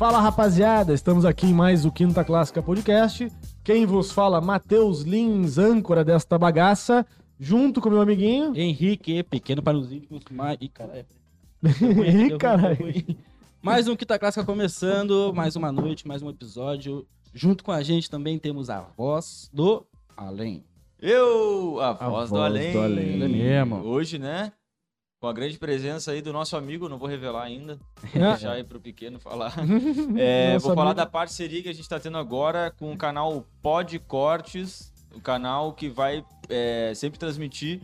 Fala rapaziada, estamos aqui em mais o Quinta Clássica Podcast. Quem vos fala, Matheus Lins, âncora desta bagaça, junto com meu amiguinho. Henrique, pequeno para os íntimos, mas... Ih, caralho. Ih, caralho. Mais um Quinta Clássica começando, mais uma noite, mais um episódio. Junto com a gente também temos a voz do além. Eu, a voz, do, voz além. do além. É mesmo. Hoje, né? Com a grande presença aí do nosso amigo, não vou revelar ainda. É. Vou deixar aí pro pequeno falar. É, vou falar amigo. da parceria que a gente tá tendo agora com o canal Pod Cortes, o canal que vai é, sempre transmitir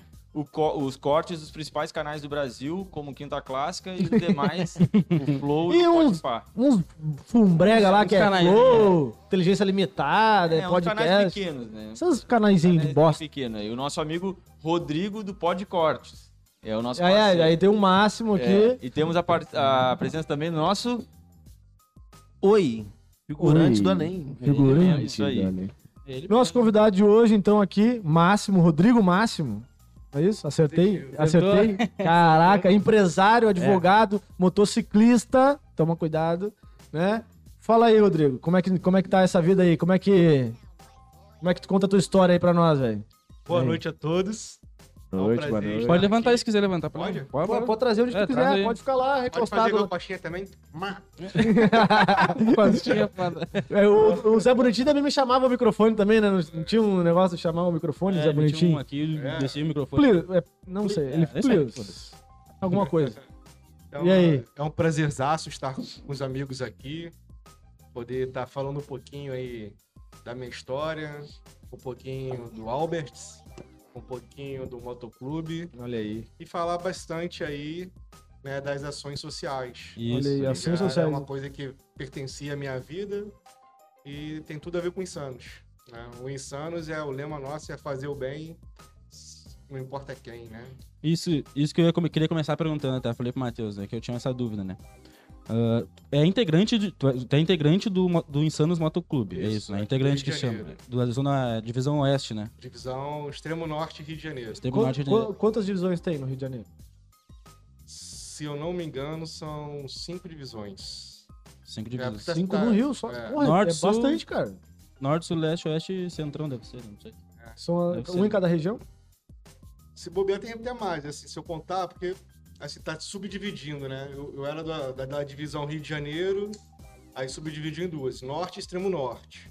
co- os cortes dos principais canais do Brasil, como Quinta Clássica e demais, o Flow E o uns-. Uns fumbrega lá Uns que é canais, flow, inteligência limitada, é, É, uns canais podcast. pequenos, né? Esses canaizinhos de Canais bosta. pequeno. E o nosso amigo Rodrigo do Pod Cortes. É o nosso Aí, aí, parceiro. aí tem um máximo aqui. É, e temos a, par- a presença também do nosso. Oi, figurante Oi. do além. Figurante. É, isso aí. Ele Nosso convidado de hoje, então, aqui, Máximo, Rodrigo Máximo. É isso? Acertei? Acertei? Caraca, empresário, advogado, motociclista. Toma cuidado, né? Fala aí, Rodrigo. Como é que, como é que tá essa vida aí? Como é que. Como é que tu conta a tua história aí pra nós, velho? Boa Aí. noite a todos. Noite, prazer boa noite. Pode levantar aqui. se quiser levantar. Pode? Pode, Pode, pode trazer onde É, tu quiser, aí. pode ficar lá, Pode fazer recostado. a coxinha também? É, o, o Zé Bonitinho também me chamava o microfone também, né? Não, não tinha um negócio de chamar o microfone, É, Zé ele tinha um Bonitinho? aqui, É. descia o microfone. É, não sei, ele É, aí, please. Alguma coisa. Então, E aí? É um prazerzaço estar com os amigos aqui. Poder estar falando um pouquinho aí da minha história, um pouquinho do Alberts, um pouquinho do motoclube Olha aí. e falar bastante aí né, das ações sociais. Isso. Olha aí, Que ações sociais. É uma coisa que pertencia à minha vida e tem tudo a ver com Insanos. Né? O Insanos é o lema nosso, é fazer o bem, não importa quem, né? Isso, isso que eu queria começar perguntando até. Falei pro Matheus, né? Que eu tinha essa dúvida, né? Ah, é integrante, de, é, é integrante do, do Insanos Motoclube, é Isso, né? aqui Integrante do que Rio de chama. Janeiro. Da zona Divisão Oeste, né? Divisão Extremo Norte, Rio de Janeiro. Extremo Qu- Norte de qu- quantas divisões tem no Rio de Janeiro? Se eu não me engano, são cinco divisões. Cinco É, divisões. Tá- Cinco tá- no Rio só. é. Porra, Norte, é Sul. bastante, cara. Norte, Sul, Leste, Oeste e Centrão deve ser, não sei. São Deve um ser. em cada região? Se bobear, tem até mais, assim, se eu contar, porque assim, tá subdividindo, né? Eu, eu era da, da, da divisão Rio de Janeiro, aí subdividiu em duas, Norte e Extremo Norte.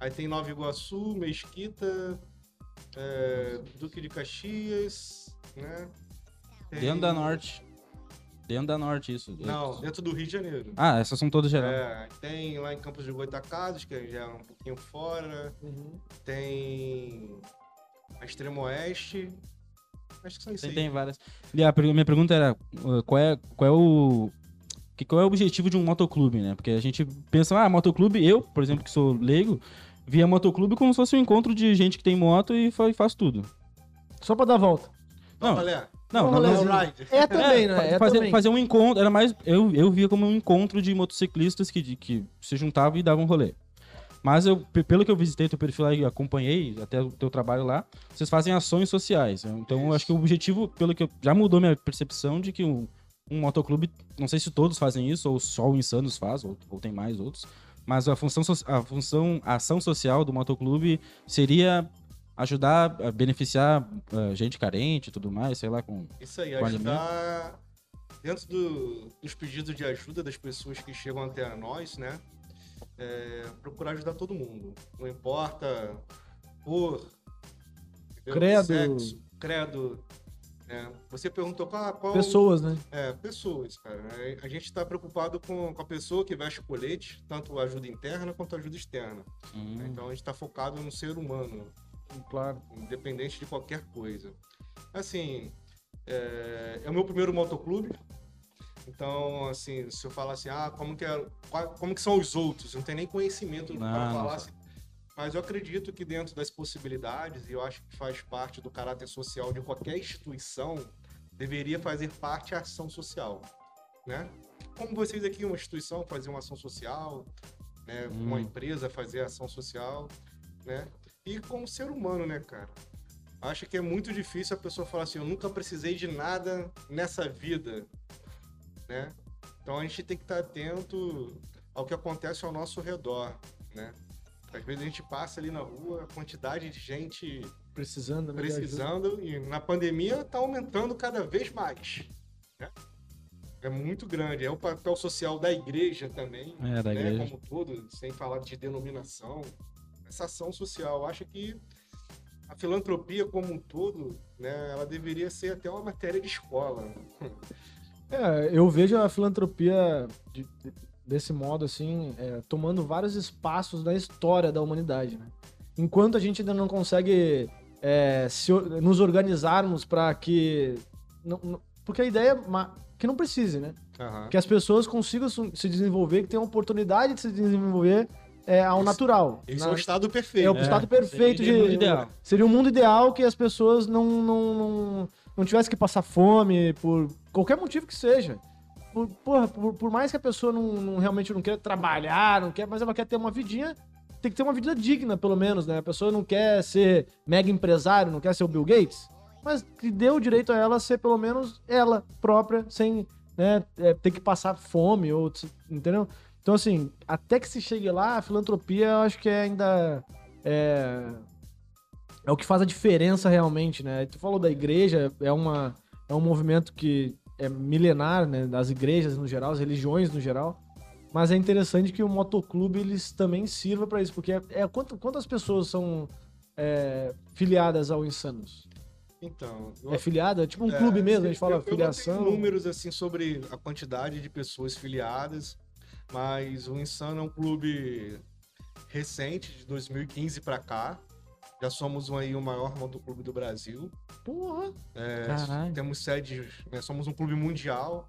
Aí tem Nova Iguaçu, Mesquita, é, Duque de Caxias, né? Tem- Dentro da Norte. Dentro da Norte, isso. Não, dentro do Rio de Janeiro. Ah, essas são todas geral. É, tem lá em Campos de Goitacazes, que já é um pouquinho fora. Tem a Extremo Oeste. Acho que são isso Tem, aí. tem várias. E a minha pergunta era, uh, qual é, qual é o... Que, qual é o objetivo de um motoclube, né? Porque a gente pensa, ah, motoclube, eu, por exemplo, que sou leigo, via motoclube como se fosse um encontro de gente que tem moto e fa- e faz tudo. Só pra dar volta. Não, Não, Não, Um não, não. É também, né? fa- É fazer, também. fazer um encontro, era mais, eu, eu via como um encontro de motociclistas que, de- que se juntavam e davam um rolê. Mas eu, pe- pelo que eu visitei teu perfil lá e acompanhei até o teu trabalho lá, vocês fazem ações sociais. né? Então eu acho que o objetivo, pelo que eu, já mudou minha percepção de que um, um motoclube, não sei se todos fazem isso ou só o Insanos faz, ou, ou tem mais outros, mas a função, a função, a ação social do motoclube seria ajudar a beneficiar eh, gente carente e tudo mais, sei lá, com Isso aí, Com ajudar dentro do- dos pedidos de ajuda das pessoas que chegam até nós, né? É, procurar ajudar todo mundo. Não importa por entendeu? Credo. sexo, credo. né? Você perguntou qual, qual Pessoas, né? É, pessoas, cara. É, A gente está preocupado com, com a pessoa que veste o colete, tanto ajuda interna quanto ajuda externa. Hum. Então a gente está focado no ser humano, Claro. independente de qualquer coisa. Assim, é, é o meu primeiro motoclube. Então, assim, se eu falar assim, ah, como que, é, como que são os outros? Eu não tenho nem conhecimento Não, para falar. assim. Mas eu acredito que dentro das possibilidades, e eu acho que faz parte do caráter social de qualquer instituição, deveria fazer parte a ação social, né? Como vocês aqui, uma instituição, fazer uma ação social, né? Uma Hum. empresa fazer ação social, né? E como ser humano, né, cara? Acho que é muito difícil a pessoa falar assim, eu nunca precisei de nada nessa vida, né? Então a gente tem que estar atento ao que acontece ao nosso redor, né? Às vezes a gente passa ali na rua, a quantidade de gente Precisando, né, precisando e na pandemia está aumentando cada vez mais. né? É muito grande. É o papel social da igreja também, É, da né? igreja. como todo, sem falar de denominação. Essa ação social, eu acho que a filantropia como um todo, né, ela deveria ser até uma matéria de escola. É, eu vejo a filantropia de- de- desse modo, assim, é, tomando vários espaços na história da humanidade, né? Enquanto a gente ainda não consegue é, se nos organizarmos para que... não- não- porque a ideia é que não precise, né? Aham. Que as pessoas consigam se desenvolver, que tenham a oportunidade de se desenvolver é, ao Esse- natural. Esse Na- é o estado é perfeito. o estado perfeito seria de. o mundo ideal. Seria um mundo ideal que as pessoas não, não, não, não tivessem que passar fome por qualquer motivo que seja. Por, porra, por, por mais que a pessoa não, não- realmente não queira trabalhar, não quer, mas ela quer ter uma vidinha, tem que ter uma vida digna, pelo menos, né? A pessoa não quer ser mega empresário, não quer ser o Bill Gates, mas que dê o direito a ela ser pelo menos ela própria, sem né, é, ter que passar fome, ou, entendeu? Então, assim, até que se chegue lá, a filantropia eu acho que é ainda é, é o que faz a diferença realmente, né? Tu falou da igreja, é, uma, é um movimento que é milenar, né? Das igrejas no geral, as religiões no geral. Mas é interessante que o motoclube eles também sirva para isso, porque é, é quanto- quantas pessoas são é, filiadas ao Insanos? Então, eu- É filiada? É tipo um É, clube mesmo, a gente eu- fala eu, filiação. Eu não tenho números assim sobre a quantidade de pessoas filiadas, mas o Insano é um clube recente, de 2015 para cá. Já somos um, aí o maior motoclube do Brasil. Porra! É, temos sede, né, somos um clube mundial,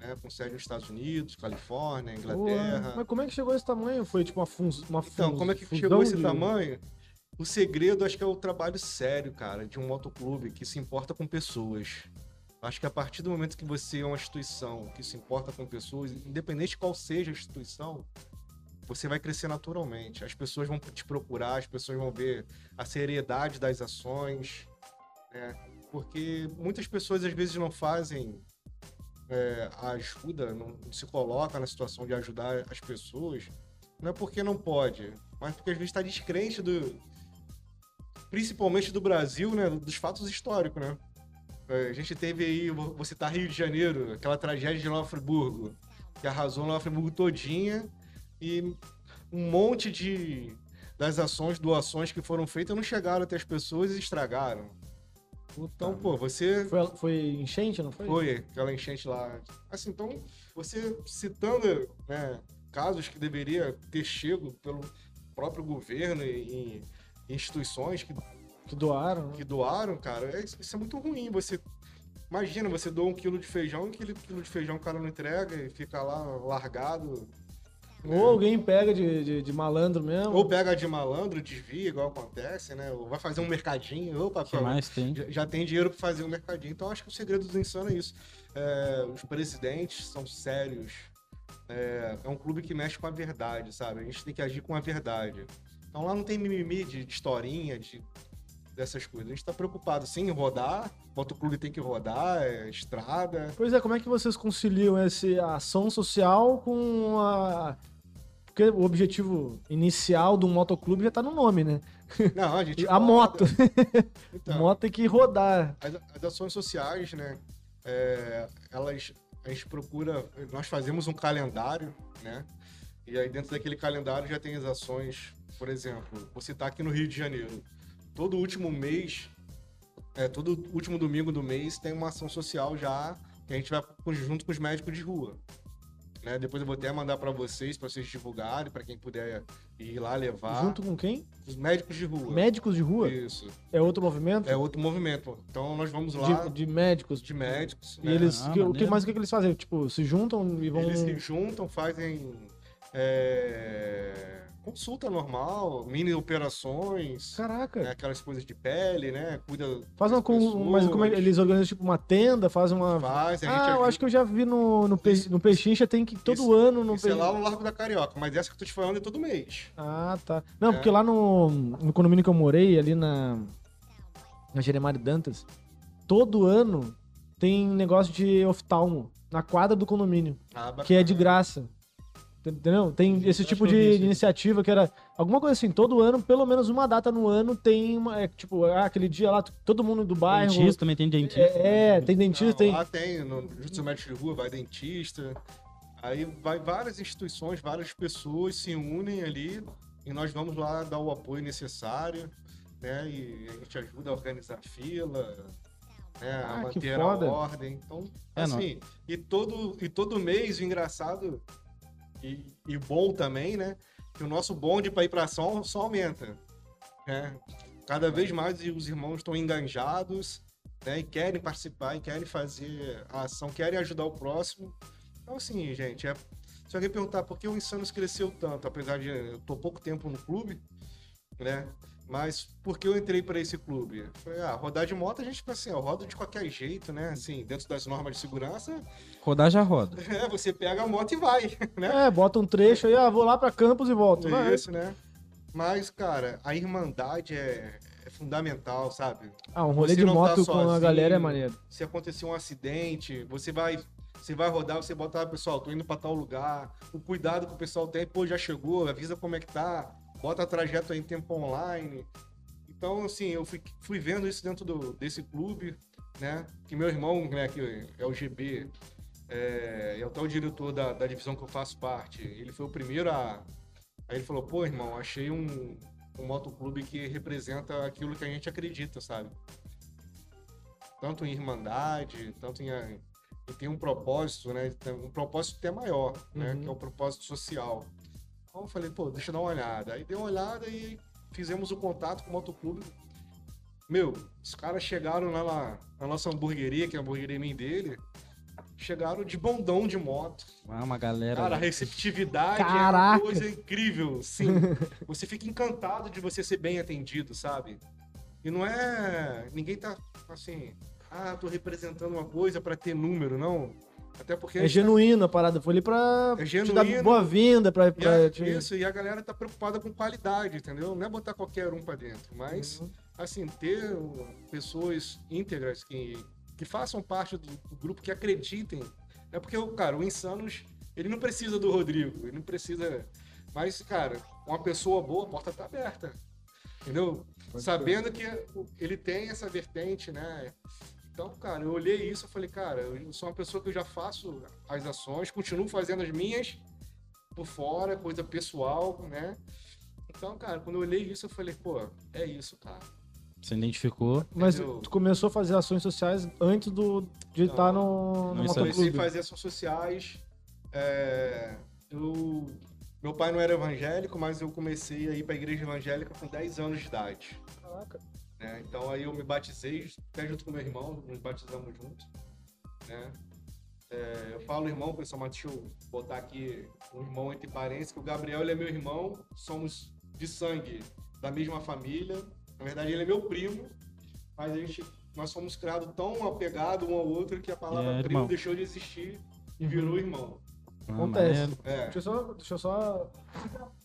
né, com sede nos Estados Unidos, Califórnia, Inglaterra. Porra. Mas como é que chegou esse tamanho? Foi tipo uma, fun uma Então, fun- como é que chegou esse de- tamanho? O segredo, acho que é o trabalho sério, cara, de um motoclube que se importa com pessoas. Acho que a partir do momento que você é uma instituição que se importa com pessoas, independente de qual seja a instituição, você vai crescer naturalmente. As pessoas vão te procurar, as pessoas vão ver a seriedade das ações, né? Porque muitas pessoas às vezes não fazem é, a ajuda, não se coloca na situação de ajudar as pessoas, não é porque não pode, mas porque às vezes está descrente do. Principalmente do Brasil, né? Dos fatos históricos, né? É, A gente teve aí, vou citar Rio de Janeiro, aquela tragédia de Nova Friburgo, que arrasou Nova Friburgo todinha e um monte de das ações, doações que foram feitas não chegaram até as pessoas e estragaram. Então, pô, você Foi, foi enchente, não foi? foi aquela enchente lá. Assim, então, você citando né, casos que deveria ter chego pelo próprio governo e, e instituições que, Que doaram. né? que doaram, cara, é- isso é muito ruim. Você imagina, você doa um quilo de feijão, aquele quilo de feijão o cara não entrega e fica lá largado. Ou alguém pega de, de, de malandro mesmo. Ou pega de malandro, desvia, igual acontece, né? Ou vai fazer um mercadinho, opa, que mais tem? já, já tem dinheiro para fazer um mercadinho. Então acho que o segredo do Insano é isso. É, os presidentes são sérios. É, é um clube que mexe com a verdade, sabe? A gente tem que agir com a verdade. Então lá não tem mimimi de, de historinha, de dessas coisas. A gente tá preocupado sim em rodar. O clube tem que rodar, é estrada. Pois é, como é que vocês conciliam esse, a ação social com a. Porque o objetivo inicial do motoclube já tá no nome, né? Não, a gente. A roda. moto. Então, moto tem que rodar. as, as ações sociais, né? é, elas a gente procura, nós fazemos um calendário, né? E aí dentro daquele calendário já tem as ações, por exemplo, vou citar aqui no Rio de Janeiro. Todo último mês, é, todo último domingo do mês tem uma ação social já que a gente vai junto com os médicos de rua. Né? Depois eu vou até mandar para vocês, para vocês divulgarem, para quem puder ir lá levar. Junto com quem? Os médicos de rua. Médicos de rua? Isso. É outro movimento? É outro movimento. Então nós vamos lá de, de médicos. de médicos. E né? eles. Ah, que- o que mais o que, que eles fazem? Tipo, se juntam e vão. Eles se juntam, fazem é, consulta normal, mini operações, Caraca. né, aquelas coisas de pele, né? Cuida. Faz uma. Com, mas como é eles organizam tipo uma tenda, fazem uma. Fazem, a gente Ah, eu acho que eu já vi no, no, Isso- no Pechincha, tem que todo ano no é Pe- lá no Largo da Carioca, mas essa que eu tô te falando é todo mês. Ah, tá. Não, É. porque lá no, no condomínio que eu morei, ali na, na Jeremário Dantas, todo ano tem negócio de oftalmo na quadra do condomínio, Ah, que é de graça. Entendeu? Tem esse tipo de isso. iniciativa que era alguma coisa assim, todo ano, pelo menos uma data no ano tem uma, é, tipo, ah, aquele dia lá, todo mundo do bairro. Dentista também tem dentista. É, é, tem dentista, Não, tem. Lá tem, no Jutsu Médico de Rua, vai dentista. Aí vai várias instituições, várias pessoas se unem ali e nós vamos lá dar o apoio necessário, né? E a gente ajuda a organizar a fila, né? Ah, a manter a ordem. Então, É, não- assim, e todo, e todo mês, o engraçado e, e bom também, né? Que o nosso bonde para ir para ação só aumenta. Né? Cada vez mais os irmãos estão engajados né? e querem participar, e querem fazer a ação, querem ajudar o próximo. Então, assim, gente, é... se alguém perguntar por que o Insanos cresceu tanto, apesar de eu tô pouco tempo no clube, né? Mas por que eu entrei para esse clube? Falei, ah, rodar de moto a gente, tipo assim, ó, roda de qualquer jeito, né? Assim, dentro das normas de segurança, Rodar já roda. é, você pega a moto e vai, né? É, bota um trecho aí, ah, vou lá pra Campos e volto. É isso, né? Mas, cara, a irmandade é, é fundamental, sabe? Ah, um rolê Você de não tá moto com a sozinho. galera é maneiro. Se acontecer um acidente, você vai, você vai rodar, você bota, ah, pessoal, tô indo pra tal lugar. O cuidado que o pessoal tem, pô, já chegou, avisa como é que tá, bota trajeto em tempo online. Então, assim, eu fui, fui vendo isso dentro do, desse clube, né? Que meu irmão, né, que é o GB, é, é até o diretor da, da divisão que eu faço parte. Ele foi o primeiro a. Aí ele falou, pô, irmão, achei um, um motoclube que representa aquilo que a gente acredita, sabe? Tanto em irmandade, tanto em. E tem um propósito, né? Um propósito até maior, né? Uhum. Que é o propósito social. Então eu falei, pô, deixa eu dar uma olhada. Aí dei uma olhada e fizemos o contato com o motoclube. Meu, os caras chegaram lá na, na nossa hamburgueria, que é a hamburgueria dele. Chegaram de bondão de moto. Ah, uma galera. Cara, a receptividade é Caraca. uma coisa incrível, sim. você fica encantado de você ser bem atendido, sabe? E não é. Ninguém tá assim. Ah, tô representando uma coisa pra ter número, não. Até porque. É gente tá- genuíno a parada. Foi ali pra É te dar genuíno. boa-vinda, pra, pra te... Isso, e a galera tá preocupada com qualidade, entendeu? Não é botar qualquer um pra dentro, mas, Uhum. assim, ter pessoas íntegras que, que façam parte do, do grupo, que acreditem. É porque, o cara, o Insanos, ele não precisa do Rodrigo, ele não precisa. Mas, cara, uma pessoa boa, a porta tá aberta. Entendeu? Sabendo que ele tem essa vertente, né? Então, cara, eu olhei isso e falei, cara, eu sou uma pessoa que eu já faço as ações, continuo fazendo as minhas por fora, coisa pessoal, né? Então, cara, quando eu olhei isso, eu falei, pô, é isso, cara. Você identificou. Mas Entendeu? tu começou a fazer ações sociais antes do, de Não, estar no, no Eu comecei a fazer ações sociais. é, eu, meu pai não era evangélico, mas eu comecei a ir pra igreja evangélica com 10 anos de idade. Caraca. Né? Então aí eu me batizei, até junto com meu irmão, nos batizamos juntos. Né? É, eu falo irmão, pessoal, mas deixa eu botar aqui um irmão entre parênteses, que o Gabriel ele é meu irmão, somos de sangue da mesma família. Na verdade, ele é meu primo, mas a gente, nós fomos criados tão apegados um ao outro que a palavra É, primo irmão. deixou de existir e virou irmão. Ah, Acontece. É. Deixa eu só. Deixa eu só.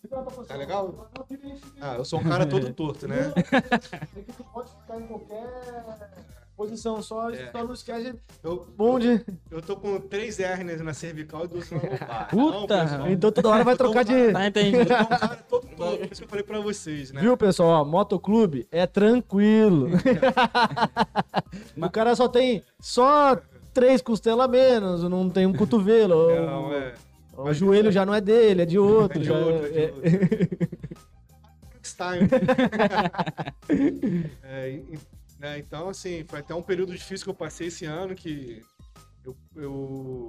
Fica na tua posição. Tá legal? Não. Ah, eu sou um cara todo torto, né? É que tu pode ficar em qualquer posição, só, É. só não esquece. Eu, Bonde. eu tô com três hérnias na cervical e duas na lombar. Puta! pessoal, Então toda hora vai Eu trocar um de. Tá entendido. Eu tô um cara todo torto, por isso que eu falei pra vocês, né? Viu, pessoal? Ó, motoclube é tranquilo. o cara só tem só três costelas a menos, não tem um cotovelo. Não, o, é. o joelho já não é dele, é de outro. É de outro, é de é- outro. É, né, então, assim, foi até um período difícil que eu passei esse ano que eu, eu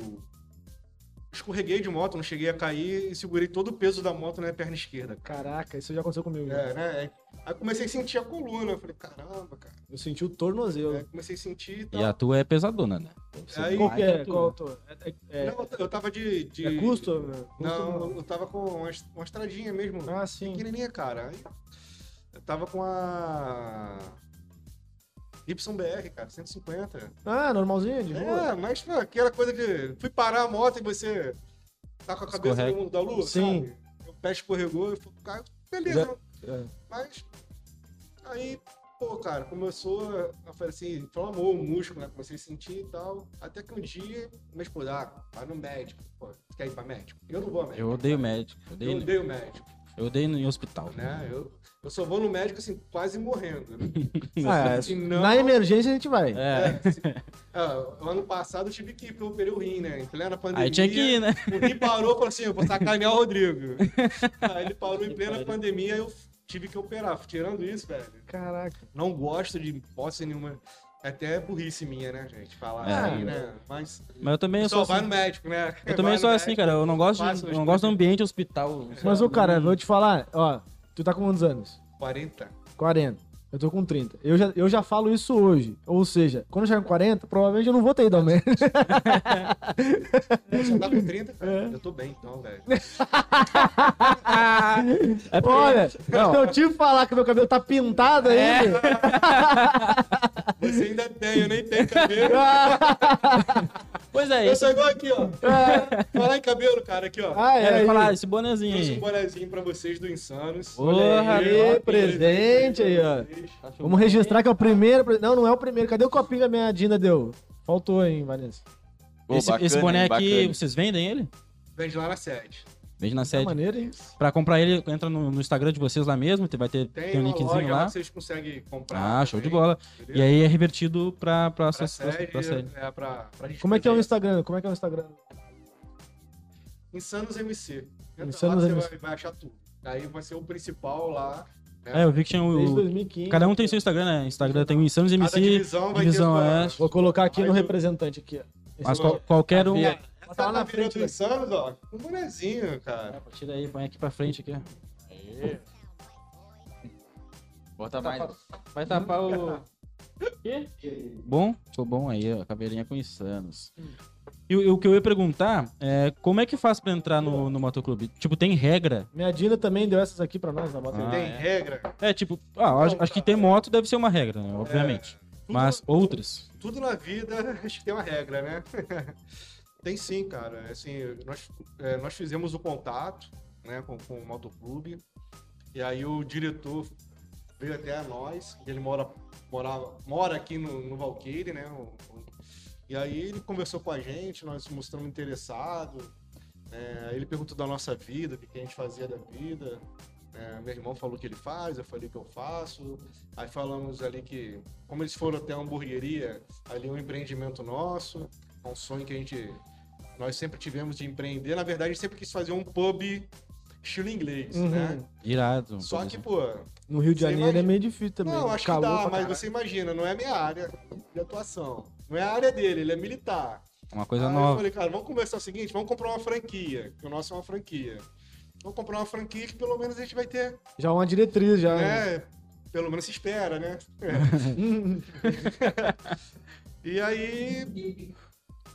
escorreguei de moto, não cheguei a cair e segurei todo o peso da moto na perna esquerda. Caraca, isso já aconteceu comigo. já. É, né? Aí comecei a sentir a coluna. Eu falei, caramba, cara. Eu senti o tornozelo. Aí comecei a sentir e tal. E a tua é pesadona, né? Você Aí- Qual que é? a tua. Qual? É, é- é- Não, eu tava de. de... é custo? Custo Não, eu tava com uma, uma estradinha mesmo. Ah, sim. Pequenininha, cara. Aí eu tava com a. YBR, cara, 150. Ah, normalzinho, de boa. É, mas pô, aquela coisa de. Fui parar a moto e você tá com a cabeça Escorrega. no mundo da lua, Sim. sabe? O pé escorregou e fui, cara, beleza. É. Mas. Aí pô, cara, começou, eu falei assim, inflamou o músculo, né? Comecei a sentir e tal. Até que um dia, minha esposa, ah, vai no médico. Pô, você quer ir pra médico? Eu não vou a médico. Eu odeio médico. Eu Eu odeio, odeio médico, eu odeio em hospital. né? Eu, eu só vou no médico, assim, quase morrendo. Né? Ah, Se não- Na emergência a gente vai. É. É, se- ah, ano passado eu tive que ir, porque eu operei o rim, né? Em plena pandemia. Aí tinha que ir, né? O rim parou e falou assim: eu vou sacanear o Rodrigo. Aí ele parou em plena pandemia eu tive que operar. Tirando isso, velho, Caraca. não gosto de hipótese nenhuma. É até burrice minha, né, gente? Falar É. assim, né? Mas Mas eu também sou só vai assim. no médico, né? Eu também Vai sou assim, médico, cara. Eu não gosto, de, eu não gosto do ambiente hospital. Mas, ô, cara, eu vou te falar, ó, tu tá com quantos anos? 40. 40. Eu tô com 30. Eu já, eu já falo isso hoje. Ou seja, quando eu chegar com 40, provavelmente eu não vou ter ido ao médico. Você tá com 30, cara? É. Eu tô bem, então, velho. É porque- Olha, se eu te falar que meu cabelo tá pintado ainda. Você ainda tem, eu nem tenho cabelo. Pois é, Eu sou igual aqui, ó. Falar em cabelo, cara, aqui, ó. Ah, É, é, falar, aí. esse bonezinho Trouxe um aí. bonezinho pra vocês do Insanos. Porra, aí, presente aí, ó. Vamos registrar que é o primeiro. pre- Não, não é o primeiro. Cadê o copinho que a minha Dina deu? Faltou, hein, Vanessa? Pô, Esse, bacana, esse boné aqui, bacana. vocês vendem ele? Vende lá na sede. Vende na Tá sede. maneiro, hein? Pra comprar ele, entra no, no Instagram de vocês lá mesmo, vai ter, Tem, tem um linkzinho loja lá vocês conseguem comprar. Ah, show de bola. entendeu? E aí é revertido pra, pra, pra sede, pra sede. é pra, pra gente Como é que é o. Instagram? Como é que é o Instagram? Insanos MC. Entra Insanos lá, MC. Você vai, vai achar tudo. Aí vai ser o principal lá. É, eu vi que tinha Desde o. 2015. Cada um tem seu Instagram, né? Instagram tem o Insanos Cada MC. divisão vai divisão ter é. Vou colocar aqui no Mas o- representante aqui, ó. Esse Mas é qual- qualquer um. Tá lá tá na na frente, do? Insanos, ó. Um bonezinho, cara. Tira aí, põe aqui pra frente aqui. ó. Bota mais. Vai tapar o. Quê? Bom? Ficou bom aí, ó. Caveirinha com insanos. E o, que eu ia perguntar é como é que faz pra entrar no, no motoclube? Tipo, tem regra? Minha Dina também deu essas aqui pra nós na bota. Ah, Tem é. regra. É, tipo, ah, acho, acho que ter moto deve ser uma regra, né? Obviamente. Tudo- Mas outras. Tudo na vida acho que tem uma regra, né? tem sim, cara. Assim, nós, é, nós fizemos o contato né, com, com o motoclube. E aí o diretor veio até a nós. Ele mora, morava, mora aqui no, no Valqueire, né? o- e aí ele conversou com a gente, nós mostramos interessado. É, ele perguntou da nossa vida, o que a gente fazia da vida. É, meu irmão falou o que ele faz, eu falei o que eu faço. Aí falamos ali que, como eles foram até a hamburgueria, ali é um empreendimento nosso, é um sonho que a gente, nós sempre tivemos de empreender. Na verdade, a gente sempre quis fazer um pub estilo inglês, Uhum. né? Irado. Só que, pô, No Rio de Janeiro é imagina- meio difícil também. não, acho Calor que dá, mas caralho. você imagina, não é a minha área de atuação. Não é a área dele, ele é militar. Uma coisa Aí eu nova. falei, cara, vamos conversar o seguinte, vamos comprar uma franquia, que o nosso é uma franquia. Vamos comprar uma franquia que pelo menos a gente vai ter, Já é uma diretriz, já. né? né? Pelo menos se espera, né? e aí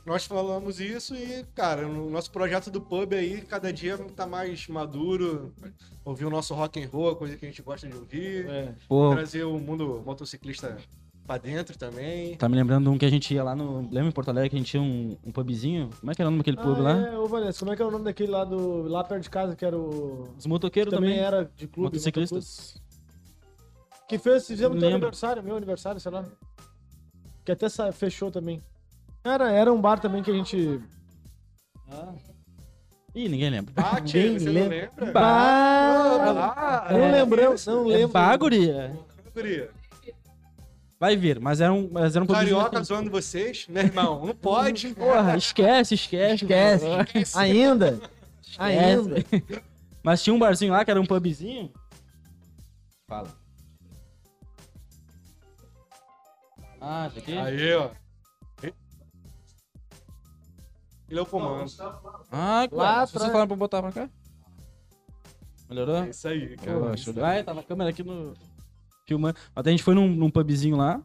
nós falamos isso e, cara, o nosso projeto do pub aí, cada dia tá mais maduro. Ouvir o nosso rock and roll, coisa que a gente gosta de ouvir. É. Trazer o mundo motociclista pra dentro também. tá me lembrando um que a gente ia lá no. Lembra em Porto Alegre que a gente tinha um, um pubzinho? Como é que era o nome daquele pub ah, lá? É, ô Vanessa, como é que é o nome daquele lá do. Lá perto de casa, que era o. Os motoqueiros também, também. era de clube. Motociclistas. motoclube. Que fez, fizemos teu aniversário, meu aniversário, sei lá. Que até fechou também. Era, era um bar também que a gente. Ah. Ih, ninguém lembra. Ah, tia, Ninguém você não lembra. lembra? Bah, Ah, não é. lembramos, não É lembro. Baguria. guria. Vai vir, mas era um, mas era um Carioca zoando vocês? Meu irmão, não pode. Porra, esquece, esquece. Esquece. Ainda. Ainda. Mas tinha um barzinho lá que era um pubzinho. Fala. Ah, isso aqui? Aí, ó. Ele é o comando. Ah, Lá claro. Vocês falaram pra botar pra cá? Melhorou? É isso aí, cara. Ah, tava a câmera aqui no. Filmando. Mas a gente foi num, num pubzinho lá.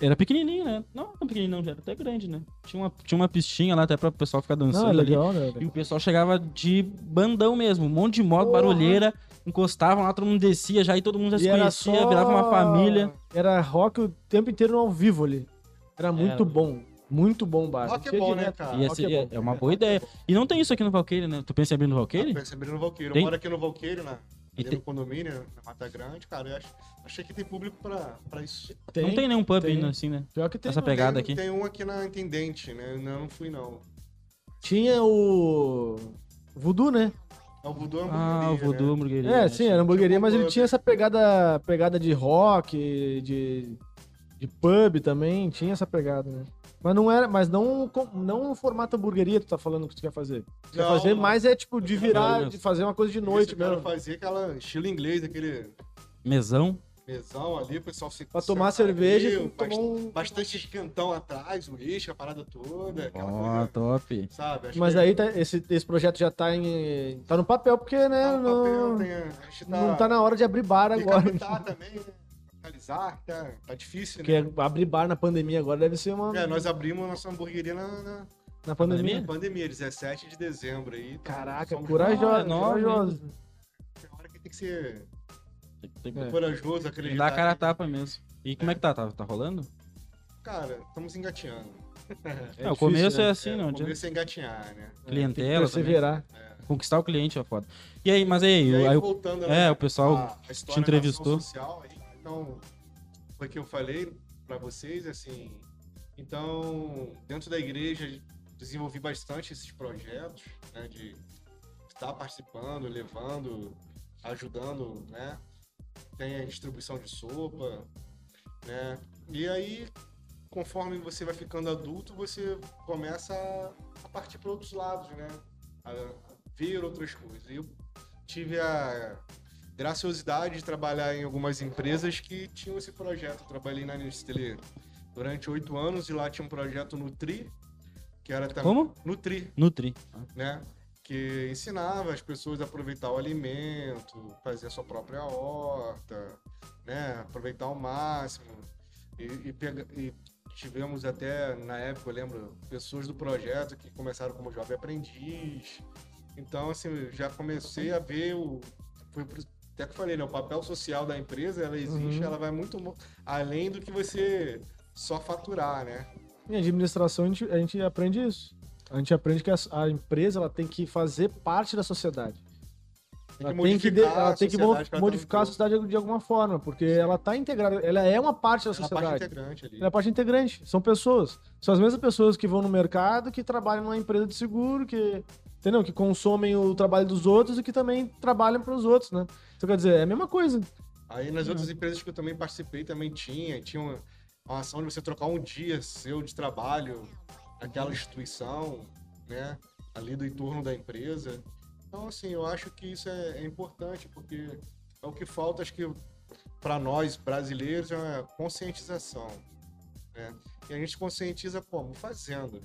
Era pequenininho, né? Não tão pequenininho, não, já era até grande, né? Tinha uma, tinha uma pistinha lá até pra o pessoal ficar dançando Não, é ali. legal, né? E o pessoal chegava de bandão mesmo, um monte de moto, Porra. barulheira, encostavam lá, todo mundo descia já e todo mundo já se E conhecia, só- virava uma família. Era rock o tempo inteiro ao vivo ali. Era muito Era. bom. Muito bom o bar. Rock é bom, né, cara? Ia rock ser- é é, bom. uma boa ideia. E não tem isso aqui no Valqueire, né? Tu pensa em abrir no Valqueire? Ah, Pensa bem no Valqueiro. Tem? Eu moro aqui no Valqueiro, E ali tem- no condomínio, na Mata Grande, cara, eu acho, achei que tem público pra, pra isso. não tem nenhum pub tem. indo assim, né? Pior que tem. Essa pegada tem, aqui. Tem um aqui na Intendente, né? Não, não fui não. Tinha o. Voodoo, né? É o Voodoo é uma Ah, o hamburgueria, Voodoo né? Hamburgueria. É, né? sim, era hamburgueria, mas ele tinha essa pegada, pegada de rock, de, de pub também, tinha essa pegada, né? Mas não era, mas não, não no formato hamburgueria tu tá falando que tu quer fazer. Tu quer fazer não. mais é tipo de virar, de fazer uma coisa de noite mesmo. fazia aquela estilo inglês, aquele Mesão. mesão ali, o pessoal se Pra tomar cerveja ali, bast- um... bastante esquentão atrás, o uísque, a parada toda, aquela Ó, coisa, top. sabe? Acho Mas que aí tá- esse, esse projeto já tá em. tá no papel, porque, né? tá no não, papel, tem- a gente tá, não tá na hora de abrir bar tem que agora. captar também, né? Capitalizar, tá, tá difícil, Porque né? abrir bar na pandemia agora deve ser uma. É, nós abrimos nossa hamburgueria na, na- na pandemia. na pandemia, 17 de dezembro aí. então Caraca, somos- corajoso. É nove, corajoso. Tem hora que tem que ser Tem que É. corajoso, acreditar. dar a cara a que- tapa mesmo. E como é que tá? Tá, tá rolando? Cara, estamos engatinhando. É, o difícil, começo né? é assim, é, não o adianta. começo é engatinhar, né? Que Clientela também. perseverar. Conquistar o cliente é foda. E aí, mas aí, E aí, aí o- voltando, é, né, o pessoal a- a história te entrevistou. Social, aí, então, foi que eu falei para vocês, assim. Então, dentro da igreja, desenvolvi bastante esses projetos, né, de estar participando, levando, ajudando, né? Tem a distribuição de sopa, né? E aí, conforme você vai ficando adulto, você começa a, a partir para outros lados, né? A ver outras coisas. E eu tive a graciosidade de trabalhar em algumas empresas que tinham esse projeto. Eu trabalhei na Nestlé durante oito anos e lá tinha um projeto Nutri, que era também... Como? Nutri, Nutri. né? Que ensinava as pessoas a aproveitar o alimento, fazer a sua própria horta, né? Aproveitar ao máximo. E, e pega- e tivemos até, na época, eu lembro, pessoas do projeto que começaram como jovem aprendiz. Então, assim, já comecei a ver o... Por- até que eu falei, né? O papel social da empresa, ela existe, Uhum. ela vai muito além do que você só faturar, né? Em administração, a gente, a gente aprende isso. A gente aprende que a, a empresa ela tem que fazer parte da sociedade. Tem Ela que tem que, de- modificar ela a tem que sociedade tá modificar a no sociedade de, alguma forma, porque ela está integrada, ela é uma parte da Ela é a parte sociedade. integrante ali. Ela é a parte integrante. São pessoas. São as mesmas pessoas que vão no mercado, que trabalham numa empresa de seguro, que, entendeu? Que consomem o trabalho dos outros e que também trabalham para os outros, né? Então, quer dizer, é a mesma coisa. Aí nas outras empresas que eu também participei também tinha, tinha uma, uma ação de você trocar um dia seu de trabalho naquela instituição, né? Ali do entorno da empresa. Então, assim, eu acho que isso é, é importante, porque é o que falta, acho que, para nós brasileiros, é conscientização. Né? E a gente conscientiza como? Fazendo.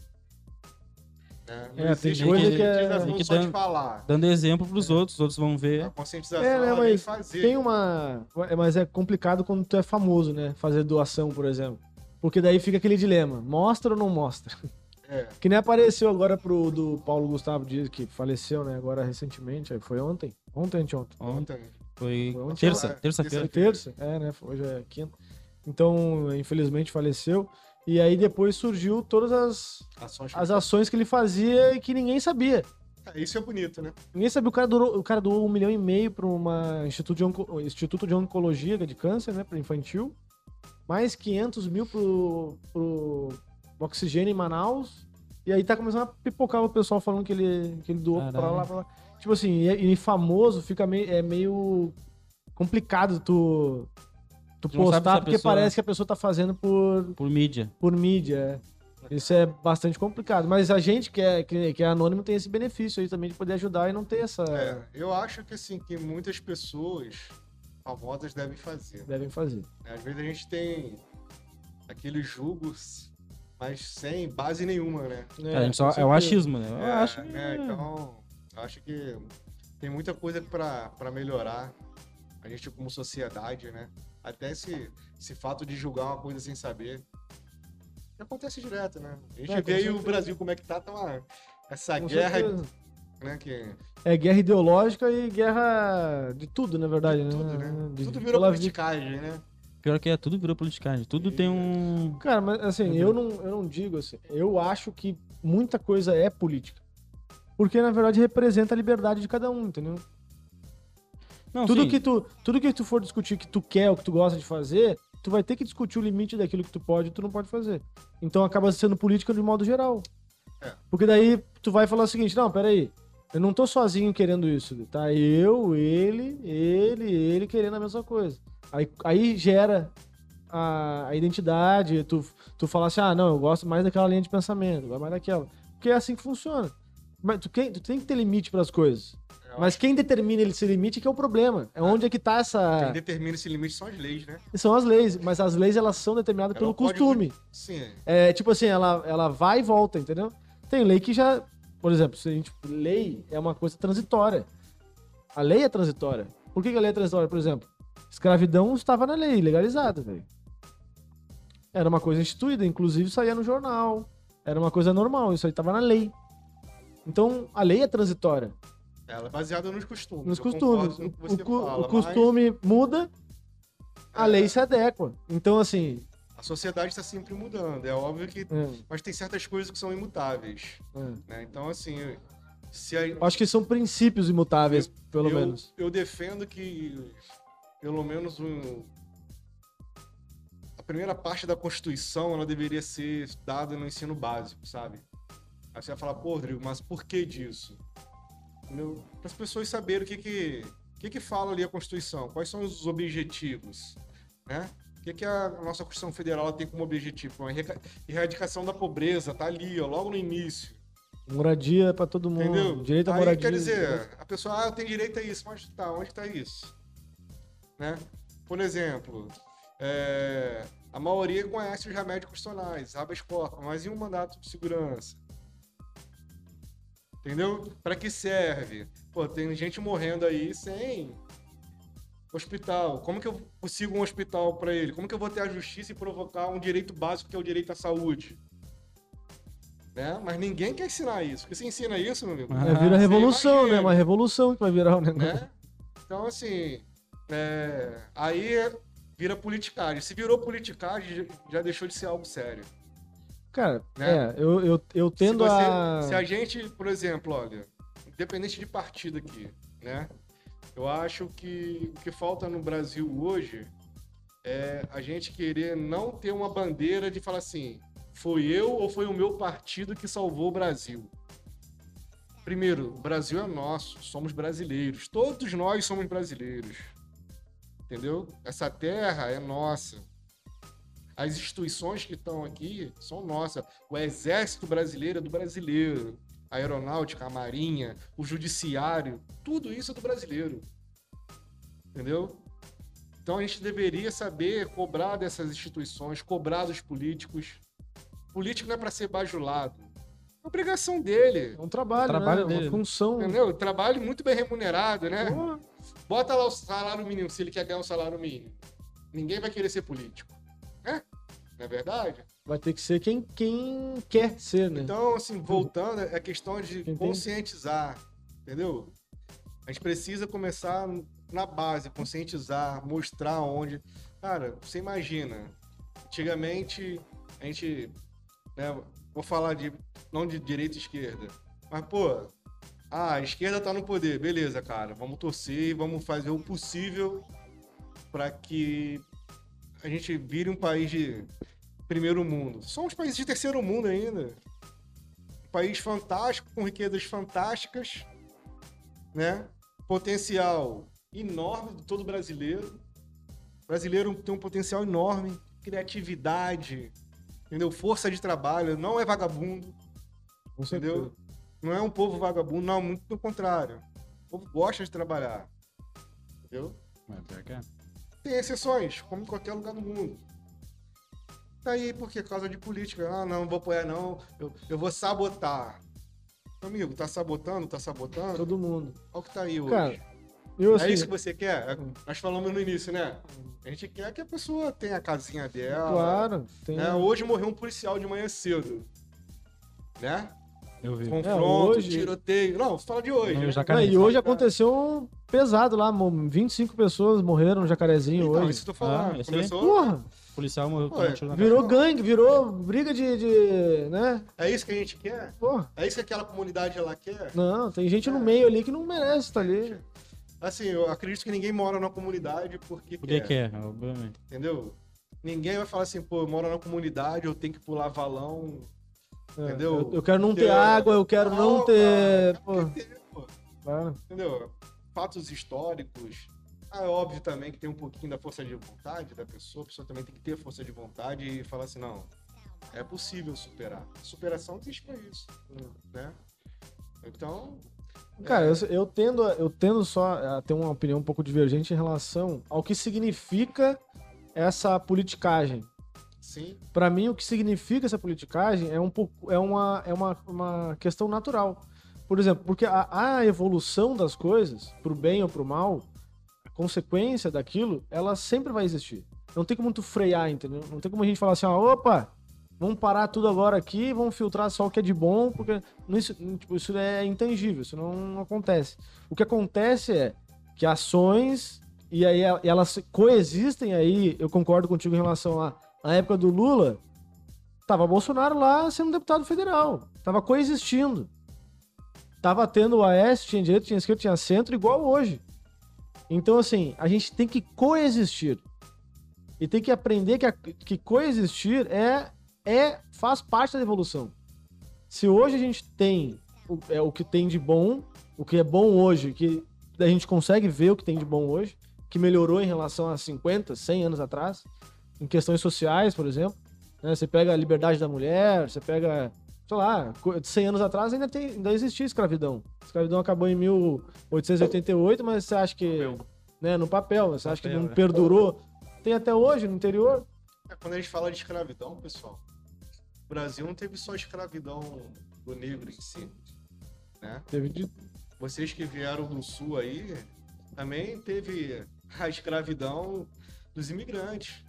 Né? É, tem coisa que é- tem que só dar- falar. Dando exemplo pros outros, os outros vão ver. A conscientização É, né, mas fazer. Tem uma. é, Mas é complicado quando tu é famoso, né? Fazer doação, por exemplo. Porque daí fica aquele dilema: mostra ou não mostra? É. Que nem apareceu agora pro do Paulo Gustavo Dias, que faleceu, né? Agora recentemente. aí Foi ontem? Ontem, anteontem. Ontem. Foi Foi ontem, terça, é, terça-feira. Foi terça? É, né? Hoje é quinta. Então, infelizmente, faleceu. E aí depois surgiu todas as, Ações as ações que ele fazia e que ninguém sabia. É, Isso é bonito, né? Ninguém sabia. O cara doou, o cara doou um milhão e meio para uma instituto de, onco- Instituto de Oncologia de Câncer, né? Para infantil. Mais 500 mil pro, pro oxigênio em Manaus. E aí tá começando a pipocar o pessoal falando que ele, que ele doou pra Caralho. lá, pra lá. Tipo assim, e, e famoso fica meio, é meio complicado tu, tu postar, a porque pessoa- parece que a pessoa tá fazendo por, Por mídia. por mídia. é. Isso é bastante complicado. Mas a gente que é, que, que é anônimo tem esse benefício aí também de poder ajudar e não ter essa. É, eu acho que assim, que muitas pessoas famosas devem fazer. Devem fazer. né? Às vezes a gente tem aqueles julgos, mas sem base nenhuma, né? É, a gente só, é o achismo, né? Eu É, acho. né? Então, eu acho que tem muita coisa pra melhorar a gente como sociedade, né? Até esse, esse fato de julgar uma coisa sem saber. Acontece direto, né? A gente É, vê aí o. Brasil como é que tá, tá uma, essa Com guerra, certeza. né? Que É guerra ideológica e guerra de tudo, na verdade. tudo, né? né? De- Tudo virou politicagem, né? Pior que é, tudo virou politicagem. Tudo tem um. Cara, mas assim, eu não, eu não digo assim. Eu acho que muita coisa é política. Porque, na verdade, representa a liberdade de cada um, entendeu? Não, tudo sim. que tu, tudo que tu for discutir que tu quer, o que tu gosta de fazer, tu vai ter que discutir o limite daquilo que tu pode e tu não pode fazer. Então acaba sendo política de modo geral. É. Porque daí tu vai falar o seguinte, não, peraí, eu não tô sozinho querendo isso, tá? Eu, ele, ele, ele querendo a mesma coisa. Aí, aí gera a, a identidade, tu, tu fala assim, ah, não, eu gosto mais daquela linha de pensamento, gosto mais daquela. Porque é assim que funciona. Mas tu, tem- tu tem que ter limite pras coisas. Mas quem determina esse limite que é o problema. É onde é que tá essa. Quem determina esse limite são as leis, né? São as leis, mas as leis elas são determinadas Ela pelo pode costume. Sim. É tipo assim, ela, ela vai e volta, entendeu? Tem lei que já. Por exemplo, se a gente, lei é uma coisa transitória. A lei é transitória. Por que, que a lei é transitória? Por exemplo, escravidão estava na lei, legalizada, velho. Era uma coisa instituída, inclusive saía no jornal. Era uma coisa normal, isso aí estava na lei. Então, a lei é transitória. Ela é baseada nos costumes. Nos eu costumes. O, fala, o mas costume muda, a É. lei se adequa. Então, assim. A sociedade está sempre mudando. É óbvio que. é, Mas tem certas coisas que são imutáveis. é. Né? Então, assim, se a, Eu Acho que são princípios imutáveis, pelo eu, menos. Eu defendo que, pelo menos, um, a primeira parte da Constituição ela deveria ser dada no ensino básico, sabe? Aí você vai falar, pô, Rodrigo, mas por que disso? Para as pessoas saberem o que que, que que fala ali a Constituição, quais são os objetivos, né? O que, que a nossa Constituição Federal tem como objetivo? A erra- erradicação da pobreza, tá ali, ó, logo no início. Moradia pra todo mundo. Entendeu? Direito à Aí, moradia. quer dizer, a pessoa, ah, eu tenho direito a isso, mas tá, onde tá isso? Né? Por exemplo, é, a maioria conhece os remédios constitucionais, habeas corpus, mas e um mandato de segurança? Entendeu? Para que serve? Pô, tem gente morrendo aí sem hospital. Como que eu consigo um hospital para ele? Como que eu vou ter a justiça e provocar um direito básico que é o direito à saúde? Né? Mas ninguém quer ensinar isso. Porque você ensina isso, meu amigo. Ah, É, vira você revolução, né? Uma revolução que vai virar o negócio. né? Então, assim, é, aí vira politicagem. Se virou politicagem, já deixou de ser algo sério. Cara, Né? é, eu, eu, eu tendo se, você- a. se a gente, por exemplo, olha, independente de partido aqui, né? Eu acho que o que falta no Brasil hoje é a gente querer não ter uma bandeira de falar assim, foi eu ou foi o meu partido que salvou o Brasil. Primeiro, o Brasil é nosso, somos brasileiros. Todos nós somos brasileiros. Entendeu? Essa terra é nossa. As instituições que estão aqui são nossas. O exército brasileiro é do brasileiro. A aeronáutica, a marinha, o judiciário, tudo isso é do brasileiro. Entendeu? Então a gente deveria saber cobrar dessas instituições, cobrar dos políticos. Político não é para ser bajulado. É obrigação dele. É um trabalho, Trabalho né? dele. Uma função. Entendeu? Trabalho muito bem remunerado, né? Pô, Bota lá o salário mínimo, se ele quer ganhar um salário mínimo. Ninguém vai querer ser político. Não é verdade? Vai ter que ser quem, quem quer ser, né? Então, assim, voltando, é questão de Entendi. conscientizar, entendeu? A gente precisa começar na base, conscientizar, mostrar onde. Cara, você imagina, antigamente a gente, né, vou falar de não de direita e esquerda, mas pô, ah, a esquerda tá no poder, beleza, cara, vamos torcer e vamos fazer o possível para que a gente vire um país de primeiro mundo. Somos países de terceiro mundo ainda. Um país fantástico, com riquezas fantásticas, né? Potencial enorme de todo brasileiro. O brasileiro tem um potencial enorme, criatividade, entendeu? Força de trabalho, não é vagabundo, Com certeza. entendeu? Não é um povo vagabundo, não, muito pelo contrário. O povo gosta de trabalhar, entendeu? É, pior que é. Tem exceções, como em qualquer lugar do mundo. Tá aí porque causa de política. Ah, não, não vou apoiar não, eu, eu vou sabotar. Meu amigo, tá sabotando, tá sabotando? Todo mundo. Olha o que tá aí hoje. Cara, Eu, assim, é isso que você quer? É- Nós falamos no início, né? A gente quer que a pessoa tenha a casinha dela. claro, tem... né? Hoje morreu um policial de manhã cedo. Né? Eu vi. Confronto, hoje- tiroteio. Não, fala de hoje. Né? Não, e hoje aconteceu um pesado lá, mo- 25 pessoas morreram no Jacarezinho Então, hoje. isso que eu tô falando. Ah? Começou. Porra, O policial morreu com Ué, um tiro na virou não. gangue, virou briga de, de, né? É isso que a gente quer? Porra, É isso que aquela comunidade ela quer? não, tem gente no É. meio ali que não merece estar ali. Assim, eu acredito que ninguém mora na comunidade porque Porque quer, quer, obviamente. entendeu? Ninguém vai falar assim, pô, eu moro na comunidade, eu tenho que pular valão, entendeu? Eu, eu quero não ter Porque- água, eu quero não Não, ter. cara, Pô, quer ter, pô. claro. entendeu? Fatos históricos. Ah, é óbvio também que tem um pouquinho da força de vontade da pessoa, a pessoa também tem que ter força de vontade e falar assim, não, é possível superar. Superação existe pra isso, né? Então, Cara, eu, eu tendo, eu tendo só a ter uma opinião um pouco divergente em relação ao que significa essa politicagem. sim, Pra mim, o que significa essa politicagem é um pouco é uma, é uma, uma questão natural. Por exemplo, porque a, a evolução das coisas, pro bem ou pro mal, a consequência daquilo, ela sempre vai existir. Não tem como tu frear, entendeu? Não tem como a gente falar assim, ó, opa, vamos parar tudo agora aqui, vamos filtrar só o que é de bom, porque isso, tipo, isso é intangível, isso não, acontece. O que acontece é que ações e aí elas coexistem aí, eu concordo contigo em relação a na época do Lula, tava Bolsonaro lá sendo deputado federal. Tava coexistindo. Tava tendo o AS, tinha direita, tinha esquerda, tinha centro, igual hoje. Então, assim, a gente tem que coexistir. E tem que aprender que, a- que coexistir é, é faz parte da evolução. Se hoje a gente tem o, é, o que tem de bom, o que é bom hoje, que a gente consegue ver o que tem de bom hoje, que melhorou em relação a 50, 100 anos atrás, em questões sociais, por exemplo. né? Você pega a liberdade da mulher, você pega, sei lá, co- 100 anos atrás ainda, tem, ainda existia escravidão. A escravidão acabou em 1888, mas você acha que. Né, no papel, você acha que Papel, não é. perdurou? Tem até hoje no interior. É, quando a gente fala de escravidão, pessoal, o Brasil não teve só escravidão do negro em si, né? Teve de Vocês que vieram do sul aí, também teve a escravidão dos imigrantes,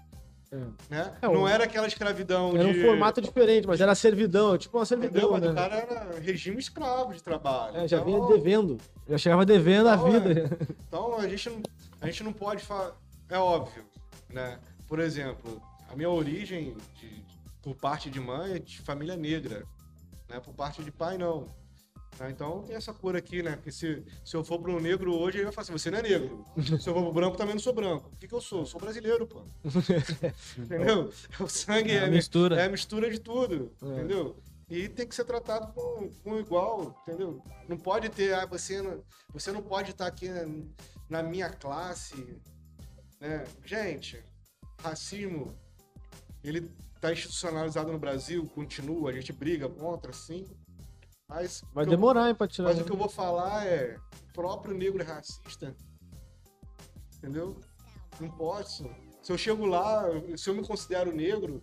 É. né? É, não era aquela escravidão Era um de... formato diferente, mas era servidão, tipo uma Entendeu? servidão, Mas né? o cara era regime escravo de trabalho. É, já vinha Então- devendo. Já chegava devendo a Não, vida. Então a gente não, a gente não pode falar. É óbvio, né? Por exemplo, a minha origem de- por parte de mãe é de família negra, né? Por parte de pai não. Né? Então tem essa cor aqui, né? Porque se, se eu for um negro hoje, ele vai falar assim: você não é negro. Se eu for pro branco, também não sou branco. O que, que eu sou? Eu sou brasileiro, pô. entendeu? O sangue É é, a mistura. é a mistura de tudo, É. entendeu? E tem que ser tratado com, com igual, entendeu? Não pode ter, ah, você não, você não pode estar aqui na, na minha classe, né? Gente, racismo, ele tá institucionalizado no Brasil, continua, a gente briga contra, sim. Mas Vai que eu- demorar, hein, pra tirar. mas o que eu vou falar é o próprio negro é racista. Entendeu? Não posso. Se eu chego lá, se eu me considero negro,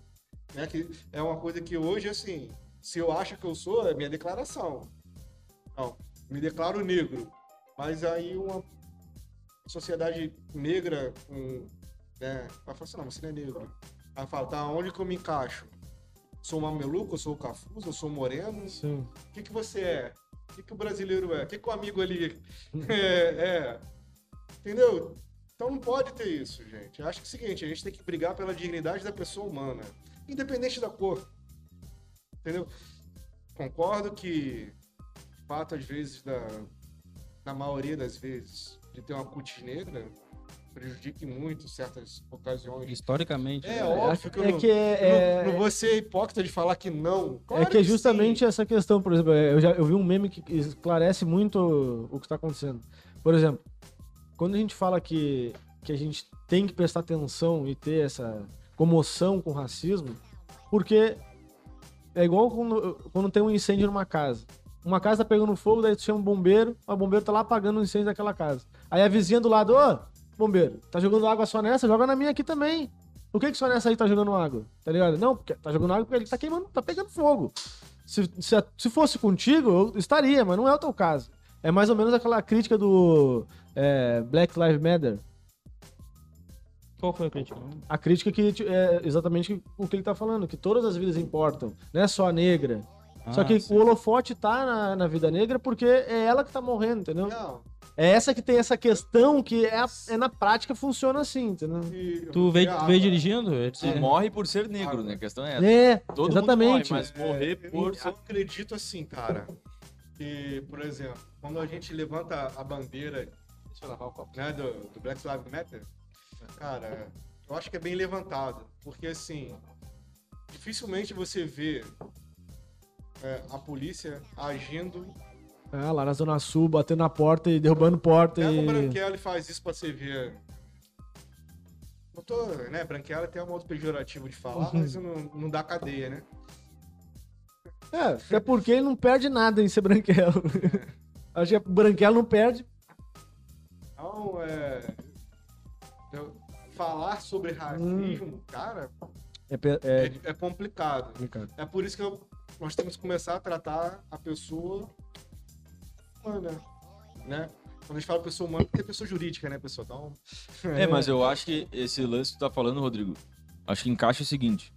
né, que é uma coisa que hoje, assim, se eu acho que eu sou, é minha declaração. Não, me declaro negro. Mas aí uma sociedade negra, com, né, vai falar assim, não, você não é negro. Aí fala, tá, onde que eu me encaixo? Sou mameluco, eu sou cafuso, eu sou moreno, Sim. o que, que você é? O que, que o brasileiro é? O que, que o amigo ali é, é? Entendeu? Então não pode ter isso, gente. Eu acho que é o seguinte, a gente tem que brigar pela dignidade da pessoa humana, independente da cor. Entendeu? Concordo que o fato, às vezes, da, na maioria das vezes, de ter uma cutis negra prejudique muito certas ocasiões. Historicamente. É né? óbvio que eu é não, que é, não, é- não vou ser hipócrita de falar que não. É Claro que é sim. justamente essa questão, por exemplo, eu já eu vi um meme que esclarece muito o que está acontecendo. Por exemplo, quando a gente fala que, que a gente tem que prestar atenção e ter essa comoção com o racismo, porque é igual quando, quando tem um incêndio numa casa. Uma casa tá pegando fogo, daí tu chama um bombeiro, o bombeiro tá lá apagando o incêndio daquela casa. Aí a vizinha do lado, ô, bombeiro, tá jogando água só nessa? Joga na minha aqui também. Por que, que só nessa aí tá jogando água? Tá ligado? Não, porque tá jogando água porque ele tá queimando, tá pegando fogo. Se, se, se fosse contigo, eu estaria, mas não é o teu caso. É mais ou menos aquela crítica do é, Black Lives Matter. Qual foi a crítica? A crítica que é exatamente o que ele tá falando, que todas as vidas importam, não é só a negra. Só Ah, que sim. o holofote tá na, na vida negra porque é ela que tá morrendo, entendeu? Não, É essa que tem essa questão que é, a- é na prática funciona assim, entendeu? e- Tu veio, veio dirigindo? É, Se é. morre por ser negro, né? A questão é essa. É, Todo exatamente. mundo morre, mas morrer eu, por eu ser... acredito assim, cara, que, por exemplo, quando a gente levanta a bandeira Deixa eu lavar o copo. né, do, do Black Lives Matter, cara, eu acho que é bem levantado. Porque, assim, dificilmente você vê é, a polícia agindo. É, lá na Zona Sul, batendo na porta e derrubando porta o e... Branquela e faz isso pra você ver. Não tô, né, Branquela tem um modo pejorativo de falar, Uhum. mas não, não dá cadeia, né? É, até porque ele não perde nada em ser branquelo. Acho que branquelo não perde. Então, é... falar sobre racismo, cara, É, é é, é complicado. complicado. É por isso que eu- nós temos que começar a tratar a pessoa humana, né? Quando a gente fala pessoa humana, porque é pessoa jurídica, né, pessoal? Então, É, mas eu acho que esse lance que tu tá falando, Rodrigo, acho que encaixa o seguinte.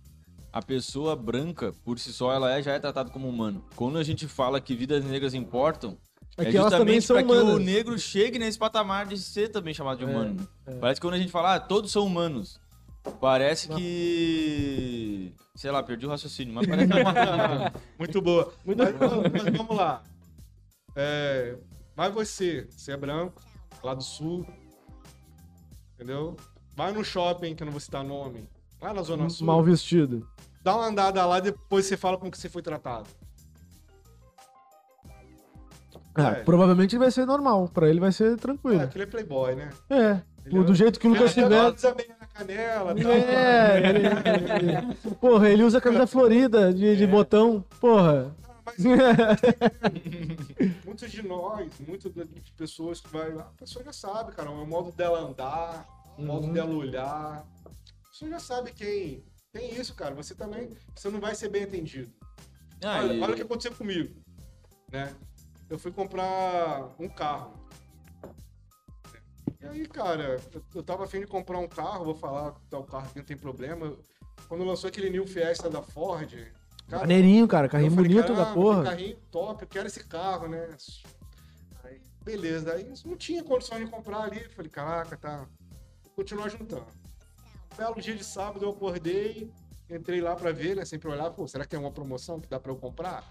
A pessoa branca, por si só, ela é, já é tratada como humano. Quando a gente fala que vidas negras importam, É é, justamente pra que o negro chegue nesse patamar de ser também chamado de humano. é. Parece que quando a gente fala, ah, todos são humanos, parece que... Sei lá, perdi o raciocínio, mas parece que... muito boa. Mas, mas vamos lá. É, vai você, você é branco, lá do sul, entendeu? Vai no shopping, que eu não vou citar nome, lá na Zona Sul, Mal vestido. dá uma andada lá, depois você fala como que você foi tratado. Ah, É. Provavelmente vai ser normal. Pra ele vai ser É, tranquilo. aquele é playboy, né? É. Ele do é- jeito que o Lucas Ele canela, tal. É, ele, porra, ele usa camisa florida de, de botão. Porra. Mas muitos de nós, muitas de pessoas que vai lá, a pessoa já sabe, cara, o modo dela andar, o modo Uhum. dela olhar. A pessoa já sabe quem. Tem isso, cara. Você também. Você não vai ser bem atendido. Ah, olha, e- olha o que aconteceu comigo. Né? Eu fui comprar um carro. E aí, cara, eu, tava afim de comprar um carro, vou falar que tá o carro aqui não tem problema. Quando lançou aquele New Fiesta da Ford, cara, Maneirinho, cara. Carrinho falei, bonito da "Caramba, porra. Que carrinho top, eu quero esse carro, né? Aí, beleza, aí não tinha condições de comprar ali. Falei, caraca, tá. Vou continuar juntando. Belo dia de sábado eu acordei, entrei lá pra ver, né? Sempre olhar, pô, será que tem uma promoção que dá pra eu comprar?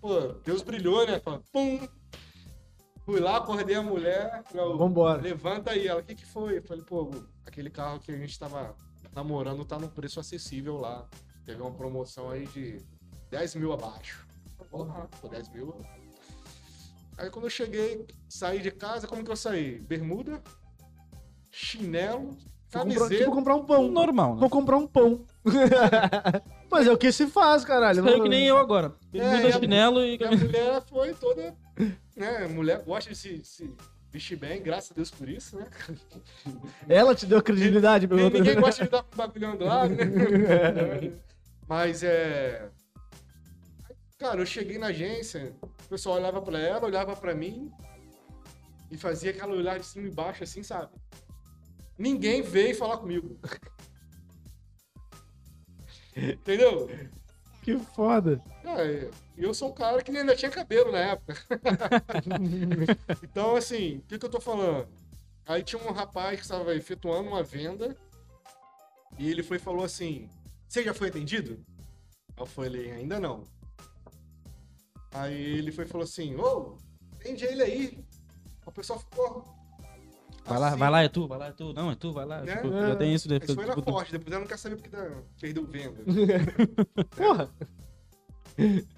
Pô, Deus brilhou, né? Pum! Fui lá, acordei a mulher, falei, Vambora. levanta aí. Ela, o que que foi? Eu falei, pô, aquele carro que a gente tava namorando tá num preço acessível lá. Teve uma promoção aí de 10 mil abaixo. Porra, pô, 10 mil. Aí quando eu cheguei, saí de casa, como que eu saí? Bermuda, chinelo, Vou camiseta. tipo, comprar um pão. Normal, né? Vou comprar um pão. Mas é o que se faz, caralho. É que nem eu agora. Bermuda, é, chinelo e E a mulher foi toda. Né, mulher gosta de se, se vestir bem, graças a Deus por isso, né? Ela te deu credibilidade, Ninguém, pergunta. ninguém gosta de dar com bagulhão do lado, né? Mas é. Cara, eu cheguei na agência, o pessoal olhava pra ela, olhava pra mim e fazia aquela olhar de cima e baixo, assim, sabe? Ninguém veio falar comigo. Entendeu? Que foda. É, eu sou um cara que ainda tinha cabelo na época. então, assim, o que, que eu tô falando? Aí tinha um rapaz que estava efetuando uma venda e ele foi e falou assim: Você já foi atendido? Aí eu falei: Ainda não. Aí ele foi e falou assim: Ô, atende ele aí. O pessoal ficou. Vai lá, assim, vai lá, é tu, vai lá, é tu. Não, é tu, vai lá. Né? Tipo, já tem isso. Isso foi na tipo, Ford, depois ela não quer saber porque dá- perdeu venda. Porra.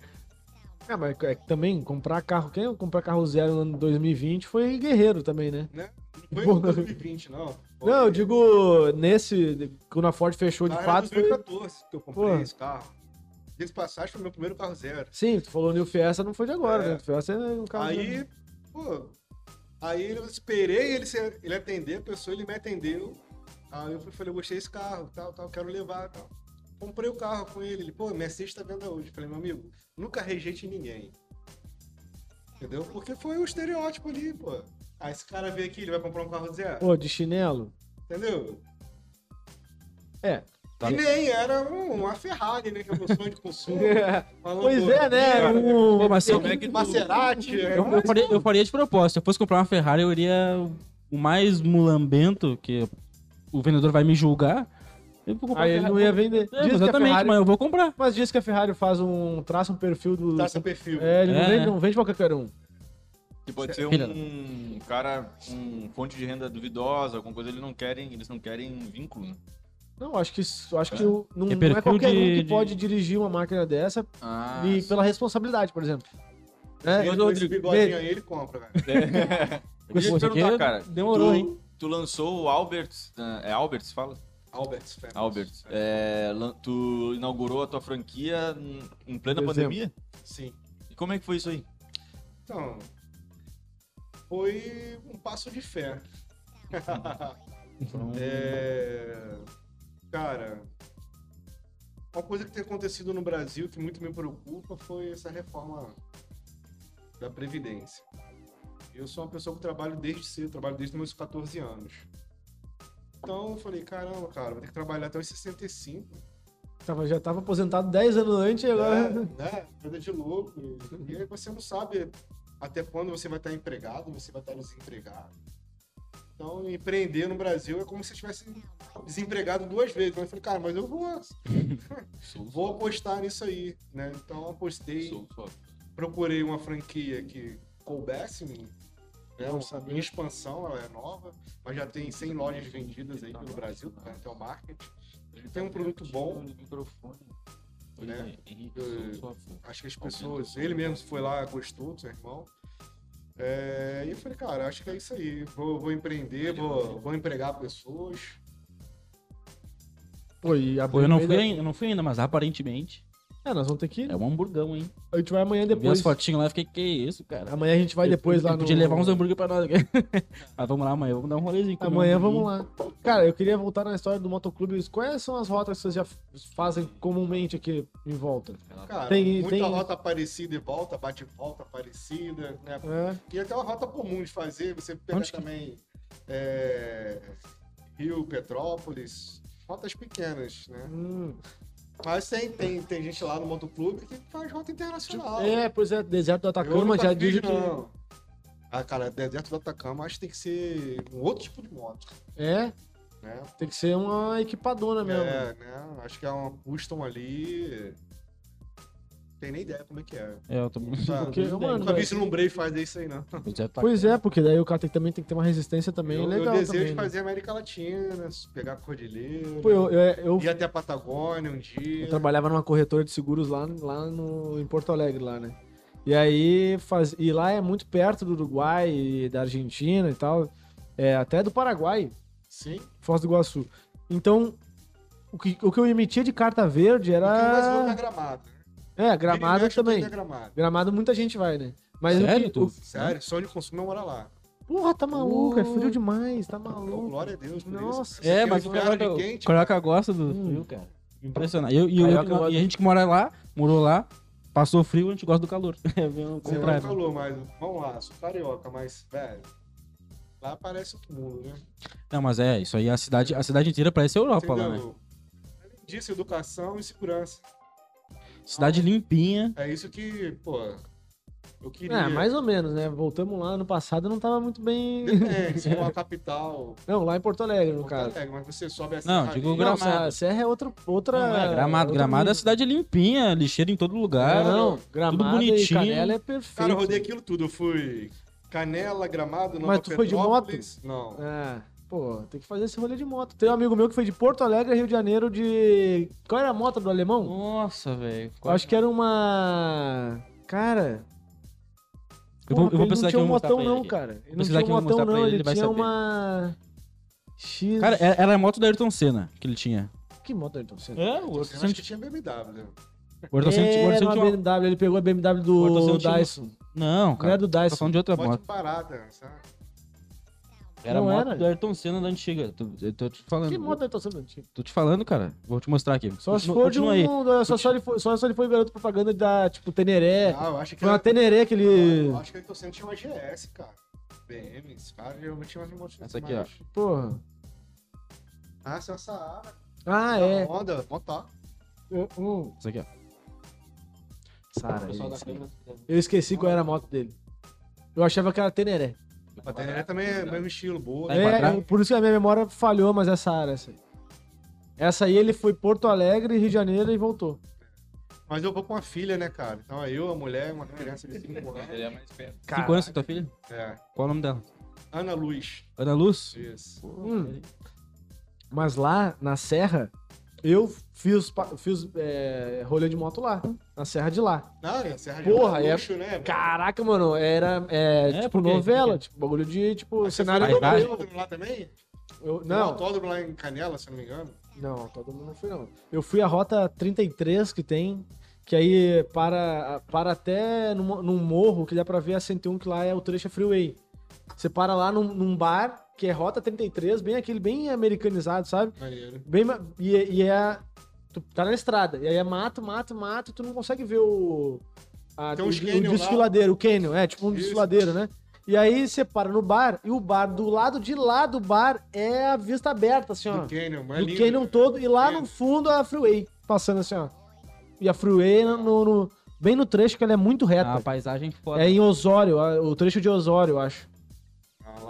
É, mas é também comprar carro, quem comprar carro zero no ano 2020 foi guerreiro também, né? né? Não foi em 2020, não. Foi- Não, eu digo nesse, quando a Ford fechou de Ah, fato, foi... 2014 que eu comprei Porra. esse carro. Esse passagem foi meu primeiro carro zero. Sim, tu falou New Fiesta, não foi de agora, É. né? Fiesta é um carro aí, zero. pô, aí eu esperei ele, ser, ele atender a pessoa, ele me atendeu. Aí eu falei, eu gostei desse carro, tal, tal, quero levar, tal. Comprei o carro com ele, ele, pô, Mercedes tá vendo hoje. Falei, meu amigo, nunca rejeite ninguém. Entendeu? Porque foi o estereótipo ali, pô. Ah, esse cara veio aqui, ele vai comprar um carro zero. Pô, de chinelo. Entendeu? É. E nem era um- uma Ferrari, né? Que é o sonho de consumo. Pois é, né? Um... Pô, mas se eu- é que Maserati. é, Eu, eu, faria, eu faria de propósito. Se eu fosse comprar uma Ferrari, eu iria o mais mulambento, que o vendedor vai me julgar. Aí ele não ia vender. É, Diz que a exatamente, Ferrari- mas eu vou comprar. Mas diz que a Ferrari faz um. traça um perfil do. Tá seu perfil. É, ele não, É. vende, não vende pra qualquer um. Que pode ser Filha. um cara com fonte de renda duvidosa, alguma coisa, eles não querem, eles não querem vínculo. né? Não, acho que, acho que não, É não é perfil qualquer um de- que de- pode dirigir uma máquina dessa Ah, e pela responsabilidade, por exemplo. É, E eu- com esse bigodinho aí, ele compra, velho. Eu ia te perguntar, cara. demorou, tu, hein? Tu lançou o Albert, é Albert, se fala? Albert's Family. Albert. É, lan- tu inaugurou a tua franquia em- plena Dezembro. pandemia? Sim. E como é que foi isso aí? Então, foi um passo de fé. É, Cara, uma coisa que tem acontecido no Brasil que muito me preocupa foi essa reforma da Previdência. Eu sou uma pessoa que trabalho desde cedo, trabalho desde os meus 14 anos. Então eu falei, caramba, cara, vou ter que trabalhar até os 65. tava, já tava aposentado 10 anos antes e agora. É, né? Coisa de louco. E aí você não sabe até quando você vai estar empregado, você vai estar desempregado. Então, empreender no Brasil é como se você estivesse desempregado duas vezes. Eu falei, cara, mas eu vou, vou apostar nisso aí, né? Então, apostei, procurei uma franquia que coubesse em, né, saber. em expansão, ela é nova, mas já tem 100 lojas vendidas aí pelo Brasil, né, até o market. Tem um produto bom, né? Eu- acho que as pessoas, ele mesmo foi lá, gostou, seu irmão. É, e eu falei, cara, acho que é isso aí. Vou, vou empreender, vou, vou empregar pessoas. Pô, e a Pô, eu não fui ainda, eu não fui ainda, mas aparentemente É, nós vamos ter que ir. é um hamburgão, hein? A gente vai amanhã Vi as depois. fotinhas lá e fiquei, que isso, cara? Amanhã a gente vai depois lá Eu no. Podia levar uns hambúrguer pra nós. mas vamos lá amanhã, vamos dar um rolezinho. Amanhã um vamos lá. Cara, eu queria voltar na história do motoclube. Quais são as rotas que vocês já fazem comumente aqui em volta? Cara, Tem- muita tem- rota parecida e volta, bate e volta parecida, né? É. E até uma rota comum de fazer, você pega Onde que- também é, Rio, Petrópolis, rotas pequenas, né? Hum. Mas tem, tem, tem gente lá no motoclube que faz rota internacional. É, pois é, deserto do Atacama já fiz, diz que. não. Ah, cara, deserto do Atacama acho que tem que ser um outro tipo de moto, É, né? tem que ser uma equipadona mesmo. É, né? Acho que é uma custom ali. Tem nem ideia como é que é. É, eu tô Sabe? Porque, mano, Nunca lumbrei fazer isso aí, não. Pois é, porque daí o cara tem, também tem que ter uma resistência também eu, eu legal desejo também. né? fazer América Latina, pegar a cordilheira, Pô, eu, eu, eu, ir até a Patagônia um dia. eu trabalhava numa corretora de seguros lá, lá no, em Porto Alegre, lá, né? E aí, faz, e lá é muito perto do Uruguai e da Argentina e tal, é, até do Paraguai, Sim. Foz do Iguaçu. Então, o que, o que eu emitia de carta verde O que eu mais vou é era... gramado. né? É, Gramado mexe, eu também. a Gramado. Gramado muita gente vai, né? Mas Sério, que- tu? Sério, sonho de consumo é morar lá. Porra, tá maluco, é frio demais, tá maluco. glória a Deus por Nossa. isso. É, mas o Carioca, quente, Carioca gosta do Hum. frio, cara. Impressionante. Eu, e, eu- eu- gosta e a gente que mora lá, morou lá, passou frio, a gente gosta do calor. É bem o Você não contrário. falou, mas vamos lá, sou carioca, mas, velho, lá parece outro mundo, né? Não, mas é, isso aí, a cidade, a cidade inteira parece Europa lá, né? Entendeu? Além disso, educação e segurança. Cidade limpinha. É isso que, pô, eu queria. É, mais ou menos, né? Voltamos lá ano passado, não tava muito bem. Depende, se for uma capital, Não, lá em Porto Alegre, no Porto caso. Alegre, mas você sobe a Não, digo ali, Não, Gramado. Serra- Serra é outra. outra Não, é, gramado. outro Gramado é a cidade limpinha, lixeira em todo lugar. Não, Gramado e bonitinho. Canela é perfeito. Cara, eu rodei aquilo tudo. Eu fui Canela, Gramado, Nova Mas tu foi de moto? Não. É, pô, tem que fazer esse rolê de moto. Tem um amigo meu que foi de Porto Alegre a Rio de Janeiro de. Qual era a moto do alemão? Nossa, velho. Eu acho que era uma. Cara. Eu vou, porra, eu vou ele precisar não tinha um motão, não, aqui. cara. Ele não tinha um motão, não. ele, Ele, tinha saber. uma. X. Cara, era era a moto da Ayrton Senna que ele tinha. Que moto ele tá sendo? É, o acho que tinha BMW. O Ayrton Senna tinha- É, Ayrton Senna uma BMW, ele pegou a BMW Ayrton do Senna Dyson. Não, Não é cara. do Tá Dyson. falando de outra Moto moto. parada, sabe? Era a Não moto era? do Ayrton Senna da antiga. Tô- Eu tô te falando. Que moto ele tá sendo antigo? Tô te falando, cara. Vou te mostrar aqui. Só se for de continua aí. um. Só, só, ele foi, só se ele foi garoto propaganda da, tipo, Teneré. Ah, eu acho que Foi uma era... Teneré que ele. Eu acho que ele tô sendo tinha uma GS, cara. BM, esse cara geralmente tinha umas motos Essa aqui, mais- Porra. Ah, essa é uma Saara. Ah, é. Honda, motar. Hum. Isso aqui, ó. Sara, é. Eu esqueci qual era a moto dele. Eu achava que era Teneré. A Teneré também é mesmo estilo, boa. Vai É, por isso que a minha memória falhou, mas é Sara essa aí. Essa aí ele foi Porto Alegre, Rio de Janeiro e voltou. Mas eu vou com a filha, né, cara? Então é eu, a mulher, uma criança de 5 anos. Ele é mais perto. Cinco anos com tua filha? É. Qual o nome dela? Ana Luz. Ana Luz? Isso. Hum. Mas lá na serra, eu fiz, fiz é, rolê de moto lá, na serra de lá. Não, é Serra Porra, de é- luxo, né? Caraca, mano, era é, É, tipo novela, Por tipo bagulho de tipo Mas você cenário foi do no vai. autódromo lá também? Eu, Não. não, autódromo lá em Canela, se eu não me engano. não, todo mundo não fui não. Eu fui a rota 33 que tem, que aí para para até num, num morro que dá pra ver a 101 que lá é o trecho freeway. Você para lá num, num bar que é rota 33, bem aquele bem americanizado, sabe? Maneiro. Bem, e, é- e é. Tu tá na estrada. E aí é mato, mato, mato, tu não consegue ver o. A, Tem o, uns o canyon lá. desfiladeiro, o canyon, é, tipo um Isso. desfiladeiro, né? E aí você para no bar, e o bar, do lado de lá do bar, é a vista aberta, assim, ó. Do Canyon, mas é do lindo. canyon todo, e lá Canyon. no fundo a freeway, passando assim, ó. E a freeway no, no- no- bem no trecho que ela é muito A reta. paisagem foda. é em Osório, a- o trecho de Osório, eu acho.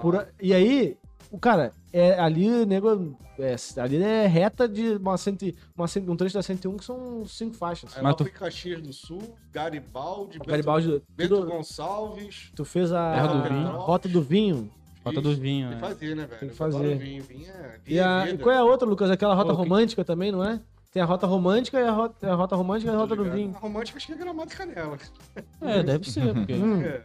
Por a- e aí, o cara, é, ali, nego, é, ali é reta de uma cento, uma cento, um trecho da 101 que são cinco faixas. Aí Mas lá tu- foi Caxias do Sul, Garibaldi, Beto, Garibaldi, Beto Gonçalves. tu fez a, Terra do vinho. rota do vinho. Rota do vinho, Tem que é. fazer, né, velho? Tem que fazer. Vinho. Vinho é E, a, vida. e qual é a outra, Lucas? Aquela rota Pô, que- romântica também, não é? Tem a rota romântica e a rota, a rota romântica e a rota do ligado. vinho. A romântica acho que é Gramado e Canela. É, deve ser, porque... Hum, É.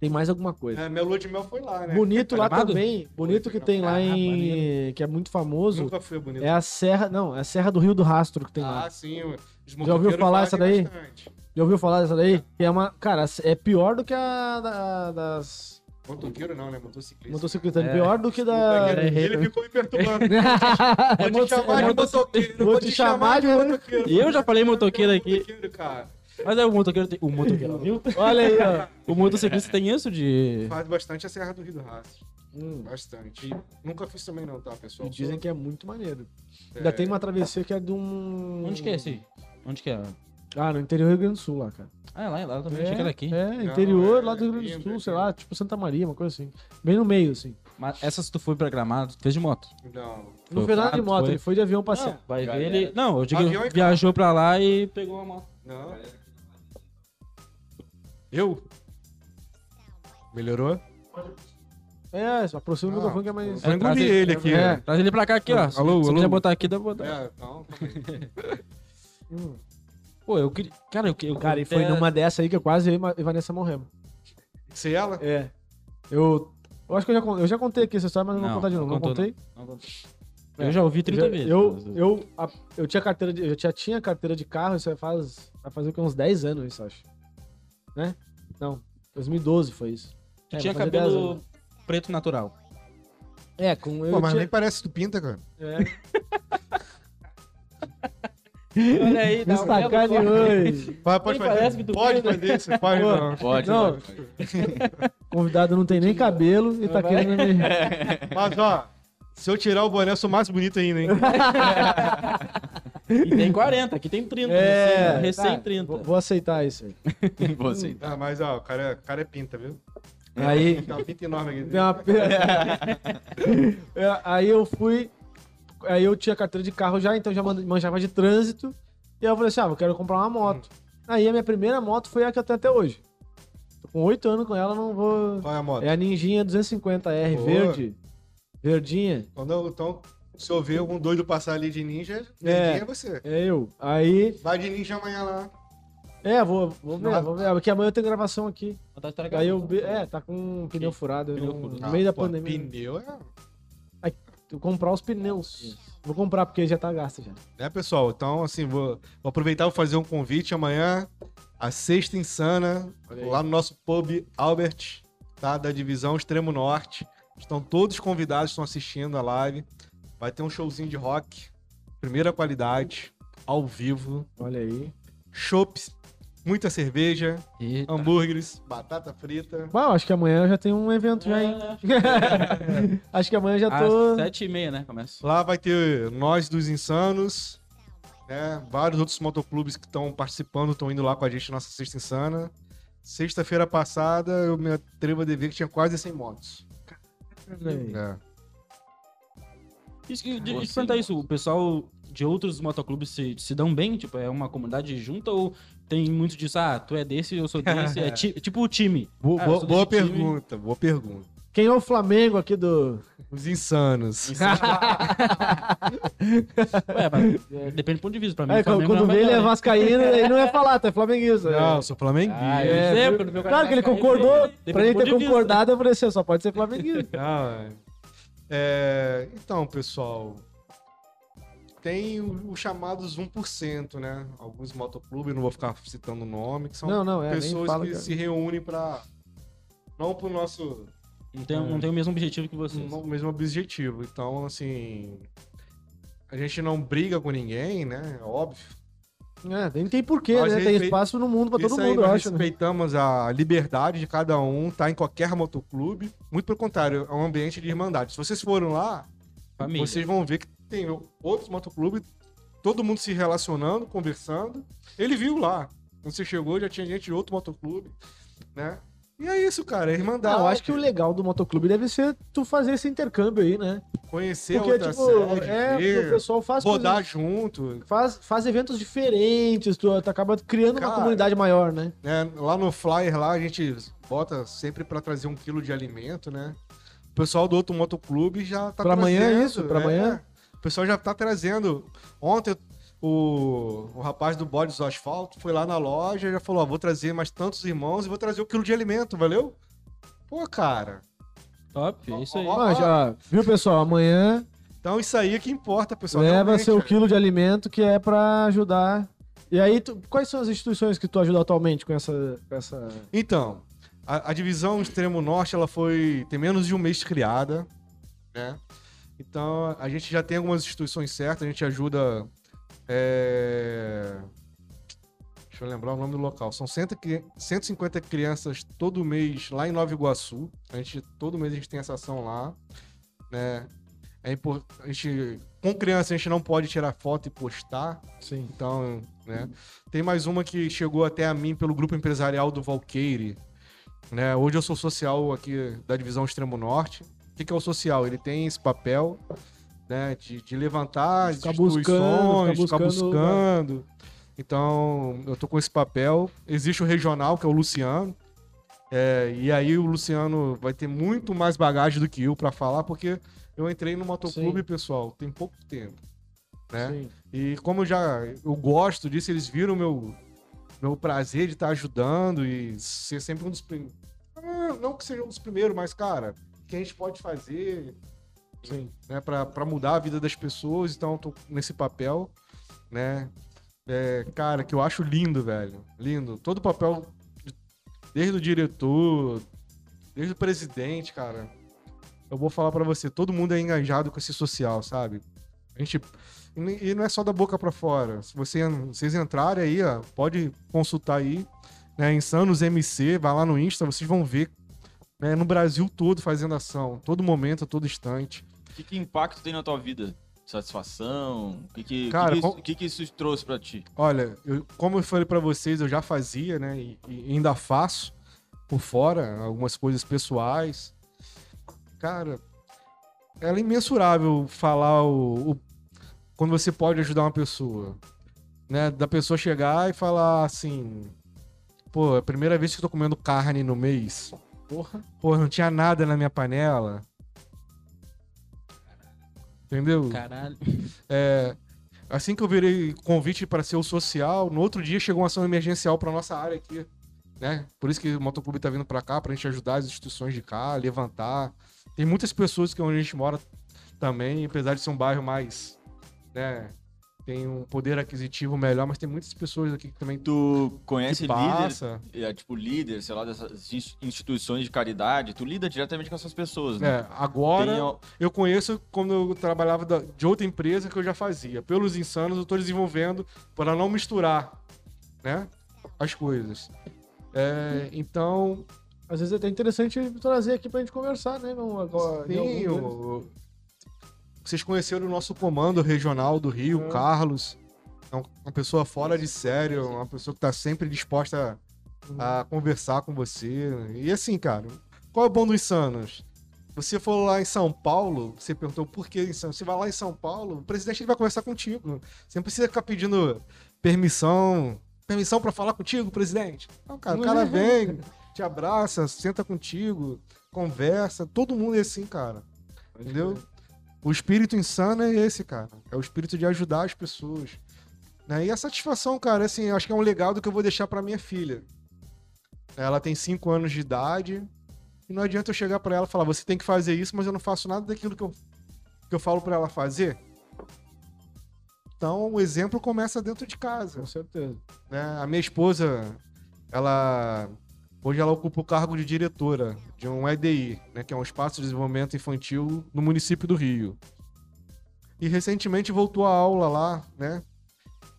tem mais alguma coisa. É, minha lua de mel foi lá, né? Bonito lá Gramado? também. Bonito que tem lá em. que é muito famoso. Nunca fui bonito. É a Serra. Não, é a Serra do Rio do Rastro que tem lá. ah, sim. Já ouviu falar essa daí? bastante. Já ouviu falar dessa daí? Que é uma. Cara, é pior do que a da- das. Motoqueiro não, né? Motociclista. Motociclista. É. Pior do que da. Ele, ele ficou me perturbando. É Vou te chamar de motoqueiro. Vou te chamar de motoqueiro. E eu já falei motoqueiro aqui. Motoqueiro, cara. Mas é o motoqueiro tem... O motoqueiro, viu? Olha aí, ó. O motociclista tem isso de... Faz bastante a Serra do Rio do Rastro. Hum, Bastante. Nunca fiz também não, tá, pessoal? e dizem que é muito maneiro. É. Ainda tem uma travessia que é de um. Onde que é esse? Onde que é? Ah, no interior do Rio Grande do Sul lá, cara. Ah, é lá, lá também. Achei que era aqui. É, interior é lá do Rio Grande do Sul, é sei lá, tipo Santa Maria, uma coisa assim. Bem no meio, assim. Mas essa se tu foi pra Gramado, tu fez de moto. Não. Não fez nada de moto, foi. ele foi de avião passear. vai Galera. ver ele... Não, eu digo, Avião viajou pra lá e pegou a moto. Não. Eu? Melhorou? É, só aproxima o Ah, microfone que é mais. É, engolir traz ele aqui. É. Traz ele pra cá aqui, ó. Se- Alô, se alô? quiser botar aqui, dá pra botar. É, não. Hum. Pô, eu queria... Cara, eu, eu Cara, e foi até- numa dessa aí que eu quase eu e Ma- e Vanessa morremos. Se ela? É. Eu. Eu acho que eu já, con- eu já contei aqui essa história, mas não, vou Não, contar de novo. Não, contei? Não, não. É. Eu já ouvi 30 Eu já- vezes. Eu, eu, a- eu tinha carteira de. Eu já tinha carteira de carro, isso aí faz. Vai fazer o quê? uns 10 anos, isso, acho. Né? Não. 2012 foi isso. Tu É, tinha vai fazer 10 cabelo anos. preto natural. É, com. Eu Pô, mas tinha- nem parece que tu pinta, cara. É. Olha aí, Me sacaneou hoje. Pode fazer. pode fazer isso, pode Pô. não. Pode, Não. pode, pode. Convidado não tem nem cabelo e tá Vai. querendo me. Mas, ó, se eu tirar o boné, eu sou mais bonito ainda, hein? E tem 40, aqui tem 30. É, recém, tá, recém 30. Vou, vou aceitar isso aí. Você. Ah, mas, ó, o cara, é- o cara é pinta, viu? Aí. Tem uma pinta enorme aqui. Tem uma É, aí eu fui. Aí eu tinha carteira de carro já, então já man- manjava de trânsito. E aí eu falei assim: ah, eu quero comprar uma moto. Aí a minha primeira moto foi a que eu tenho até hoje. Tô com oito anos com ela, não vou. Qual é a moto? É a Ninjinha 250R, Boa. verde. Verdinha. Quando eu- então, se eu ver algum doido passar ali de ninja, É. é, é você. É eu. Aí. Vai de ninja amanhã lá. É, vou, vou ver, vou ver. Porque amanhã eu tenho gravação aqui. Tá estragado. Aí eu. be- É, tá com um pneu furado Pneu no, furado. no meio da pô, pandemia. Pneu é... Vou comprar os pneus. Vou comprar porque já tá gasto já. Né, pessoal? Então, assim, vou, vou aproveitar e vou fazer um convite amanhã, a Sexta Insana, lá no nosso pub Albert, tá? Da divisão Extremo Norte. Estão todos convidados, estão assistindo a live. Vai ter um showzinho de rock, primeira qualidade, ao vivo, Olha aí. chopps, muita cerveja, Eita. hambúrgueres, batata frita. Bom, acho que amanhã eu já tenho um evento já, hein? acho que amanhã já tô. Às 7h30, né? Começa. Lá vai ter nós dos Insanos, né? Vários outros motoclubes que estão participando, estão indo lá com a gente na nossa Sexta Insana. Sexta-feira passada, eu me atrevo a dever que tinha quase 100 motos. É. Isso que, Pô, deixa eu te sim. perguntar isso. O pessoal de outros motoclubes se, se dão bem? Tipo, é uma comunidade junta ou tem muito disso? Ah, tu é desse, eu sou desse. É ti- tipo o time. Boa, Ah, boa- time. pergunta, boa pergunta. Quem é o Flamengo aqui do. Os insanos. Ué, mas é, depende do ponto de vista. Pra mim, É, Flamengo quando é vê ele é maior. vascaíno, ele não ia falar, tu é flamenguista. Não, eu sou flamenguista. Ah, É, cara Claro que ele concordou. Pra ele ter de concordado, eu falei assim, só pode ser flamenguista. Não, é. É, então, pessoal, tem o- os chamados 1%, né? Alguns motoclubes, não vou ficar citando o nome, que são Não, não, é, pessoas fala, que cara. se reúnem para não para o nosso Não tem, não tem o mesmo objetivo que vocês. o mesmo objetivo. Então, assim, a gente não briga com ninguém, né? Óbvio. É, nem tem porquê, Nós né? Tem espaço no mundo pra todo Isso mundo, eu nós acho. né? respeitamos a liberdade de cada um, tá em qualquer motoclube. Muito pelo contrário, é um ambiente de irmandade. Se vocês foram lá, Família. vocês vão ver que tem outros motoclubes, todo mundo se relacionando, conversando. Ele viu lá. Quando você chegou, já tinha gente de outro motoclube, né? E é isso, cara, é irmandade. Ah, eu acho que o legal do motoclube deve ser tu fazer esse intercâmbio aí, né? Conhecer Porque, a outra tipo, sede, é, ver, o pessoal faz rodar coisas- junto. Faz, faz eventos diferentes, tu, tu acaba criando uma Cara, comunidade maior, né? né? Lá no flyer lá a gente bota sempre pra trazer um quilo de alimento, né? O pessoal do outro motoclube já tá Pra amanhã é isso? Pra é. amanhã? O pessoal já tá trazendo. Ontem o, o rapaz do Bodes do Asfalto foi lá na loja e já falou: ó, vou trazer mais tantos irmãos e vou trazer o quilo de alimento, valeu? Pô, cara. Top, é isso aí. Ó, Ah, já, viu, pessoal? Amanhã Então isso aí é que importa, pessoal. leva realmente, seu cara. quilo de alimento que é pra ajudar. E aí, tu- quais são as instituições que tu ajuda atualmente com essa. Com essa... Então, a, a divisão extremo norte, ela foi tem menos de um mês criada, né? Então a gente já tem algumas instituições certas, a gente ajuda. É, Deixa eu lembrar o nome do local. São 100 cri- 150 crianças todo mês lá em Nova Iguaçu. A gente todo mês a gente tem essa ação lá, né? É impor- a gente com criança a gente não pode tirar foto e postar, Sim. então, né? Tem mais uma que chegou até a mim pelo grupo empresarial do Valqueire. Né? Hoje eu sou social aqui da divisão Extremo Norte. O que, que é o social? Ele tem esse papel né, de, de levantar as Ficar buscando, instituições, ficar ficar buscando- buscando. Então, eu tô com esse papel. Existe o regional, que é o Luciano. É, e aí o Luciano vai ter muito mais bagagem do que eu pra falar, porque eu entrei no motoclube, Sim. pessoal, tem pouco tempo. Né? Sim. E como eu já eu gosto disso, eles viram meu meu prazer de estar ajudando e ser sempre um dos primeiros. Não que seja um dos primeiros, mas, cara, o que a gente pode fazer Sim. né, pra mudar a vida das pessoas. Então, tô nesse papel, né? É, cara, que eu acho lindo, velho. Lindo. Todo papel, desde o diretor, desde o presidente, cara. Eu vou falar pra você, todo mundo é engajado com esse social, sabe? A gente e não é só da boca pra fora. Se você, vocês entrarem aí, ó, pode consultar aí, né, Insanos MC, vai lá no Insta, vocês vão ver, né, no Brasil todo fazendo ação, todo momento, a todo instante. O que, que impacto tem na tua vida? Satisfação? O que, que, Cara, que, que, com- isso, que que isso trouxe pra ti? Olha, eu- como eu falei pra vocês, eu já fazia, né? E, e ainda faço por fora algumas coisas pessoais. Cara, é imensurável falar o, o- quando você pode ajudar uma pessoa, né? Da pessoa chegar e falar assim, pô, é a primeira vez que eu tô comendo carne no mês. Porra. Pô, não tinha nada na minha panela. Entendeu? Caralho. É, assim que eu virei convite para ser o social, no outro dia chegou uma ação emergencial para nossa área aqui, né? Por isso que o motoclube tá vindo para cá pra gente ajudar as instituições de cá, levantar. Tem muitas pessoas que onde a gente mora também, apesar de ser um bairro mais, né, tem um poder aquisitivo melhor, mas tem muitas pessoas aqui que também Tu conhece passa. líder, é, tipo líder, sei lá, dessas ins- instituições de caridade? Tu lida diretamente com essas pessoas, né? É, agora Tem eu conheço quando eu trabalhava da- de outra empresa que eu já fazia. Pelos insanos eu tô desenvolvendo para não misturar, né, as coisas. É, então, Às vezes é até interessante trazer aqui pra gente conversar, né? Não, agora, sim, o- vocês conheceram o nosso comando regional do Rio, É. Carlos. É um- uma pessoa fora de sério, uma pessoa que tá sempre disposta a conversar com você. E assim, cara, qual é o bom dos insanos? você for lá em São Paulo, você perguntou por que em São Você vai lá em São Paulo, o presidente ele vai conversar contigo. Você não precisa ficar pedindo permissão. Permissão pra falar contigo, presidente? Não, cara, o cara vem, te abraça, senta contigo, conversa. Todo mundo é assim, cara. Entendeu? O espírito insano é esse, cara. É o espírito de ajudar as pessoas. Né? E a satisfação, cara, assim, eu acho que é um legado que eu vou deixar pra minha filha. Ela tem 5 anos de idade. E não adianta eu chegar pra ela e falar, você tem que fazer isso, mas eu não faço nada daquilo que eu, que eu falo pra ela fazer. Então, o exemplo começa dentro de casa. Com certeza. né? A minha esposa, ela hoje ela ocupa o cargo de diretora de um EDI, né, que é um espaço de desenvolvimento infantil no município do Rio. E recentemente voltou a aula lá, né?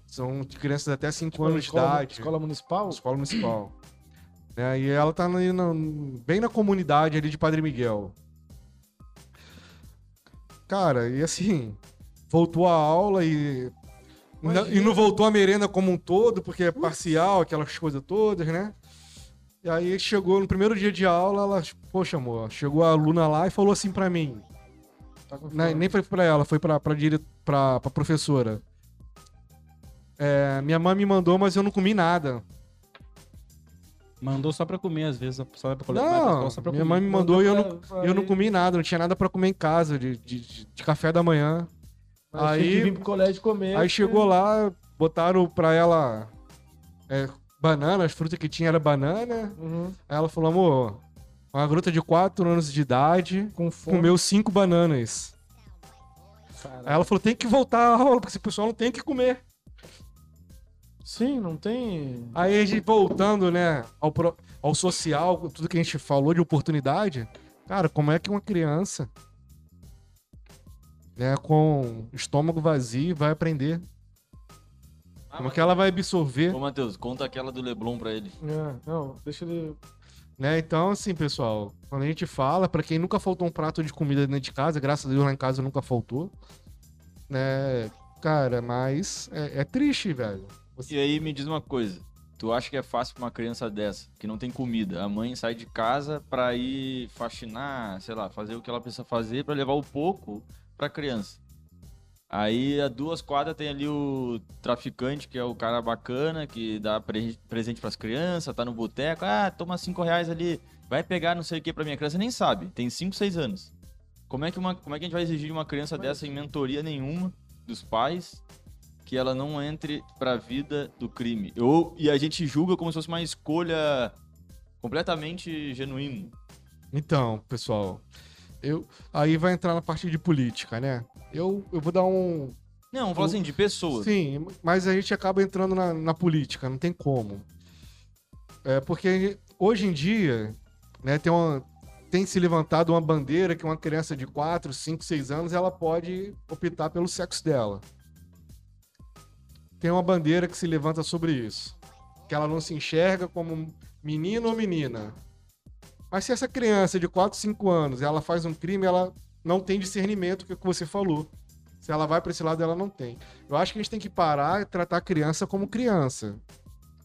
São crianças até 5 anos de idade. escola municipal? Escola municipal. né? E ela tá na- bem na comunidade ali de Padre Miguel. Cara, e assim, voltou a aula e. não- e não voltou a merenda como um todo, porque é parcial, aquelas coisas todas, né? E aí chegou no primeiro dia de aula, ela, poxa, amor, chegou a aluna lá e falou assim pra mim. Tá com né, nem foi pra ela, foi pra, pra, dire... pra, pra professora. É, minha mãe me mandou, mas eu não comi nada. Mandou só pra comer, às vezes. Só pra coletar, Não, só pra minha comer. mãe me mandou e eu não, pra- eu não comi nada, não tinha nada pra comer em casa de, de, de- de café da manhã. Mas Aí- pro colégio comer. Aí chegou lá, botaram pra ela é, banana, as frutas que tinha era banana. Uhum. Aí ela falou, amor, uma garota de 4 anos de idade Com fome. comeu cinco bananas. Caralho. Aí ela falou, tem que voltar à aula, porque esse pessoal não tem que comer. Sim, não tem. Aí a gente voltando, né, ao, pro- ao social, tudo que a gente falou de oportunidade, cara, como é que uma criança, né, com estômago vazio vai aprender? Como é que ela vai absorver? Ô, Matheus, conta aquela do Leblon pra ele. É, não, deixa ele. Né? Então, assim, pessoal, quando a gente fala, pra quem nunca faltou um prato de comida dentro de casa, graças a Deus lá em casa nunca faltou, né? Cara, mas é, é triste, velho. Você- E aí me diz uma coisa. Tu acha que é fácil pra uma criança dessa, que não tem comida? A mãe sai de casa pra ir faxinar, sei lá, fazer o que ela precisa fazer pra levar o pouco pra criança. Aí a duas quadras tem ali o traficante, que é o cara bacana, que dá pre- presente pras crianças, tá no boteco, ah, toma cinco reais ali, vai pegar não sei o que pra minha criança, nem sabe, tem cinco, seis anos. Como é que, uma, como é que a gente vai exigir de uma criança dessa em mentoria nenhuma dos pais que ela não entre pra vida do crime? Ou, e a gente julga como se fosse uma escolha completamente genuína. Então, pessoal, eu aí vai entrar na parte de política, né? Eu, eu vou dar um. Não, vamos falar assim, de pessoas. Sim, mas a gente acaba entrando na, na política, não tem como. É porque hoje em dia, né, tem, uma, tem se levantado uma bandeira que uma criança de 4, 5, 6 anos ela pode optar pelo sexo dela. Tem uma bandeira que se levanta sobre isso. Que ela não se enxerga como menino ou menina. Mas se essa criança de 4, 5 anos ela faz um crime, ela não tem discernimento, que é o que você falou. Se ela vai para esse lado, ela não tem. Eu acho que a gente tem que parar e tratar a criança como criança.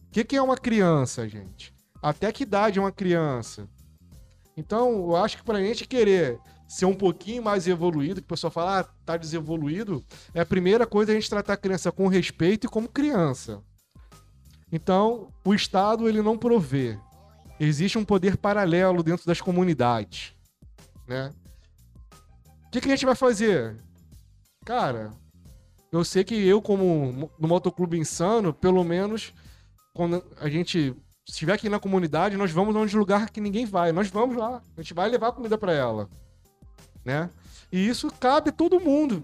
O que, que é uma criança, gente? Até que idade é uma criança? Então, eu acho que pra gente querer ser um pouquinho mais evoluído, que o pessoal fala, ah, tá desevoluído, é a primeira coisa a gente tratar a criança com respeito e como criança. Então, o Estado, ele não provê. Existe um poder paralelo dentro das comunidades, né? O que, que a gente vai fazer? Cara, eu sei que eu, como mo- no motoclube insano, pelo menos quando a gente estiver aqui na comunidade, nós vamos onde lugar que ninguém vai. Nós vamos lá. A gente vai levar comida para ela. Né? E isso cabe a todo mundo.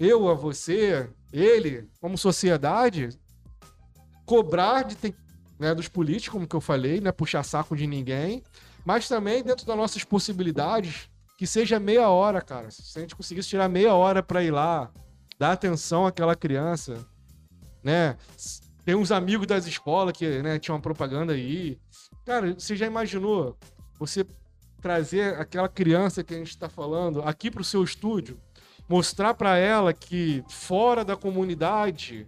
Eu, a você, ele, como sociedade, cobrar de né, dos políticos, como que eu falei, né, puxar saco de ninguém, mas também dentro das nossas possibilidades, que seja meia hora, cara. Se a gente conseguisse tirar meia hora para ir lá, dar atenção àquela criança, né? Tem uns amigos das escolas que né, tinham uma propaganda aí. Cara, você já imaginou você trazer aquela criança que a gente está falando aqui para o seu estúdio, mostrar para ela que fora da comunidade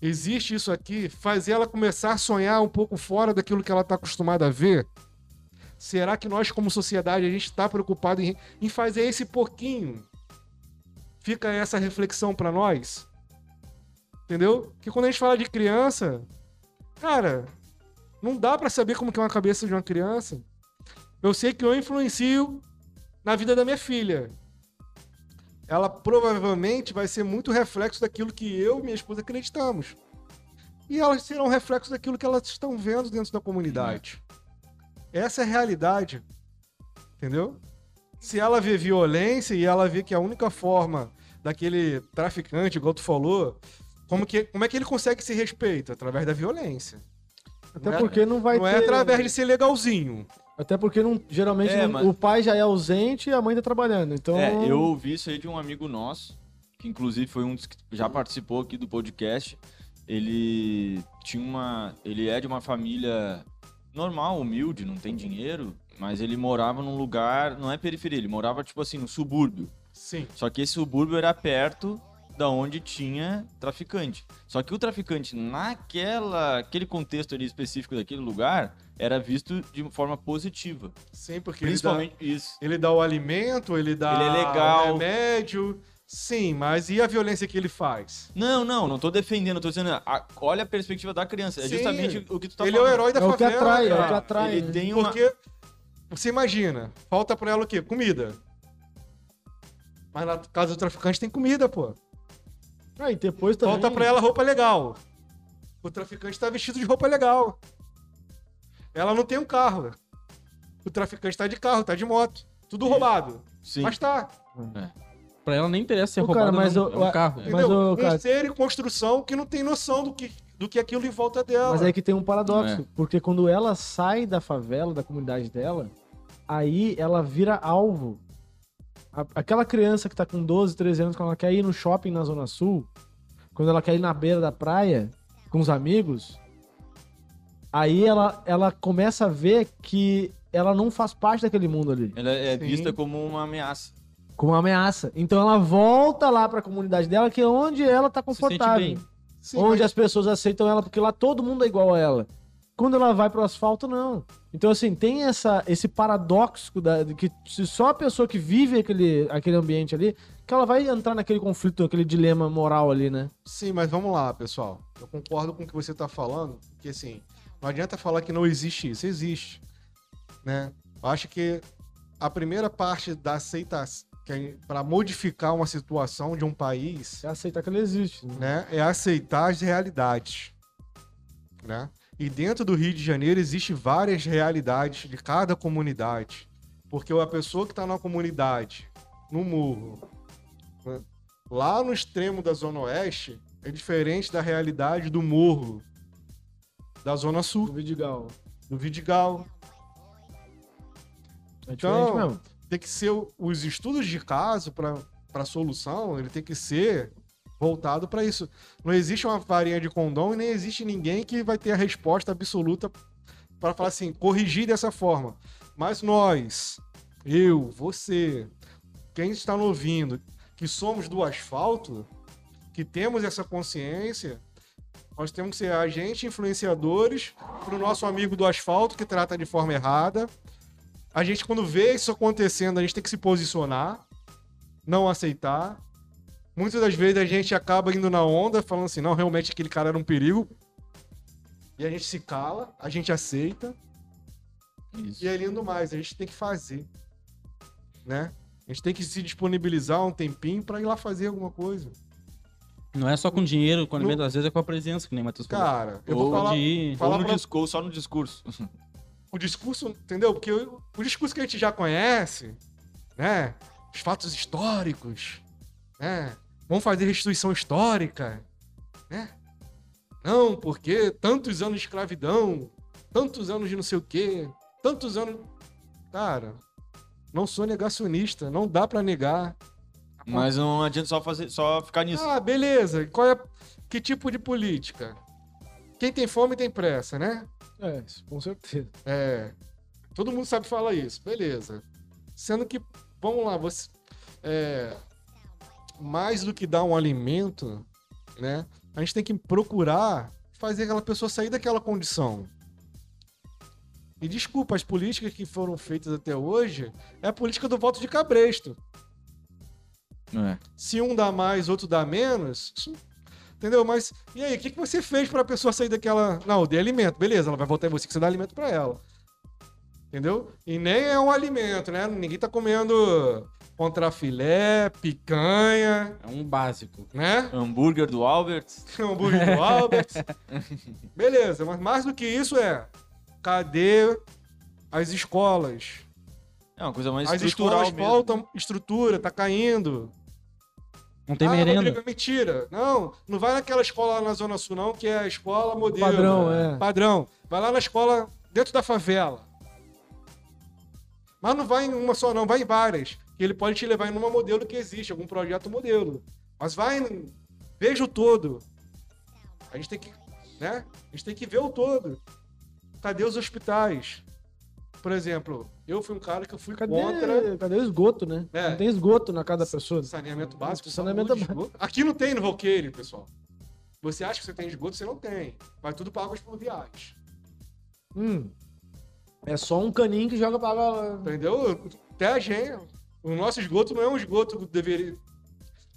existe isso aqui, fazer ela começar a sonhar um pouco fora daquilo que ela está acostumada a ver? Será que nós, como sociedade, a gente está preocupado em, em fazer esse pouquinho? Fica essa reflexão para nós. Entendeu? Que quando a gente fala de criança, cara, não dá para saber como que é uma cabeça de uma criança. Eu sei que eu influencio na vida da minha filha. Ela provavelmente vai ser muito reflexo daquilo que eu e minha esposa acreditamos. E elas serão reflexo daquilo que elas estão vendo dentro da comunidade. Essa é a realidade. Entendeu? Se ela vê violência e ela vê que a única forma daquele traficante, igual tu falou, como, que, como é que ele consegue se respeito? Através da violência. Até Não é- porque não vai não ter. é através de ser legalzinho. Até porque não, geralmente É, não- mas- o pai já é ausente e a mãe tá trabalhando. Então. É, eu ouvi isso aí de um amigo nosso, que inclusive foi um dos que já participou aqui do podcast. Ele tinha uma. Ele é de uma família normal, humilde, não tem dinheiro, mas ele morava num lugar. Não é periferia, ele morava, tipo assim, no subúrbio. Sim. Só que esse subúrbio era perto da onde tinha traficante. Só que o traficante, naquela aquele contexto ali específico daquele lugar, era visto de forma positiva. Sim, porque Principalmente isso. ele dá, ele dá o alimento, ele dá Ele é legal. o remédio. Sim, mas e a violência que ele faz? Não, não, não tô defendendo, tô dizendo, a- olha a perspectiva da criança. É Sim. justamente o que tu tá ele é o falando. herói da É o que favela. atrai, é o cara. que atrai. Ele tem uma. Porque você imagina, falta pra ela o quê? Comida. Mas na casa do traficante tem comida, pô. Ah, e depois também. Falta pra ela roupa legal. O traficante tá vestido de roupa legal. Ela não tem um carro. O traficante tá de carro, tá de moto. Tudo roubado. Sim. Mas tá. Pra ela nem interessa ser Ô, roubado cara, mas não, o- é um carro. Mas, Entendeu? ô, um cara- ser em construção que não tem noção do que, do que aquilo em volta dela. Mas é que tem um paradoxo, É. porque quando ela sai da favela, da comunidade dela, aí ela vira alvo. Aquela criança que tá com 12, 13 anos, quando ela quer ir no shopping na Zona Sul, quando ela quer ir na beira da praia com os amigos, aí ela, ela começa a ver que ela não faz parte daquele mundo ali, Ela é Sim. vista como uma ameaça. Como uma ameaça. Então ela volta lá pra comunidade dela, que é onde ela tá Se sente confortável. bem. Sim, onde mas- as pessoas aceitam ela, porque lá todo mundo é igual a ela. Quando ela vai pro asfalto, não. Então, assim, tem essa, esse paradoxo da, de que se só a pessoa que vive aquele, aquele ambiente ali, que ela vai entrar naquele conflito, aquele dilema moral ali, né? Sim, mas vamos lá, pessoal. Eu concordo com o que você tá falando, porque assim, não adianta falar que não existe isso, existe. Né? Eu acho que a primeira parte da aceitação, para modificar uma situação de um país, Você aceitar que ela existe. Né? né, é aceitar as realidades, né? E dentro do Rio de Janeiro existe várias realidades de cada comunidade, porque a pessoa que está na comunidade, no morro, né, lá no extremo da zona oeste, é diferente da realidade do morro da zona sul, Vidigal. do Vidigal. É diferente Então, mesmo. Tem que ser os estudos de caso para a solução, ele tem que ser voltado para isso. Não existe uma varinha de condom e nem existe ninguém que vai ter a resposta absoluta para falar assim, corrigir dessa forma. Mas nós, eu, você, quem está nos ouvindo, que somos do asfalto, que temos essa consciência, nós temos que ser agentes influenciadores para o nosso amigo do asfalto que trata de forma errada. A gente, quando vê isso acontecendo, a gente tem que se posicionar, não aceitar. Muitas das vezes a gente acaba indo na onda, falando assim, não, realmente aquele cara era um perigo. E a gente se cala, a gente aceita. Isso. E aí, lindo mais, a gente tem que fazer. Né? A gente tem que se disponibilizar um tempinho pra ir lá fazer alguma coisa. Não é só com dinheiro, com alimento, Não- às vezes é com a presença, que nem o Matheus falou. Cara, eu Ou vou falar de ir. Fala ou, no pra- discurso, ou só no discurso. o discurso, entendeu? Porque o, o discurso que a gente já conhece, né? Os fatos históricos, né? Vamos fazer restituição histórica, né? Não, porque tantos anos de escravidão, tantos anos de não sei o quê, tantos anos. Cara, não sou negacionista, não dá pra negar. Mas não adianta só, fazer, só ficar nisso. Ah, beleza. Qual é que tipo de política? Quem tem fome tem pressa, né? É, isso, com certeza. É. Todo mundo sabe falar isso, beleza. Sendo que, vamos lá, você. é, mais do que dar um alimento, né? A gente tem que procurar fazer aquela pessoa sair daquela condição. E desculpa, as políticas que foram feitas até hoje é a política do voto de cabresto. É. Se um dá mais, outro dá menos. isso- entendeu? Mas e aí, o que, que você fez pra pessoa sair daquela. Não, eu dei alimento. Beleza, ela vai votar em você que você dá alimento pra ela. Entendeu? E nem é um alimento, né? Ninguém tá comendo contrafilé, picanha, É um básico. né? Hambúrguer do Albert. hambúrguer do Albert. Beleza, mas mais do que isso é. Cadê as escolas? É uma coisa mais As estrutural escolas mesmo. faltam estrutura, tá caindo. Não tem ah, merenda. Rodrigo, mentira. Não, não vai naquela escola lá na Zona Sul, não, que é a escola modelo. Padrão, é. Padrão. Vai lá na escola dentro da favela. Mas não vai em uma só, não, vai em várias. Que ele pode te levar em uma modelo que existe, algum projeto modelo. Mas vai, em- veja o todo. A gente tem que, né? A gente tem que ver o todo. Cadê os hospitais? Por exemplo, eu fui um cara que eu fui Cadê, contra cadê o esgoto, né? É. Não tem esgoto na casa da pessoa. saneamento básico. Saneamento saúde, básico. Aqui não tem no Valqueire, pessoal. Você acha que você tem esgoto, você não tem. Vai tudo para águas pluviais. Hum. É só um caninho que joga pra água. Entendeu? Até a gente. O nosso esgoto não é um esgoto que deveria.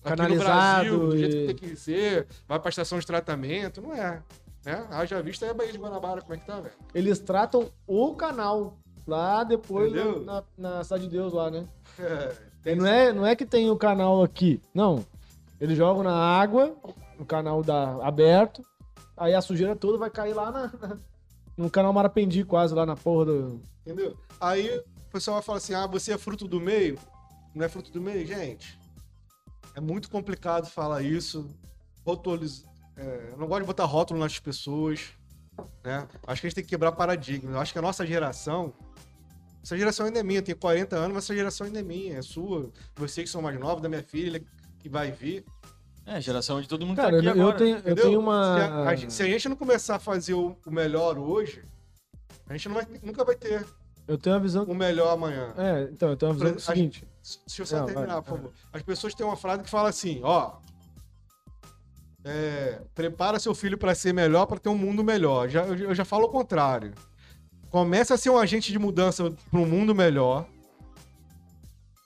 Aqui no Canalizado Brasil, do jeito e- que tem que ser, vai pra estação de tratamento, não é. Né? Haja vista é a Baía de Guanabara, como é que tá, velho? Eles tratam o canal lá depois Entendeu? na, na Cidade de Deus lá, né? É, não é, não é que tem o canal aqui. Não. Eles jogam na água, no canal da, aberto, aí a sujeira toda vai cair lá na, na- no canal Marapendi, quase lá na porra do. Entendeu? Aí o pessoal vai falar assim: ah, você é fruto do meio? Não é fruto do meio? Gente, é muito complicado falar isso. Rotoliz... é, eu não gosto de botar rótulo nas pessoas. Né? Acho que a gente tem que quebrar paradigmas. Eu acho que a nossa geração. Essa geração ainda é minha, eu tenho 40 anos, mas essa geração ainda é minha, é sua. Vocês que são mais novos, da minha filha, que vai vir. É, geração de todo mundo Cara, tá aqui eu, eu agora. tenho, eu tenho Se uma. a, a gente, se a gente não começar a fazer o, o melhor hoje, a gente não vai- nunca vai ter Eu tenho uma visão. o melhor amanhã. É, então, eu tenho uma visão do A- seguinte. Deixa eu só Não, terminar, vai, por favor. As pessoas têm uma frase que fala assim, ó. é, prepara seu filho para ser melhor, para ter um mundo melhor. Já, eu, eu já falo o contrário. Começa a ser um agente de mudança para um mundo melhor.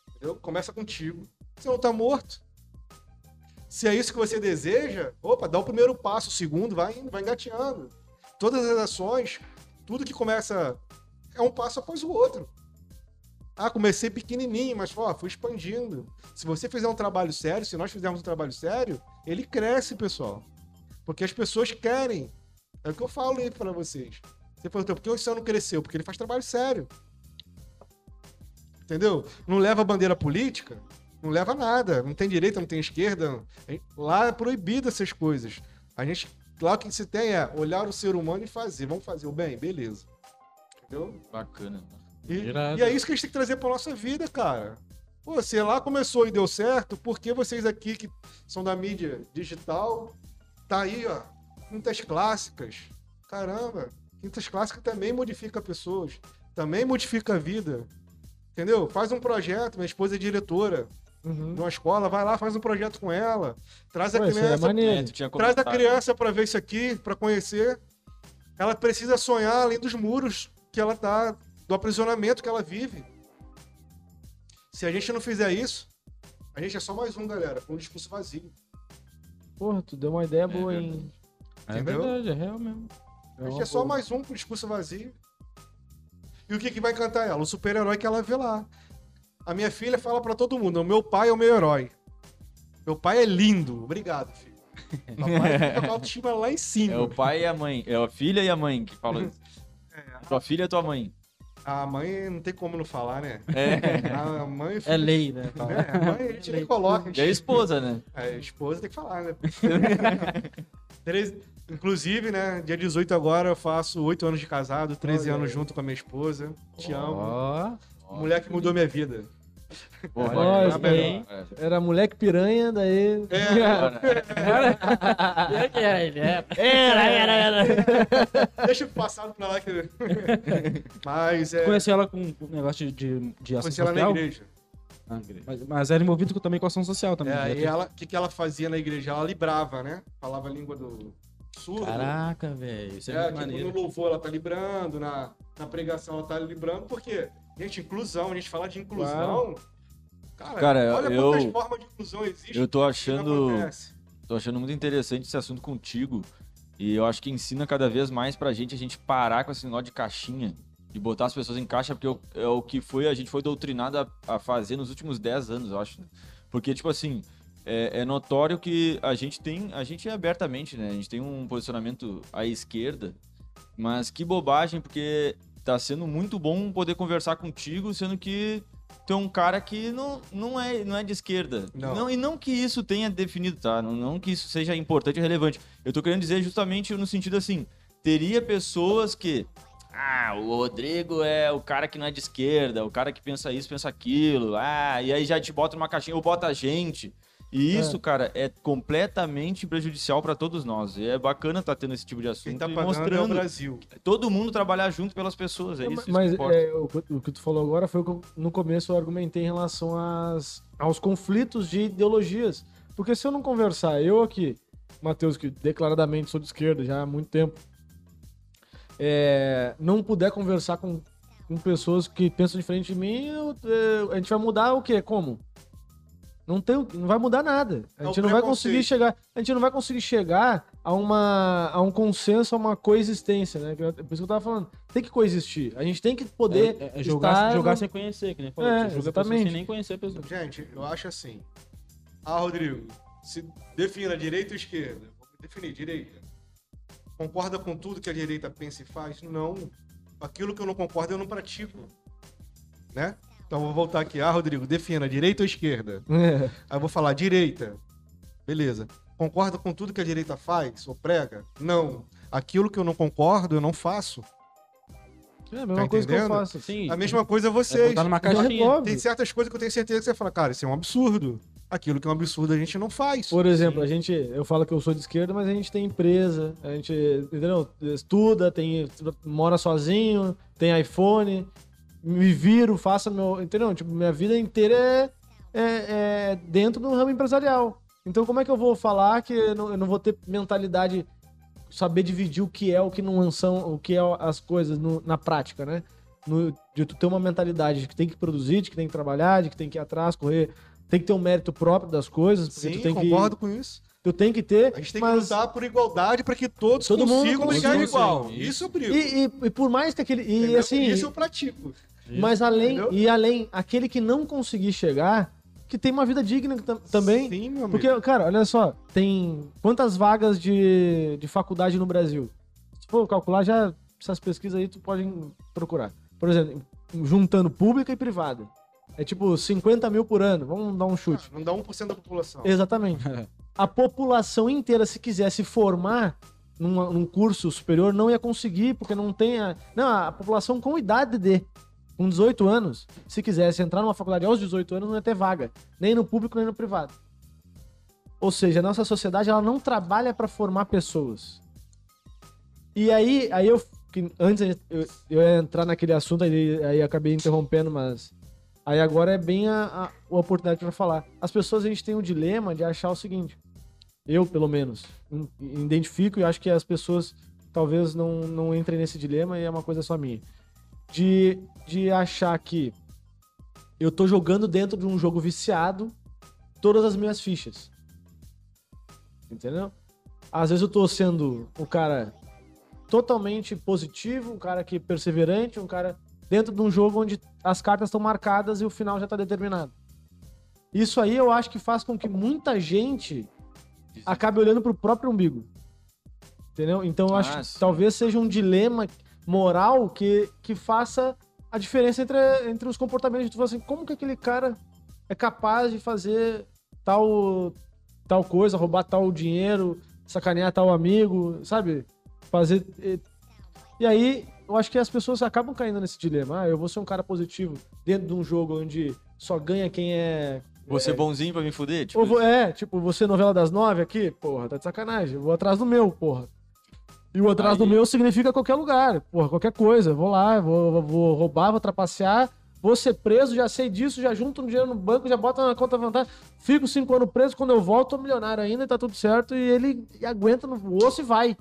Entendeu? Começa contigo. Você não tá morto. Se é isso que você deseja, opa, dá o primeiro passo, o segundo, vai indo, vai engateando. Todas as ações, tudo que começa é um passo após o outro. Ah, comecei pequenininho, mas ó, fui expandindo. Se você fizer um trabalho sério, se nós fizermos um trabalho sério, ele cresce, pessoal. Porque as pessoas querem. É o que eu falo aí pra vocês. Você perguntou, por que o senhor não cresceu? Porque ele faz trabalho sério. Entendeu? Não leva bandeira política, não leva nada. Não tem direita, não tem esquerda. Lá é proibido essas coisas. A gente, lá o que se tem é olhar o ser humano e fazer. Vamos fazer o bem? Beleza. Entendeu? Bacana. E, e é isso que a gente tem que trazer pra nossa vida, cara. Pô, se lá começou e deu certo, por que vocês aqui que são da mídia digital, tá aí, ó, quintas clássicas? Caramba, quintas clássicas também modifica pessoas, também modifica a vida. Entendeu? Faz um projeto, minha esposa é diretora Uhum. de uma escola, vai lá, faz um projeto com ela, traz a Pô, é criança. É, Traz a criança para ver isso aqui, para conhecer. Ela precisa sonhar além dos muros que ela tá, do aprisionamento que ela vive. Se a gente não fizer isso, a gente é só mais um, galera, com um discurso vazio. Porra, tu deu uma ideia boa, hein? É verdade, é real mesmo. A uma é só mais um com discurso vazio. E o que, que vai encantar ela? O super-herói que ela vê lá. A minha filha fala para todo mundo: o meu pai é o meu herói. Meu pai é lindo. Obrigado, filho. Papai fica com a autoestima lá em cima. É o pai e a mãe. É a filha e a mãe que falam isso. Tua filha e tua mãe. A mãe não tem como não falar, né? É. A mãe É lei, né? É, a mãe a gente nem coloca. E a esposa, né? A esposa tem que falar, né? Treze- Inclusive, né? Dia 18 agora eu faço 8 anos de casado, 13 Olha anos aí. junto com a minha esposa. Te amo. Ó, Mulher que mudou minha vida. Pô, Olha, isso bem. Era moleque piranha, daí. É, era ele, é. Era, era, era. deixa o passado pra lá. Que... Mas é. Conheci ela com um negócio de, de, ação Conheci ela na social. igreja. Ah, mas, mas era envolvido com- também com ação social também. É, né? aí ela, o que, que ela fazia na igreja? Ela librava, né? Falava a língua do surdo. Caraca, velho. Isso é, É, muito tipo, maneiro. no louvor ela tá librando, na, na pregação ela tá librando, porque, gente, inclusão, a gente fala de inclusão. Cara, Cara, olha eu- quantas formas de inclusão existem. Eu tô achando. Tô achando muito interessante esse assunto contigo. E eu acho que ensina cada vez mais pra gente a gente parar com esse negócio de caixinha. De botar as pessoas em caixa, porque é o- é o que foi, a gente foi doutrinado a, a fazer nos últimos 10 anos, eu acho. né? Porque, tipo assim, é, é notório que a gente tem. A gente é abertamente, né? A gente tem um posicionamento à esquerda. Mas que bobagem, porque tá sendo muito bom poder conversar contigo, sendo que tu é um cara que não, não, é, não é de esquerda. Não. e não que isso tenha definido, tá? Não, não que isso seja importante e relevante. Eu tô querendo dizer justamente no sentido assim, teria pessoas que ah, o Rodrigo é o cara que não é de esquerda, o cara que pensa isso, pensa aquilo, ah, e aí já te bota numa caixinha ou bota a gente. E isso, cara, é completamente prejudicial pra todos nós. E é bacana estar tendo esse tipo de assunto Quem tá e pagando é o mostrando Brasil. todo mundo trabalhar junto pelas pessoas. É isso, isso Mas que importa. é, o, que- o que tu falou agora foi o que eu- no começo eu argumentei em relação às, aos conflitos de ideologias. Porque se eu não conversar, eu aqui, Matheus, que declaradamente sou de esquerda já há muito tempo, é, não puder conversar com, com pessoas que pensam diferente de mim, eu- é, a gente vai mudar o quê? Como? Não, tem, não vai mudar nada. A É gente não vai conseguir chegar. A gente não vai conseguir chegar a, uma, a um consenso, a uma coexistência, né? Por isso que eu tava falando. Tem que coexistir. A gente tem que poder. É, é jogar, estar jogar no- sem conhecer, que nem falou. É, exatamente. sem nem conhecer a pessoa. Gente, eu acho assim. Ah, Rodrigo, se defina direita ou esquerda. Vou definir, direita. Concorda com tudo que a direita pensa e faz? Não. Aquilo que eu não concordo, eu não pratico. Né? Então vou voltar aqui. Ah, Rodrigo, defina, direita ou esquerda? É. Aí eu vou falar direita. Beleza. Concorda com tudo que a direita faz ou prega? Não. Aquilo que eu não concordo, eu não faço. É a mesma Tá coisa que eu entendendo? faço. Sim, A mesma coisa é vocês. botar numa É caixinha. Tem certas coisas que eu tenho certeza que você fala, cara, isso é um absurdo. Aquilo que é um absurdo a gente não faz. Por exemplo, a gente, eu falo que eu sou de esquerda, mas a gente tem empresa, a gente, entendeu? Estuda, tem, mora sozinho, tem iPhone, me viro, faço meu, entendeu? Tipo, minha vida inteira é, é, é dentro do ramo empresarial. Então, como é que eu vou falar que eu não, eu não vou ter mentalidade, saber dividir o que é, o que não são, o que é as coisas no- na prática, né? No- de tu ter uma mentalidade de que tem que produzir, de que tem que trabalhar, de que tem que ir atrás, correr, tem que ter um mérito próprio das coisas, Sim, tu tem concordo que com isso. tu tem que ter, A gente tem mas que lutar por igualdade para que todos Todo mundo consigam consiga, chegar igual. sim. Isso eu brigo. e, e- e por mais que aquele e entendeu? assim, Isso eu pratico. Mas além entendeu? e além aquele que não conseguir chegar, que tem uma vida digna tam- também, Sim, meu amigo. porque cara, olha só, tem quantas vagas de, de faculdade no Brasil? Se for calcular já essas pesquisas aí tu pode procurar. Por exemplo, juntando pública e privada. É tipo 50 mil por ano. Vamos dar um chute. Não dá 1% da população. Exatamente. A população inteira, se quisesse formar numa- num curso superior, não ia conseguir, porque não tem a. Não, a população com idade de. Com 18 anos, se quisesse entrar numa faculdade aos 18 anos, não ia ter vaga. Nem no público, nem no privado. Ou seja, a nossa sociedade ela não trabalha para formar pessoas. E aí, aí eu. Antes eu, eu ia entrar naquele assunto, aí, aí acabei interrompendo, mas Aí agora é bem a, a, a oportunidade para falar. As pessoas, a gente tem o dilema de achar o seguinte. Eu, pelo menos, identifico e acho que as pessoas talvez não, não entrem nesse dilema e é uma coisa só minha. De, de achar que eu tô jogando dentro de um jogo viciado todas as minhas fichas. Entendeu? Às vezes eu tô sendo um cara totalmente positivo, um cara que perseverante, um cara dentro de um jogo onde as cartas estão marcadas e o final já está determinado. Isso aí eu acho que faz com que muita gente acabe olhando pro próprio umbigo. Entendeu? Então eu acho Ah, que sim. talvez seja um dilema moral que, que faça a diferença entre, entre os comportamentos. Tu fala assim, como que aquele cara é capaz de fazer tal, tal coisa, roubar tal dinheiro, sacanear tal amigo, sabe? Fazer. e- E aí, eu acho que as pessoas acabam caindo nesse dilema. Ah, eu vou ser um cara positivo dentro de um jogo onde só ganha quem é. Você bonzinho pra me fuder? Tipo, Ou vou- é, tipo, você novela das nove aqui, porra, tá de sacanagem. Eu vou atrás do meu, porra. E o atrás do Aí- meu significa qualquer lugar, porra, qualquer coisa. Vou lá, vou, vou- roubar, vou trapacear, vou ser preso, já sei disso, já junto um dinheiro no banco, já bota na conta vantagem. Fico cinco anos preso, quando eu volto, tô milionário ainda e tá tudo certo. E ele aguenta no osso e vai.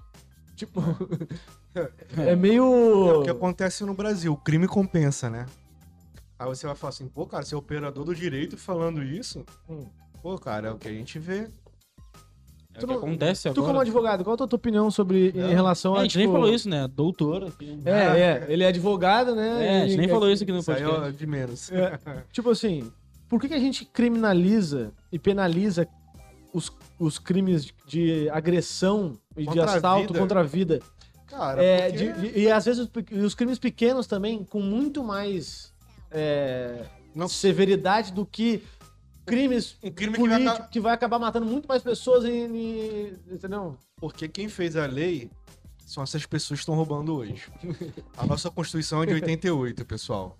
Tipo, é meio. O que acontece no Brasil, o crime compensa, né? Aí você vai falar assim, pô, cara, você é operador do direito falando isso? Hum. Pô, cara, é o que a gente vê. É Tu o que acontece Tu, agora. como advogado, qual a tua tua opinião sobre em relação É, a. a gente tipo, nem falou isso, né? Doutor. aqui. É, é. Ele é advogado, né? É, a gente nem E- falou isso aqui no podcast. é de menos. É, tipo assim, por que, que a gente criminaliza e penaliza os, os crimes de agressão e de Contra a assalto vida. contra a vida? Cara, É, porque- de- de- e às vezes os, os crimes pequenos também, com muito mais é, Não- severidade do que crimes um crime que vai dar... que vai acabar matando muito mais pessoas em, em- entendeu? Porque quem fez a lei são essas pessoas que estão roubando hoje. A nossa Constituição é de 88, pessoal.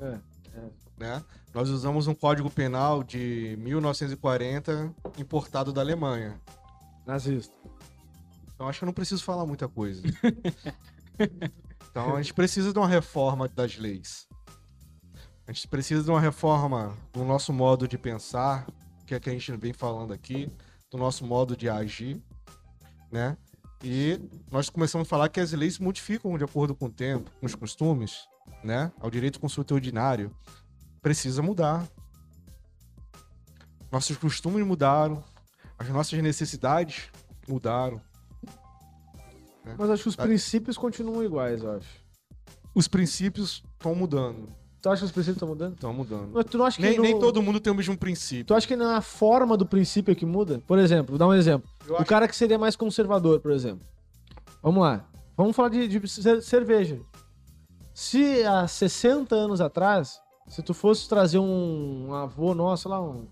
É, Né? Nós usamos um código penal de 1940 importado da Alemanha. Nazista. Então acho que eu não preciso falar muita coisa. Então a gente precisa de uma reforma das leis. A gente precisa de uma reforma do nosso modo de pensar, que é que a gente vem falando aqui, do nosso modo de agir, né? E nós começamos a falar que as leis se modificam de acordo com o tempo, com os costumes, né? Ao direito consulta ordinário. Precisa mudar. Nossos costumes mudaram, as nossas necessidades mudaram. Mas acho que os Ah. princípios continuam iguais, eu acho. Os princípios estão mudando. Tu acha que os princípios estão mudando? Estão mudando. Mas tu não acha que Nem, no- nem todo mundo tem o mesmo princípio. Tu acha que não é a forma do princípio que muda? Por exemplo, vou dar um exemplo. Eu O acho- cara que seria mais conservador, por exemplo. Vamos lá. Vamos falar de, de cer- cerveja. Se há 60 anos atrás, se tu fosse trazer um, um avô nosso, lá, um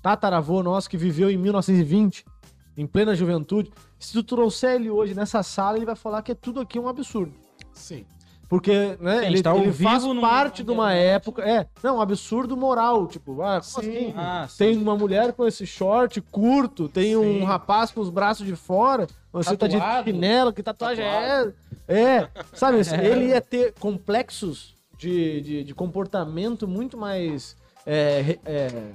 tataravô nosso que viveu em 1920, em plena juventude, se tu trouxer ele hoje nessa sala, ele vai falar que é tudo aqui um absurdo. Sim. Porque, né, Sim, ele, ao ele faz num- parte de uma época. É, não, um absurdo moral. Tipo, ah, assim? Ah. Tem uma mulher com esse short curto, tem um Sim. rapaz com os braços de fora, você tá Tatuado. de chinelo, que tatuagem é? É, sabe, ele ia ter complexos de, de, de comportamento muito mais é, é,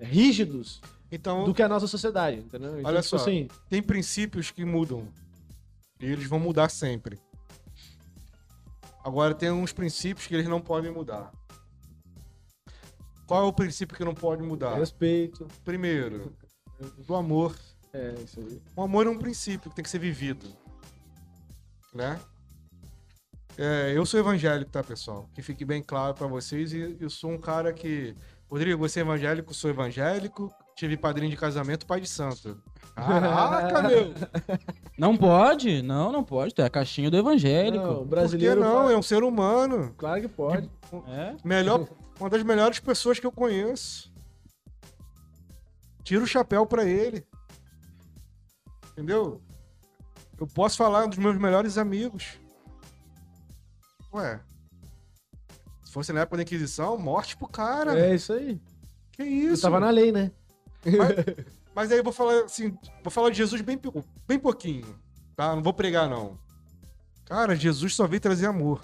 rígidos Então, do que a nossa sociedade, entendeu? Então, Olha tipo só. assim, tem princípios que mudam. E eles vão mudar sempre. Agora, tem uns princípios que eles não podem mudar. Qual é o princípio que não pode mudar? respeito, Primeiro, do amor. é isso aí. O amor é um princípio que tem que ser vivido. Né? É, eu sou evangélico, tá, pessoal? Que fique bem claro pra vocês. E eu sou um cara que. Rodrigo, você é evangélico? Sou evangélico. Tive padrinho de casamento, pai de santo. Caraca, meu! Não pode? Não, não pode. Tu é a caixinha do evangélico. Não, o Por que brasileiro não? faz- É um ser humano. Claro que pode. É? Melhor, uma das melhores pessoas que eu conheço. Tira o chapéu pra ele. Entendeu? Eu posso falar um dos meus melhores amigos. Ué. Se fosse na época da Inquisição, morte pro cara. É isso aí. Que Eu isso? tava na lei, né? Mas aí eu vou falar assim, vou falar de Jesus bem, bem pouquinho, tá? Não vou pregar, não. Cara, Jesus só veio trazer amor.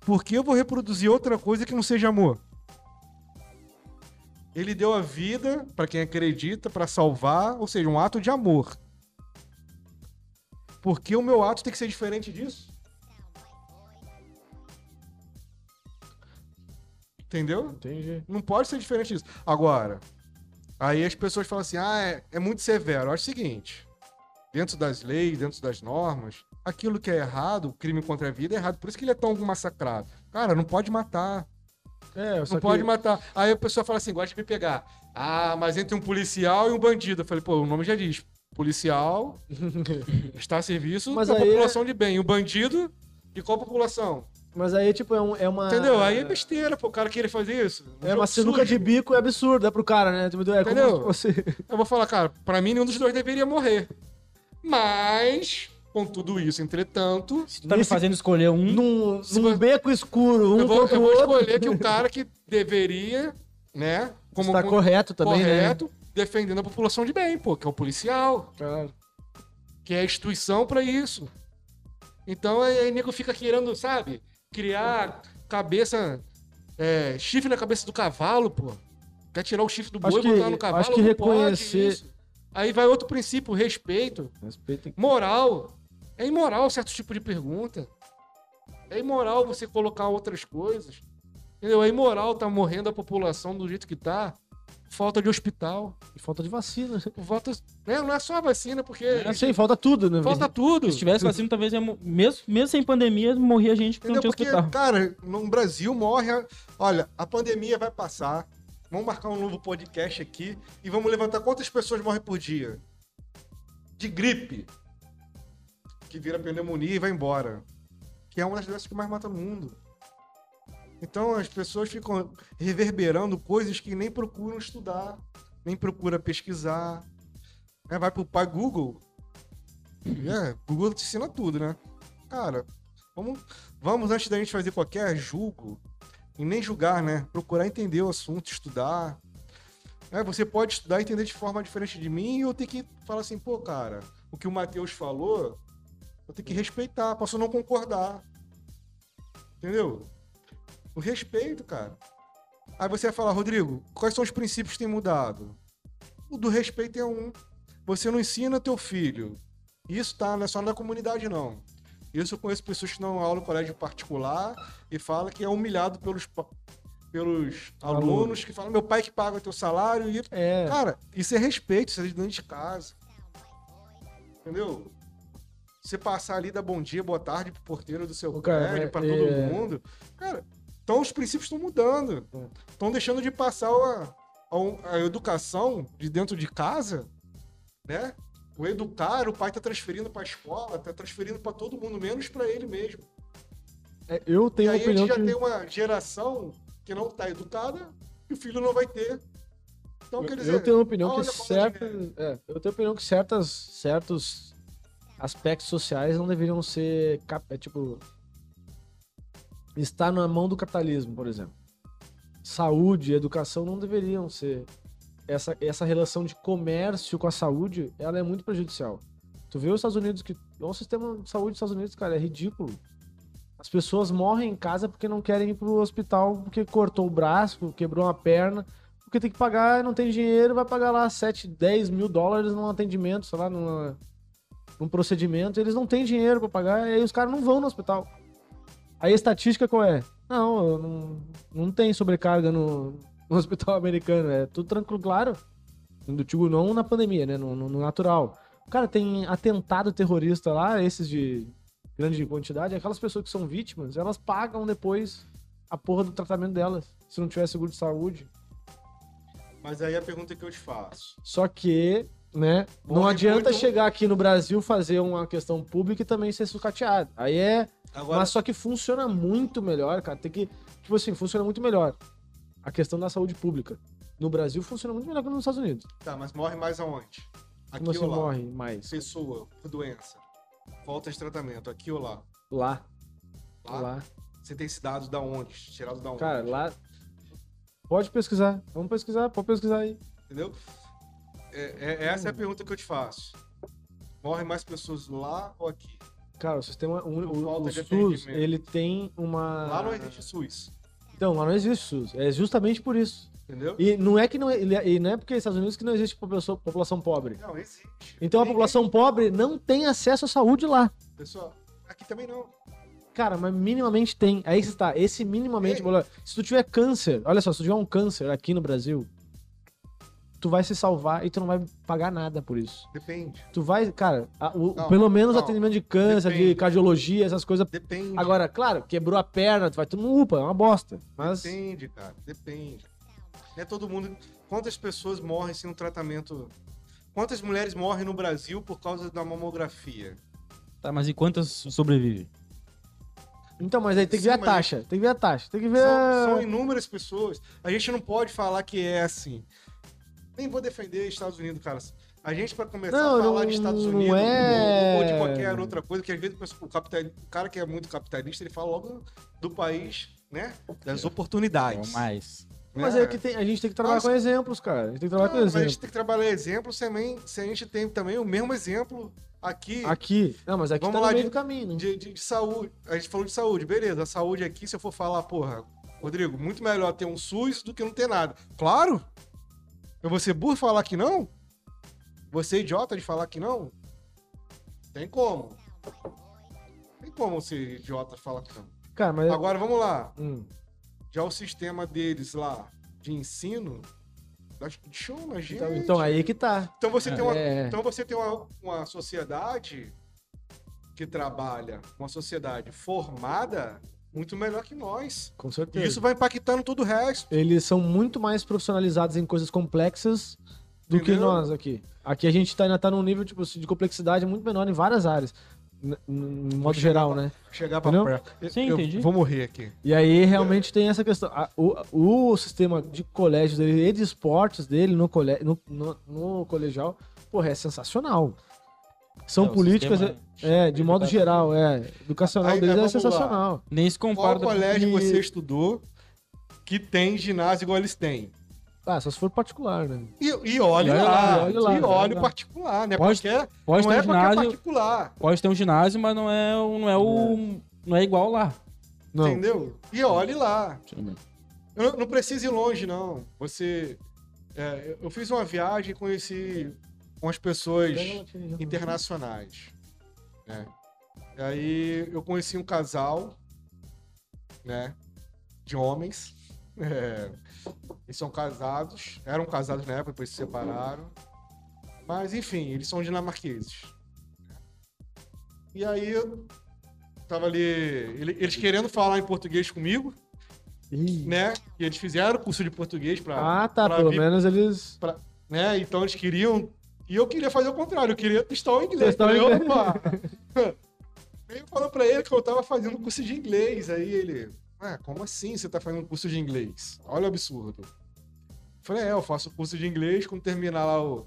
Por que eu vou reproduzir outra coisa que não seja amor? Ele deu a vida para quem acredita, para salvar, ou seja, um ato de amor. Por que o meu ato tem que ser diferente disso? Entendeu? Entendi. Não pode ser diferente disso. Agora, aí as pessoas falam assim: ah, é, é muito severo. Eu acho o seguinte: dentro das leis, dentro das normas, aquilo que é errado, o crime contra a vida é errado. Por isso que ele é tão massacrado. Cara, não pode matar. É, Não que- pode matar. Aí a pessoa fala assim: gosta de me pegar. Ah, mas entre um policial e um bandido. Eu falei: pô, o nome já diz. Policial está a serviço Mas da população de bem. O bandido de qual população? Mas aí, tipo, é, um- é uma. Entendeu? Aí é besteira, pô, o cara querer fazer isso. Um É uma sinuca sujo. de bico é absurdo, é pro cara, né? Tipo, É Entendeu? você. Eu vou falar, cara, pra mim nenhum dos dois deveria morrer. Mas, com tudo isso, entretanto, Se tu tá me fazendo escolher um. Num, num você- beco escuro, um eu vou, contra eu o vou outro. escolher que o cara que deveria, né, como Está correto também, correto, defendendo a população de bem, pô, que é o policial, né? Claro. que é a instituição pra isso. Então aí, aí nego fica querendo, sabe, criar cabeça, é, chifre na cabeça do cavalo, pô. Quer tirar o chifre do boi e botar no cavalo? acho que reconhecer-. Aí vai outro princípio, respeito, Respeita. moral. É imoral certo tipo de pergunta. É imoral você colocar outras coisas. Entendeu? É imoral tá morrendo a população do jeito que tá. Falta de hospital. E falta de vacina. Falta. né, Não é só a vacina, porque. É, sim, falta tudo, né? Falta tudo. Se tivesse vacina, talvez ia mo- mesmo, mesmo sem pandemia, morria gente porque não Entendeu? tinha Porque, hospital. cara, no Brasil morre. a- Olha, a pandemia vai passar. Vamos marcar um novo podcast aqui e vamos levantar quantas pessoas morrem por dia. De gripe. Que vira pneumonia e vai embora. Que é uma das doenças que mais mata no mundo. Então as pessoas ficam reverberando coisas que nem procuram estudar, nem procuram pesquisar. É, vai pro pai Google. É, Google te ensina tudo, né? Cara, vamos, vamos antes da gente fazer qualquer julgo, e nem julgar, né? Procurar entender o assunto, estudar. É, você pode estudar e entender de forma diferente de mim, e eu tenho que falar assim, pô, cara, o que o Matheus falou, eu tenho que respeitar, posso não concordar. Entendeu? O respeito, cara. Aí você vai falar, Rodrigo, quais são os princípios que têm mudado? O do respeito é um. Você não ensina teu filho. Isso tá, não é só na comunidade, não. Isso eu conheço pessoas que dão aula em colégio particular e fala que é humilhado pelos, pelos alunos, Alunos. que falam, meu pai que paga o teu salário. E, É. cara, isso é respeito, isso é de dentro de casa. Entendeu? Você passar ali, dar bom dia, boa tarde pro porteiro do seu cara, prédio, pra todo é- mundo. Cara, então os princípios estão mudando. É. Estão deixando de passar a, a, a educação de dentro de casa, né? O educar, o pai tá transferindo pra escola, tá transferindo pra todo mundo, menos pra ele mesmo. É, eu E tenho a aí a opinião gente já que... tem uma geração que não tá educada e o filho não vai ter. Então, quer dizer, eu tenho a opinião que como é certas, é, eu tenho a opinião que certas, certos aspectos sociais não deveriam ser cap- é, tipo estar na mão do capitalismo, por exemplo. Saúde, educação não deveriam ser essa essa relação de comércio com a saúde, ela é muito prejudicial. Tu vê os Estados Unidos que o sistema de saúde dos Estados Unidos, cara, é ridículo. As pessoas morrem em casa porque não querem ir pro hospital porque cortou o braço, quebrou uma perna porque tem que pagar, não tem dinheiro, vai pagar lá 7, 10 mil dólares num atendimento, sei lá, numa, num procedimento, eles não têm dinheiro pra pagar, e aí os caras não vão no hospital. Aí a estatística qual é? Não, não, não tem sobrecarga no, no hospital americano, é tudo tranquilo, claro. Do tipo, não na pandemia, né, no, no- no natural. Cara, tem atentado terrorista lá, esses de grande quantidade, aquelas pessoas que são vítimas, elas pagam depois a porra do tratamento delas, se não tiver seguro de saúde. Mas aí a pergunta que eu te faço. Só que, né, não Morre adianta muito- chegar aqui no Brasil fazer uma questão pública e também ser sucateado. Aí é. Agora, Mas só que funciona muito melhor, cara. Tem que. Tipo assim, funciona muito melhor. A questão da saúde pública. No Brasil funciona muito melhor que nos Estados Unidos. tá, mas morre mais aonde? Aqui Como você ou lá? morre mais? Pessoa por doença. Falta de tratamento, aqui ou lá? Lá. Lá? Lá. Você tem esse dado da onde? Tirado da onde? Cara, lá. Pode pesquisar. Vamos pesquisar, pode pesquisar aí. Entendeu? É, é- essa é a pergunta que eu te faço. Morrem mais pessoas lá ou aqui? Cara, o sistema. O, o, SUS, ele tem uma. Lá não existe SUS. Então, lá não existe SUS. É justamente por isso. Entendeu? E não é que não, ele- e não é porque nos Estados Unidos que não existe população, população pobre. Não, existe. Então a Ninguém- população pobre não tem acesso à saúde lá. Pessoal, aqui também não. Cara, mas minimamente tem. Aí está. Esse minimamente. É. Se tu tiver câncer, olha só, se tu tiver um câncer aqui no Brasil, tu vai se salvar e tu não vai pagar nada por isso. Depende. Tu vai, cara, a- o- Não, pelo menos não. atendimento de câncer, de Depende. cardiologia, essas coisas. Depende. Agora, claro, quebrou a perna, tu vai tu no UPA, é uma bosta. Mas. Depende, cara. Depende. Não é todo mundo. Quantas pessoas morrem sem um tratamento. Quantas mulheres morrem no Brasil por causa da mamografia? Tá, mas e quantas sobrevivem? Então, mas aí tem que Sim, ver a taxa. Tem que ver a taxa. Tem que ver. São, são inúmeras pessoas. A gente não pode falar que é assim. Nem vou defender Estados Unidos, cara. A gente, pra começar Não, a falar não- de Estados não Unidos é- ou, de qualquer outra coisa, que às vezes o capital, o cara que é muito capitalista, ele fala logo do país, né? Das É oportunidades. o mais. Mas né? é que tem- a gente tem que trabalhar Nossa. com exemplos, cara. A gente tem que trabalhar Não, com mas a exemplos. gente tem que trabalhar exemplos também, se a gente tem também o mesmo exemplo aqui Aqui. Não, mas aqui Vamos tá lá no meio de- do caminho. né? de, de- de saúde. A gente falou de saúde, beleza. A saúde aqui, se eu for falar, porra, Rodrigo, muito melhor ter um SUS do que não ter nada. Claro! Eu vou ser burro falar que não? Você é idiota de falar que não? Tem como. Tem como ser idiota de falar que não. Cara, mas. Agora vamos lá. Hum. Já o sistema deles lá de ensino show na gente. Então, então aí que tá. Então você tem uma, É. então você tem uma, uma sociedade que trabalha, uma sociedade formada muito melhor que nós. Com E certeza. isso vai impactando todo o resto. Eles são muito mais profissionalizados em coisas complexas do que Entendeu? nós aqui. Aqui a gente tá, ainda tá num nível tipo, assim, de complexidade muito menor em várias áreas. No modo geral, pra- né? Chegar pra perto. Eu- Sim, eu entendi. Vou morrer aqui. E aí realmente tem essa questão. A- o, o sistema de colégio dele e de esportes dele no, cole, no, no, no colegial, porra, é sensacional. São É, políticas, sistema é, de modo geral, é. Educacional Aí, deles é, é vamos lá. sensacional. Nem se Qual compara. colégio e- você estudou que tem ginásio igual eles têm? Ah, só se for particular, né? E, e olhe E olha lá, lá, olha lá, e olhe olha o lá. particular, né? Pode- Qualquer, Pode não ter é um qualquer ginásio, particular, pode ter um ginásio, mas não é, o- não é o. Não é igual lá. Não. entendeu? E olhe lá. Eu não, não precisa ir longe, não. Você. é, eu- eu fiz uma viagem e conheci umas pessoas internacionais. Né? E aí eu conheci um casal, né? De homens. É, eles são casados. Eram casados na época, depois se separaram. Mas enfim, eles são dinamarqueses. E aí eu tava ali. ele- Eles querendo falar em português comigo, Ih. né? E eles fizeram curso de português pra. Ah, tá. pra Pelo vir menos eles. né? Então eles queriam. E eu queria fazer o contrário, eu queria testar o inglês. Testar o inglês. opa! Aí eu falando pra ele que eu tava fazendo curso de inglês. Aí ele, ah, como assim você tá fazendo curso de inglês? Olha o absurdo. Eu Falei, é, eu faço curso de inglês, quando terminar lá o,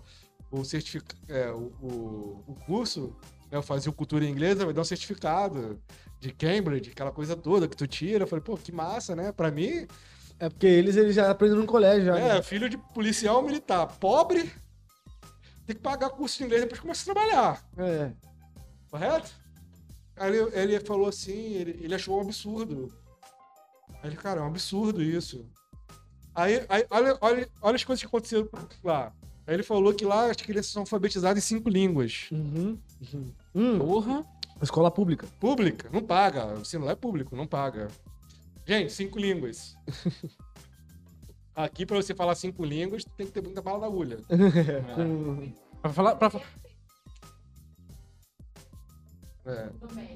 o certificado, o, o, o curso, né, eu fazia o cultura inglesa, vai dar um certificado de Cambridge, aquela coisa toda que tu tira. Eu falei, pô, que massa, né? Pra mim, É porque eles, eles já aprendem no colégio já. é, né? filho de policial militar, pobre, tem que pagar curso de inglês depois começa a trabalhar, É. correto? Aí ele, ele falou assim, ele, ele achou um absurdo. Aí ele, cara, é um absurdo isso. Aí, aí olha, olha, olha as coisas que aconteceram lá. Aí ele falou que lá as crianças são alfabetizadas em cinco línguas. Uhum. Hum, Porra. escola pública. Pública, não paga. O ensino lá é público, não paga. Gente, cinco línguas. Aqui, pra você falar cinco línguas, tem que ter muita bala na agulha. Com- Pra falar. Pra, É.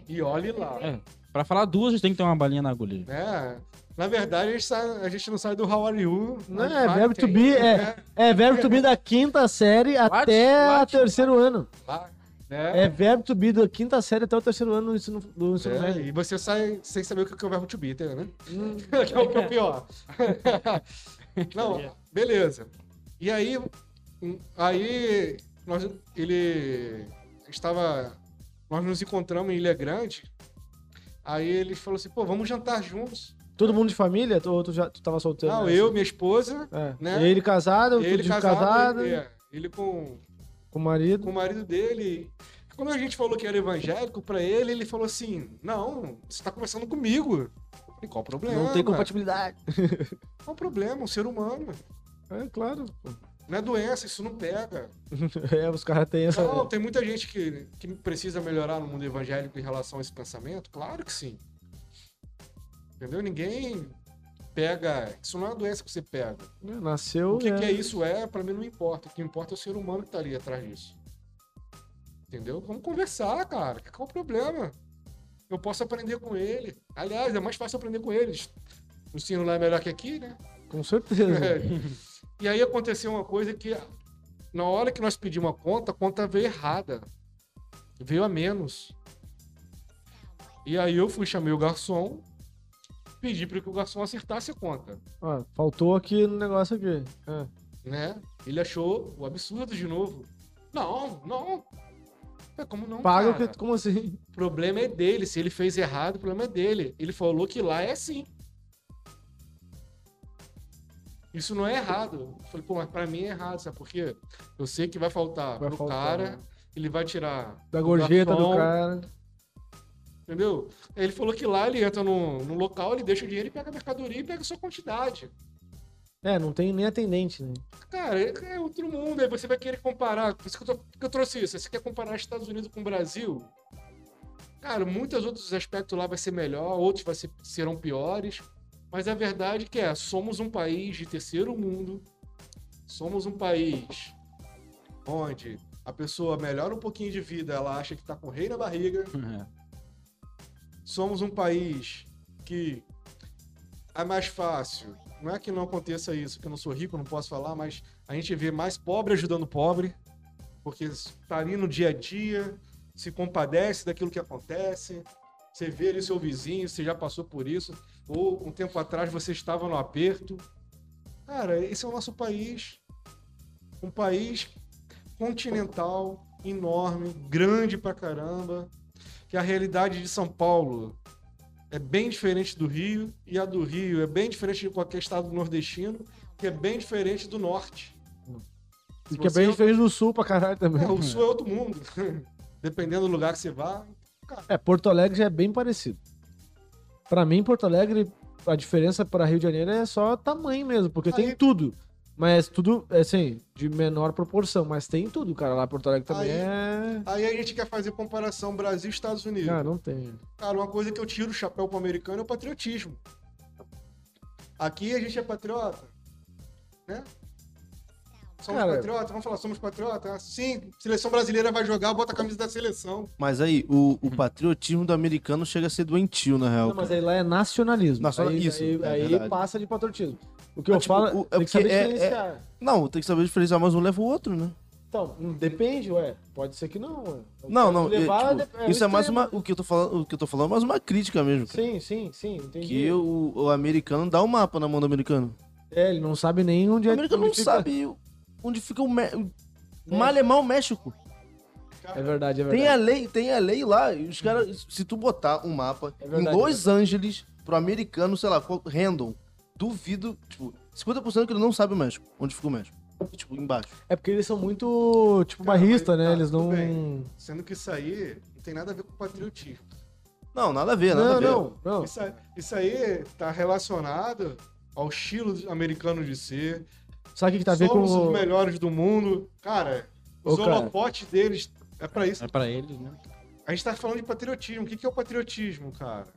E olhe lá. é, pra falar duas, a gente tem que ter uma balinha na agulha. É. Na verdade, a gente, sai- a gente não sai do How Are You. Não, mas é verbo to be, é, é verbo to be da quinta série até What? o terceiro ano. Né? É verbo to be da quinta série até o terceiro ano do ensino, do ensino É, e você sai sem saber o que é o verbo to be, entendeu, né? Hum. que é o que é o pior. Não, beleza. E aí, hum, aí nós, ele estava, nós nos encontramos em Ilha Grande. Aí ele falou assim, pô, vamos jantar juntos. Todo mundo de família? Ou tu, já, tu tava solteiro? Não, né? eu, minha esposa, É. né? Ele casado, tu ele casado, casado, ele, é, ele com, com o marido. com o marido dele. Quando a gente falou que era evangélico pra ele, ele falou assim: Não, você tá conversando comigo. Falei, qual o problema? Não tem compatibilidade. Qual o problema? Um ser humano. É, claro. Não é doença, isso não pega. É, os caras têm essa. Não, tem muita gente que, que precisa melhorar no mundo evangélico em relação a esse pensamento. Claro que sim. Entendeu? Ninguém pega. Isso não é uma doença que você pega. Nasceu. O que, é. que é isso é, pra mim não importa. O que importa é o ser humano que tá ali atrás disso. Entendeu? Vamos conversar, cara. Qual o problema? Eu posso aprender com ele. Aliás, é mais fácil aprender com eles. O ensino lá é melhor que aqui, né? Com certeza. É. E aí aconteceu uma coisa que, na hora que nós pedimos a conta, a conta veio errada. Veio a menos. E aí eu fui, chamei o garçom, pedi para que o garçom acertasse a conta. Ó, faltou aqui no negócio aqui. É. Né? Ele achou o absurdo de novo. Não, não. É como não, Paga o que. Como assim? O problema é dele. Se ele fez errado, o problema é dele. Ele falou que lá é assim. Isso não é errado. Eu falei, pô, mas pra mim é errado, sabe por quê? Eu sei que vai faltar Vai pro faltar, cara, né? ele vai tirar. Da gorjeta do cara. Entendeu? Ele falou que lá ele entra no, no local, ele deixa o dinheiro e pega a mercadoria e pega a sua quantidade. É, não tem nem atendente, né? Cara, é, é outro mundo. Aí você vai querer comparar. Por isso que eu, tô, que eu trouxe isso. Você quer comparar Estados Unidos com o Brasil? Cara, muitos outros aspectos lá vai ser melhor, outros vai ser, serão piores. Mas a verdade é que é, somos um país de terceiro mundo. Somos um país onde a pessoa melhora um pouquinho de vida, ela acha que tá com rei na barriga. Somos um país que é mais fácil. Não é que não aconteça isso, que eu não sou rico, não posso falar, mas a gente vê mais pobre ajudando pobre, porque está ali no dia a dia, se compadece daquilo que acontece. Você vê ali seu vizinho, você já passou por isso, ou um tempo atrás você estava no aperto. Cara, esse é o nosso país. Um país continental, enorme, grande pra caramba, que a realidade de São Paulo é bem diferente do Rio, e a do Rio é bem diferente de qualquer estado nordestino, que é bem diferente do norte. E que é bem diferente do sul pra caralho também. É, o sul é outro mundo. Dependendo do lugar que você vá. É, Porto Alegre já é bem parecido. Pra mim, Porto Alegre, a diferença para Rio de Janeiro é só tamanho mesmo, porque tem Aí- tudo. Mas tudo, assim, de menor proporção. Mas tem tudo, cara. Lá Porto Alegre também Aí- é. Aí a gente quer fazer comparação Brasil e Estados Unidos. Cara, não tem. Cara, uma coisa que eu tiro o chapéu pro americano é o patriotismo. Aqui a gente é patriota, né? Somos Cara- patriotas, vamos falar, somos patriotas? Sim, seleção brasileira vai jogar, bota a camisa da seleção. Mas aí, o, o patriotismo do americano chega a ser doentio, na real. Não, mas aí lá é nacionalismo. Nacional- aí, isso, aí, é aí passa de patriotismo. O que eu Mas, tipo, falo o- é tem que saber é- é- diferenciar. Não, tem que saber diferenciar, mas um leva o outro, né? Então, depende, ué. Pode ser que não, ué. Não, não, levar, é, tipo, é o isso é mais uma. O que eu tô falando, o que eu tô falando é mais uma crítica mesmo. cara. Sim, sim, sim, entendi. Que o, o americano dá o mapa na mão do americano. É, ele não sabe nem onde O é americano não fica- sabe onde fica o, Me... o Malemão, o México. É verdade, é verdade. Tem a lei, tem a lei lá. Os caras, se tu botar um mapa É verdade, em Los Angeles pro americano, sei lá, random, duvido, tipo, 50% que ele não sabe o México, onde fica o México. Tipo, embaixo. É porque eles são muito, tipo, Cara, barrista, mas- né? tá, Eles não... bem. Sendo que isso aí não tem nada a ver com patriotismo. Não, nada a ver, nada a Não, ver. não, não. Isso, aí- isso aí tá relacionado ao estilo americano de ser. Sabe o que, que tá a ver com... Somos os o- melhores do mundo. Cara, os Ô, cara. holofotes deles é pra isso. É pra eles, né? A gente tá falando de patriotismo. O que, que é o patriotismo, cara?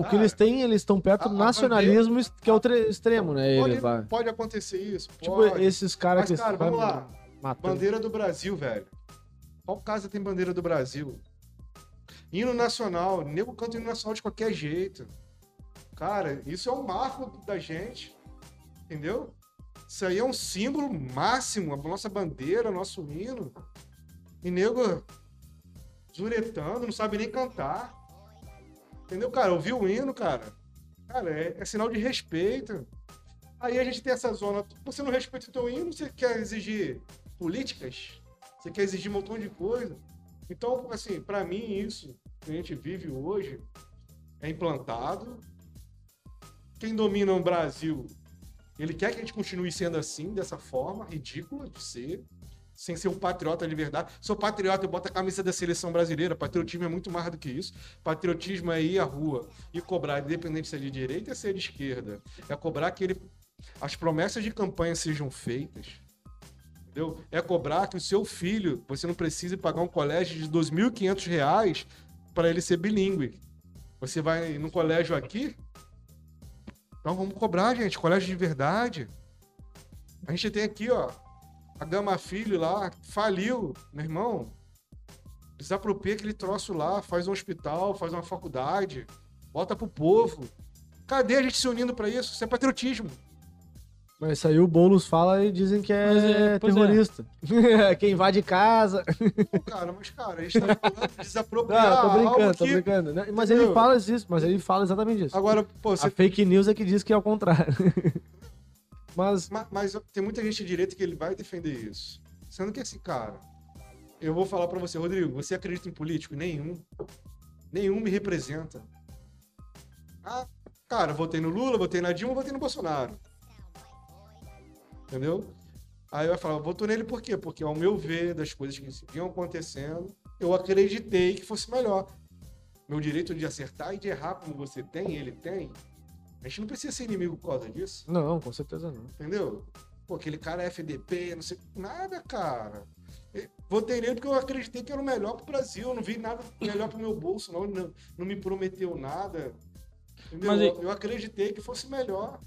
O que eles têm, eles estão perto do nacionalismo, que é o tre- extremo, né? Pode, Eles lá. pode acontecer isso. Tipo, pode. esses caras que... cara, vamos lá. Matando. Bandeira do Brasil, velho. Qual casa tem bandeira do Brasil? Hino nacional. Nego canta hino nacional de qualquer jeito. Cara, isso é um marco da gente. Entendeu? Isso aí é um símbolo máximo. A nossa bandeira, nosso hino. E nego zuretando, não sabe nem cantar. Entendeu, cara? Ouvir o hino, cara. Cara, é, é sinal de respeito. Aí a gente tem essa zona. Você não respeita o teu hino, você quer exigir políticas? Você quer exigir um montão de coisa? Então, assim, pra mim, isso que a gente vive hoje é implantado. Quem domina o Brasil, ele quer que a gente continue sendo assim, dessa forma, ridícula de ser, sem ser um patriota de verdade. Sou patriota, eu boto a camisa da seleção brasileira. Patriotismo é muito mais do que isso. Patriotismo é ir à rua e cobrar, independente se é de direita ou se é de esquerda. É cobrar que ele, as promessas de campanha sejam feitas. Entendeu? É cobrar que o seu filho, você não precise pagar um colégio de 2.500 reais para ele ser bilíngue. Você vai no colégio aqui? Então vamos cobrar, gente. Colégio de verdade. A gente tem aqui, ó, a Gama Filho lá, faliu, meu irmão. Desapropria aquele troço lá, faz um hospital, faz uma faculdade, bota pro povo. Cadê a gente se unindo pra isso? Isso é patriotismo. Mas isso aí o Boulos fala e dizem que é, é, é. terrorista. Quem invade casa. Pô, cara, mas cara, a gente tá falando de desapropriar Não, tô algo brincando, tô que- brincando. né? Mas Entendeu? ele fala isso, mas ele fala exatamente isso. Agora, pô, você A fake news é que diz que é o contrário. mas, Ma- Mas, tem muita gente de direita que ele vai defender isso. Sendo que assim, cara, eu vou falar pra você, Rodrigo, você acredita em político? Nenhum. Nenhum me representa. Ah, cara, votei no Lula, votei na Dilma, votei no Bolsonaro. Entendeu? Aí vai falar, votou nele por quê? Porque ao meu ver das coisas que vinham acontecendo, eu acreditei que fosse melhor. Meu direito de acertar e de errar como você tem, ele tem, A gente não precisa ser inimigo por causa disso, Não, com certeza não. entendeu? Pô, aquele cara é FDP, não sei. Nada, cara. Votei nele porque eu acreditei que era o melhor pro Brasil. Eu não vi nada melhor pro meu bolso, não. Não, não me prometeu nada. Entendeu? Mas Eu, eu acreditei que fosse melhor.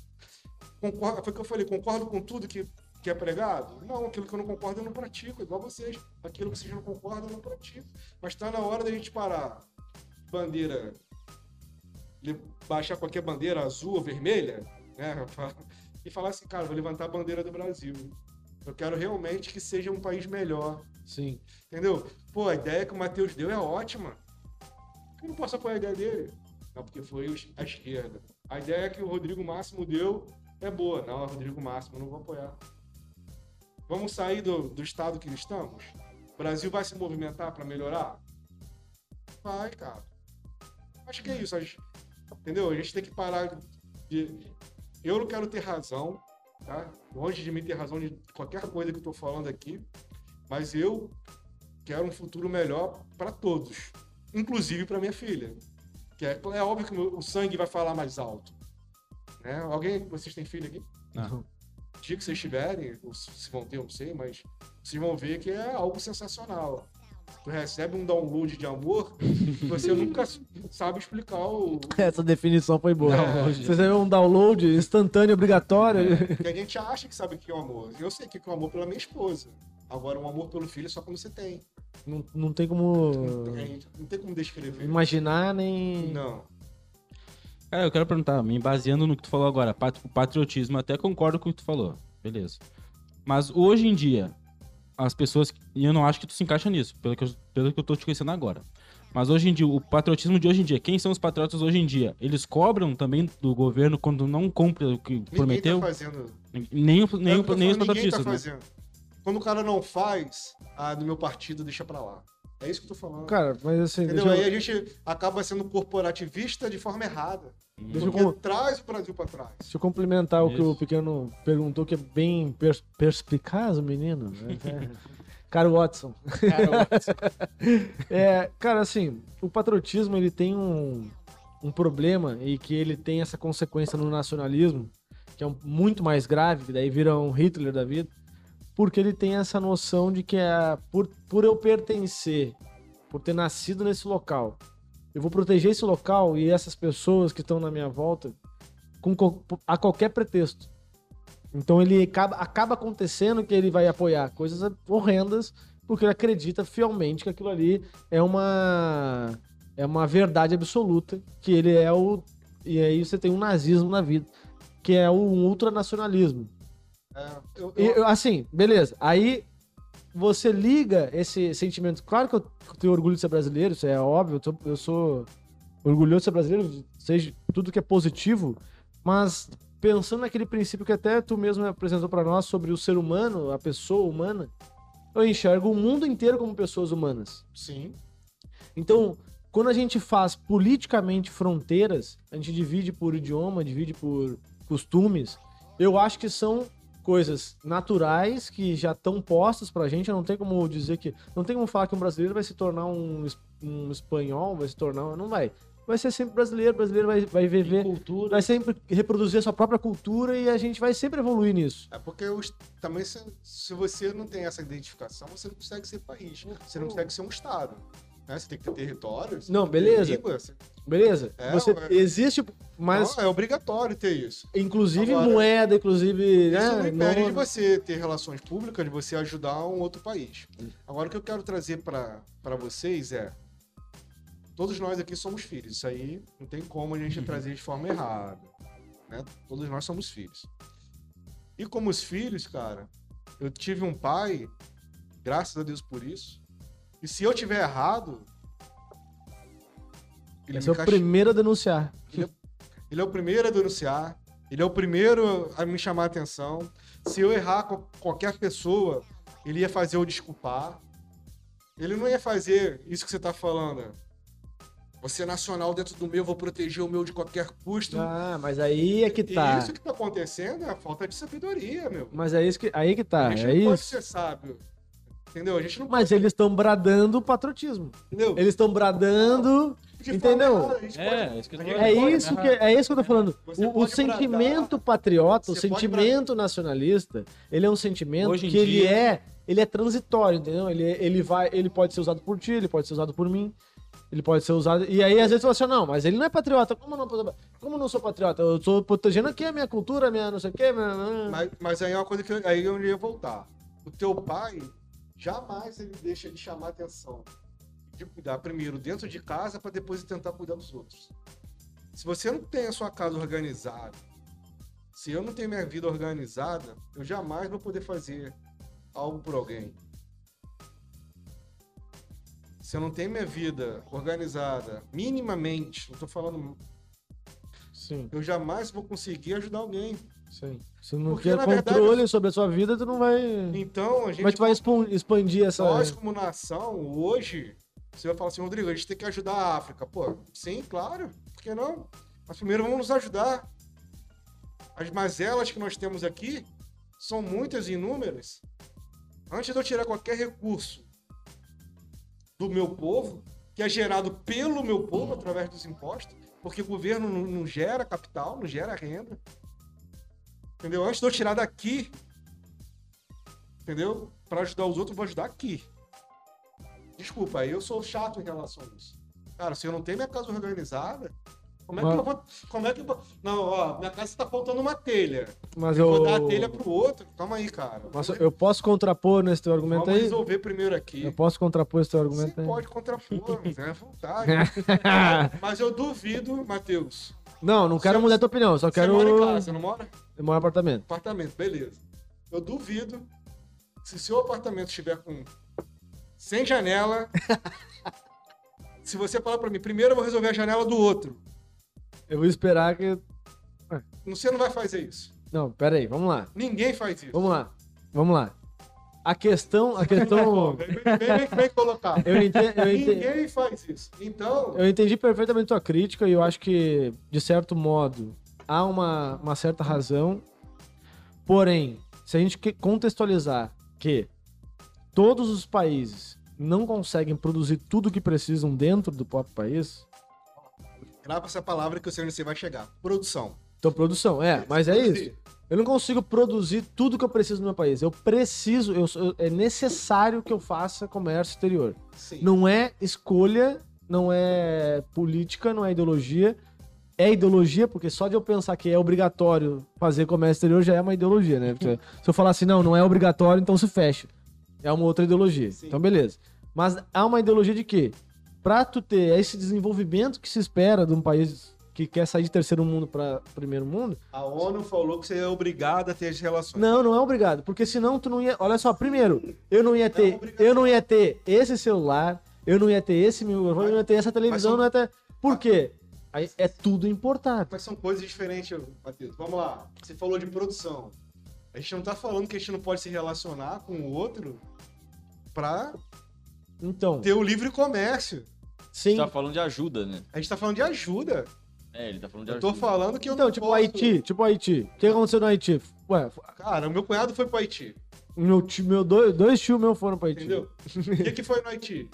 Concordo, foi o que eu falei, concordo com tudo que, que é pregado? Não, aquilo que eu não concordo eu não pratico, igual vocês. Aquilo que vocês não concordam eu não pratico. Mas tá na hora da gente parar. Bandeira. Baixar qualquer bandeira azul ou vermelha, né? E falar assim, cara, vou levantar a bandeira do Brasil. Eu quero realmente que seja um país melhor. Sim. Entendeu? Pô, a ideia que o Matheus deu é ótima. Eu não posso apoiar a ideia dele? Não, porque foi a esquerda. A ideia que o Rodrigo Máximo deu é boa. Não, Rodrigo Máximo, não vou apoiar. Vamos sair do, do estado que estamos? O Brasil vai se movimentar para melhorar? Vai, cara. Acho que é isso. Entendeu? A gente tem que parar de. Eu não quero ter razão, tá? Longe de mim ter razão de qualquer coisa que eu tô falando aqui. Mas eu quero um futuro melhor para todos, inclusive para minha filha. Que é, é óbvio que o sangue vai falar mais alto. Né? Alguém, vocês têm filho aqui? Não. O dia que vocês tiverem, ou se vão ter, eu não sei, mas vocês vão ver que é algo sensacional. Tu recebe um download de amor você nunca sabe explicar o. Essa definição foi boa. Download. Você teve um download instantâneo, obrigatório. Porque a gente acha que sabe o que é o amor. Eu sei o que é o amor pela minha esposa. Agora, um amor pelo filho é só quando você tem. Não, não tem como A gente Não tem como descrever. imaginar nem. Não. Cara, eu quero perguntar, me baseando no que tu falou agora, patriotismo, até concordo com o que tu falou, beleza. Mas hoje em dia, as pessoas, e eu não acho que tu se encaixa nisso, pelo que eu, pelo que eu tô te conhecendo agora. Mas hoje em dia, o patriotismo de hoje em dia, quem são os patriotas hoje em dia? Eles cobram também do governo quando não cumpre o que Ninguém prometeu? tá fazendo. Nem, nem, É nem os ninguém tá patriotistas, né? Quando o cara não faz, ah, do meu partido, deixa pra lá. É isso que eu tô falando. Cara, mas assim. Entendeu? deixa eu- Aí a gente acaba sendo corporativista de forma errada. Deixa eu Porque com- traz o Brasil pra trás. Deixa eu complementar o que Isso. o pequeno perguntou, que é bem pers- perspicaz, o menino. né? É. Cara Watson. É, cara, assim, o patriotismo ele tem um, um problema e que ele tem essa consequência no nacionalismo, que é um- muito mais grave, que daí vira um Hitler da vida, porque ele tem essa noção de que é por, por eu pertencer, por ter nascido nesse local, eu vou proteger esse local e essas pessoas que estão na minha volta com, co- a qualquer pretexto. Então ele acaba, acaba acontecendo que ele vai apoiar coisas horrendas porque ele acredita fielmente que aquilo ali é uma é uma verdade absoluta, que ele é o e aí você tem um nazismo na vida, que é o ultranacionalismo. É, eu, E, eu- eu- assim, beleza. Aí você liga esse sentimento. Claro que eu tenho orgulho de ser brasileiro, isso é óbvio. Eu sou, eu sou orgulhoso de ser brasileiro, seja tudo que é positivo, mas pensando naquele princípio que até tu mesmo apresentou pra nós sobre o ser humano, a pessoa humana, eu enxergo o mundo inteiro como pessoas humanas. sim. Então, quando a gente faz politicamente fronteiras, a gente divide por idioma, divide por costumes, eu acho que são coisas naturais que já estão postas pra gente, não tem como dizer que. Não tem como falar que um brasileiro vai se tornar um, um espanhol, vai se tornar. Não vai. Vai ser sempre brasileiro, brasileiro vai, vai viver. Cultura. Vai sempre reproduzir a sua própria cultura e a gente vai sempre evoluir nisso. É porque os- também se, se você não tem essa identificação, você não consegue ser país. Você não consegue ser um estado. Né? Você tem que ter território. Não, beleza. língua, você- Beleza? É, Você é. existe, mas Não, é obrigatório ter isso. inclusive Agora, moeda, inclusive. Isso né, não impede não- de você ter relações públicas, de você ajudar um outro país. Agora, o que eu quero trazer para vocês é. Todos nós aqui somos filhos. Isso aí não tem como a gente trazer de forma errada. Né? Todos nós somos filhos. E como os filhos, cara, eu tive um pai, graças a Deus por isso. E se eu tiver errado. Ele, é o primeiro a denunciar. ele é o primeiro a denunciar. Ele é o primeiro a me chamar a atenção. Se eu errar com qualquer pessoa, ele ia fazer eu desculpar. Ele não ia fazer isso que você tá falando. Você é nacional dentro do meu, vou proteger o meu de qualquer custo. Ah, mas aí é que tá. E isso que tá acontecendo é a falta de sabedoria, meu. Mas é isso que, aí que tá, a gente é não pode isso. ser sábio. Entendeu? A gente não Mas eles estão bradando o patriotismo. entendeu? Eles estão bradando de Entendeu? errada. É, pode- isso que eu a tô gente É pode- isso, que, é isso que eu tô falando. Você O, o sentimento bradar, patriota, o sentimento nacionalista, ele é um sentimento Hoje que ele dia- é, ele é transitório, entendeu? Ele, ele vai, ele pode ser usado por ti, ele pode ser usado por mim, ele pode ser usado. E aí às vezes você fala assim, não, mas ele não é patriota. Como não? Como não sou patriota? Eu tô protegendo aqui a minha cultura, a minha não sei o quê. Minha... Mas, mas aí é uma coisa que eu, aí eu ia voltar. O teu pai, jamais ele deixa de chamar atenção. De cuidar primeiro dentro de casa para depois tentar cuidar dos outros. Se você não tem a sua casa organizada, se eu não tenho minha vida organizada, eu jamais vou poder fazer algo por alguém. Se eu não tenho minha vida organizada, minimamente, não tô falando, Sim, eu jamais vou conseguir ajudar alguém. Sim. Se não Porque, tiver na verdade, controle sobre a sua vida, tu não vai. Então, a gente que tu vai expandir essa. Nós, como nação, hoje, você vai falar assim, Rodrigo, a gente tem que ajudar a África. Pô, sim, claro, por que não? Mas primeiro vamos nos ajudar. As mazelas que nós temos aqui são muitas e inúmeras. Antes de eu tirar qualquer recurso do meu povo, que é gerado pelo meu povo através dos impostos, porque o governo não, não gera capital, não gera renda. Entendeu? Antes de eu tirar daqui, entendeu? Para ajudar os outros, eu vou ajudar aqui. Desculpa, eu sou chato em relação a isso. Cara, se eu não tenho minha casa organizada, como é que Mas- eu vou. Como é que vou. Não, ó, minha casa tá faltando uma telha. Mas Eu eu. vou dar a telha pro outro. Calma aí, cara. Mas Vamos, eu posso contrapor nesse teu argumento vamos aí? resolver primeiro aqui. Eu posso contrapor esse teu Você argumento aí? pode contrapor, mas é vontade. Mas eu duvido, Matheus. Não, não quero Você- mudar a tua opinião, só Você quero. mora em casa, não mora? Eu moro em apartamento. Apartamento, beleza. Eu duvido se seu apartamento estiver com sem janela. se você falar pra mim, primeiro eu vou resolver a janela do outro. Eu vou esperar que. Você não vai fazer isso. Não, pera aí, vamos lá. Ninguém faz isso. Vamos lá. Vamos lá. A questão. A questão. Vem, vem, vem, vem colocar. eu, entendi, eu, entendi, Ninguém faz isso. Então, eu entendi perfeitamente tua crítica e eu acho que, de certo modo, há uma, uma certa razão. Porém, se a gente contextualizar que todos os países não conseguem produzir tudo que precisam dentro do próprio país, grava essa palavra que onde você vai chegar. Produção. então produção, é, mas é isso. Eu não consigo produzir tudo que eu preciso no meu país. Eu preciso, eu, sou- é necessário que eu faça comércio exterior. Sim. Não é escolha, não é política, não é ideologia. É ideologia, porque só de eu pensar que é obrigatório fazer comércio exterior já é uma ideologia, né? Porque se eu falar assim, não, não é obrigatório, então se fecha. É uma outra ideologia. Sim. Então, beleza. Mas há uma ideologia de quê? Pra tu ter esse desenvolvimento que se espera de um país que quer sair de terceiro mundo para primeiro mundo, A ONU falou que você é obrigado a ter as relações. não, não é obrigado, porque senão tu não ia. Olha só, primeiro, eu não ia ter, obrigação. eu não ia ter esse celular, eu não ia ter esse microfone, eu não ia ter essa televisão, são- não ia ter. Por quê? Aí é tudo importado. Mas são coisas diferentes, Matheus. Vamos lá. Você falou de produção. A gente não tá falando que a gente não pode se relacionar com o outro pra Então, ter o livre comércio. sim. Tá falando de ajuda, né? A gente tá falando de ajuda. É, ele tá falando de Eu tô falando que eu Então, não tipo posso... Haiti, tipo Haiti. O que aconteceu no Haiti? Ué, Cara, o meu cunhado foi pro Haiti. meu, tio- meu dois, dois tios meus foram pra Haiti. Entendeu? O que, que foi no Haiti?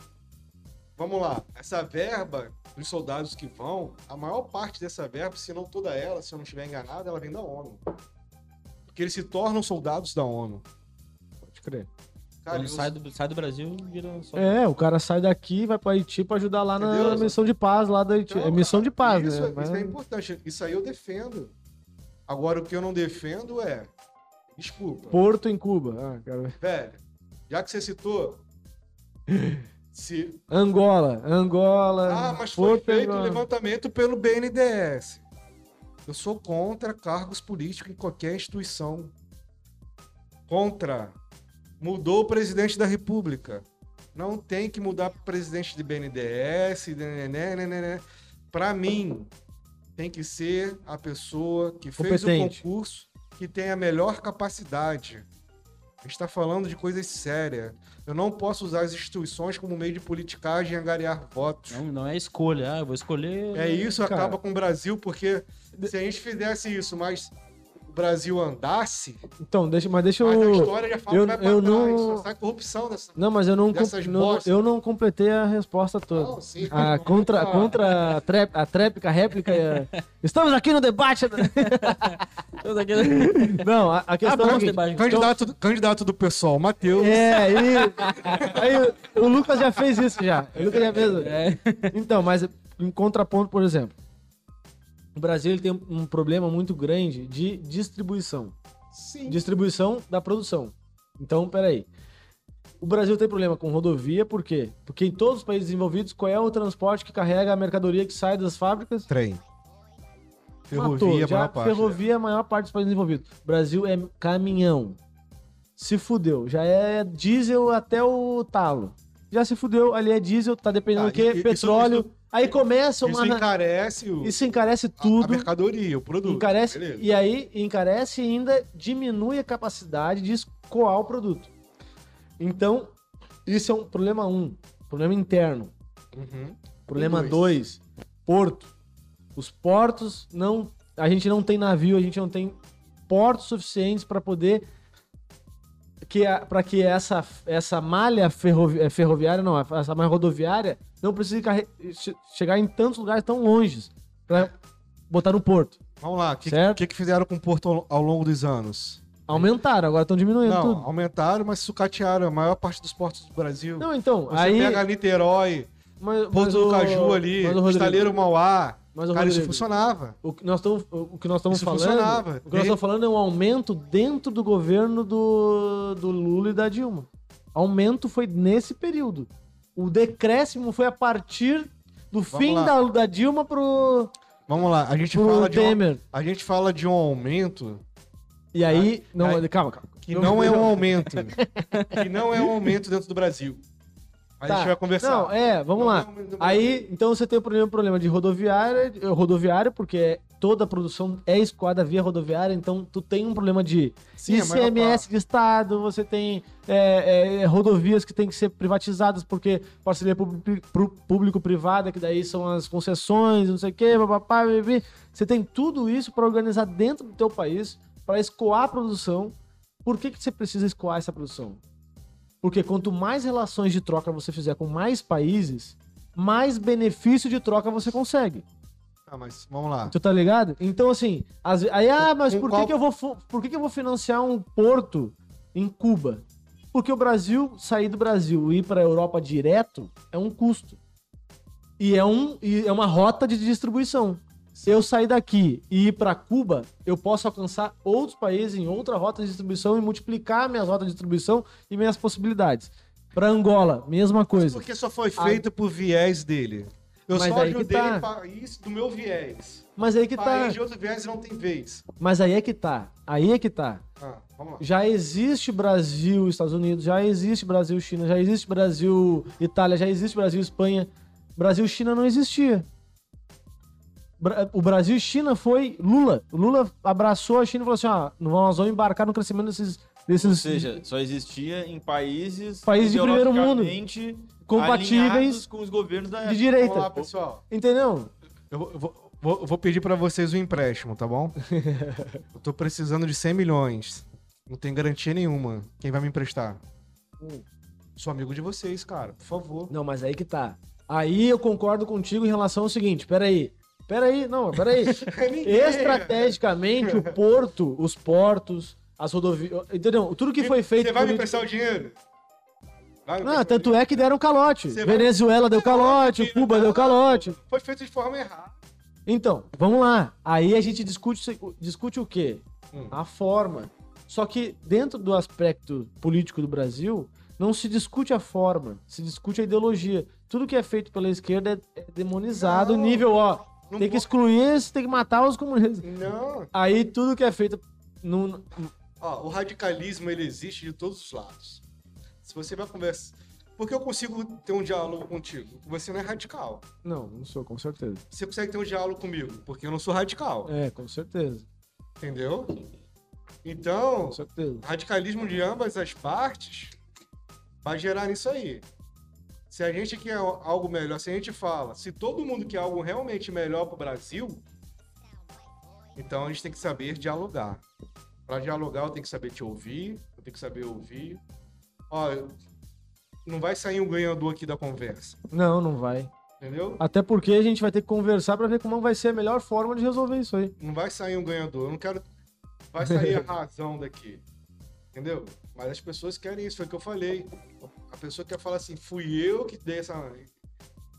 Vamos lá. Essa verba dos soldados que vão, a maior parte dessa verba, se não toda ela, se eu não estiver enganado, ela vem da ONU. Porque eles se tornam soldados da ONU. Pode crer. Cara, sai do, sai do Brasil, vira só. É, o cara sai daqui, vai pra Haiti pra ajudar lá na Entendeu? missão de paz lá da Haiti. Então, é missão cara, de paz, isso, né? Mas- Isso é importante. Isso aí eu defendo. Agora, o que eu não defendo é. Desculpa. Porto em Cuba. Ah, ver. Velho, já que você citou. Se, Angola, Angola. ah, mas foi Porto feito o levantamento pelo BNDES. Eu sou contra cargos políticos em qualquer instituição. Contra. Mudou o presidente da República. Não tem que mudar o presidente de BNDES. né, Para mim, tem que ser a pessoa que fez Competente. o concurso que tem a melhor capacidade. A gente está falando de coisas sérias. Eu não posso usar as instituições como meio de politicagem e angariar votos. Não, não é escolha. Ah, eu vou escolher. É isso, Cara. acaba com o Brasil, porque se a gente fizesse isso, mas Brasil andasse, Então, deixa, mas deixa mas a eu. história já fala eu- que vai pra eu trás. não- corrupção dessa. Não, mas eu não, Dessas com- não- eu não completei a resposta toda. Não, sim. A contra, contra a, trép, a tréplica, a réplica. é- Estamos aqui no debate. Aqui- Não, a, a questão é a Acabou o seguinte, debate. Candidato, candidato do pessoal, Matheus. É, aí, aí o, o Lucas já fez isso já. O Lucas já fez. É. Então, mas em contraponto, por exemplo, o Brasil ele tem um problema muito grande de distribuição. Sim. Distribuição da produção. Então, peraí. O Brasil tem problema com rodovia, por quê? Porque em todos os países desenvolvidos, qual é o transporte que carrega a mercadoria que sai das fábricas? Trem. Matou. Ferrovia, a Já maior parte. Ferrovia é a maior parte dos países desenvolvidos. O Brasil é caminhão. Se fudeu. Já é diesel até o talo. Já se fudeu, ali é diesel, tá dependendo Ah, do quê? isso- Petróleo. isso- aí começa Isso uma. encarece o, Isso encarece tudo. a mercadoria, o produto. encarece. Beleza. E aí, encarece e ainda diminui a capacidade de escoar o produto. Então, isso é um problema um. Problema interno. Uhum. Problema dois. dois, porto. Os portos não, a gente não tem navio, a gente não tem portos suficientes para poder que para que essa essa malha ferrovi- eh, ferroviária não, essa malha rodoviária não precise chegar em tantos lugares tão longes para botar no porto. Vamos lá, o que, que, que fizeram com o Porto ao, ao longo dos anos? Aumentaram, agora estão diminuindo Não, tudo. aumentaram, mas sucatearam a maior parte dos portos do Brasil. Não, então, Você aí pega Niterói, mas, Porto mas do Caju ali, mas o Rodrigo, Estaleiro Mauá. Mas o Cara, isso Rodrigo, funcionava. O que nós estamos, o que nós estamos Isso falando, funcionava. o que nós estamos falando é um aumento dentro do governo do, do Lula e da Dilma. Aumento foi nesse período. O decréscimo foi a partir do fim lá. da, da Dilma pro, Vamos lá, a gente, fala de um, Temer. a gente fala de um aumento E aí, não, aí- calma, calma. que não é um aumento. que não é um aumento dentro do Brasil. A Tá. gente vai conversar. Não, é, vamos lá. é Aí, então você tem o problema, problema de rodoviária, eh, rodoviário, porque toda a produção é escoada via rodoviária, então tu tem um problema de Sim, a maior ICMS de Estado, você tem é, é, rodovias que tem que ser privatizadas porque parceria público-privada, que daí são as concessões, não sei o quê, papapá. Você tem tudo isso para organizar dentro do teu país, para escoar a produção. Por que, que você precisa escoar essa produção? Porque quanto mais relações de troca você fizer com mais países, mais benefício de troca você consegue. Tá, mas vamos lá. Tu tá ligado? Então, assim, ve- aí, ah, mas por, qual- que, que, eu vou, por que, que eu vou financiar um porto em Cuba? Porque o Brasil, sair do Brasil e ir pra Europa direto é um custo. E é, um, e é uma rota de distribuição. Se eu sair daqui e ir pra Cuba, eu posso alcançar outros países em outra rota de distribuição e multiplicar minhas rotas de distribuição e minhas possibilidades. Pra Angola, mesma coisa. Porque só foi feito por viés dele. Eu Mas só aí ajudei tá. em país do meu viés. Mas aí que tá. País de outro viés não tem vez. Mas aí é que tá. Aí é que tá. Ah. Já existe Brasil, Estados Unidos, já existe Brasil, China, já existe Brasil, Itália, já existe Brasil, Espanha. Brasil, China não existia. O Brasil e China foi Lula. O Lula abraçou a China e falou assim: ó, nós vamos embarcar no crescimento desses. desses Ou seja, só existia em países Países de primeiro mundo. compatíveis com os governos da de direita. Vamos lá, pessoal. Entendeu? Eu vou, vou- vou- pedir pra vocês um empréstimo, tá bom? eu tô precisando de 100 milhões. Não tem garantia nenhuma. Quem vai me emprestar? Hum. Sou amigo de vocês, cara. Por favor. Não, mas aí que tá. Aí eu concordo contigo em relação ao seguinte: peraí. Peraí, não, peraí. Estrategicamente, o porto, os portos, as rodovias. Entendeu? Tudo que foi feito. Você vai me emprestar o dinheiro? Vai Não, o tanto é que deram calote. Você vai- Venezuela deu calote? Cuba deu calote. Foi feito de forma errada. Então, vamos lá. Aí a gente discute, discute o quê? Hum. A forma. Só que dentro do aspecto político do Brasil, não se discute a forma, se discute a ideologia. Tudo que é feito pela esquerda é, é demonizado, Não. nível, ó, Não tem que excluir esse, tem que matar os comunistas. Não. Aí tudo que é feito no, Ó, o radicalismo, ele existe de todos os lados. Se você vai conversar... Porque eu consigo ter um diálogo contigo. Você não é radical. Não, não sou, com certeza. Você consegue ter um diálogo comigo, porque eu não sou radical. É, com certeza. Entendeu? Então, Com certeza. radicalismo de ambas as partes vai gerar nisso aí. Se a gente quer algo melhor, se a gente fala, se todo mundo quer algo realmente melhor pro Brasil, Então a gente tem que saber dialogar. Para dialogar, eu tenho que saber te ouvir, eu tenho que saber ouvir. Ó, não vai sair um ganhador aqui da conversa, Não, não vai. entendeu? Até porque a gente vai ter que conversar pra ver como vai ser a melhor forma de resolver isso aí. Não vai sair um ganhador. Eu não quero. Vai sair a razão daqui. Entendeu? Mas as pessoas querem isso, foi o que eu falei. A pessoa quer falar assim, fui eu que dei essa.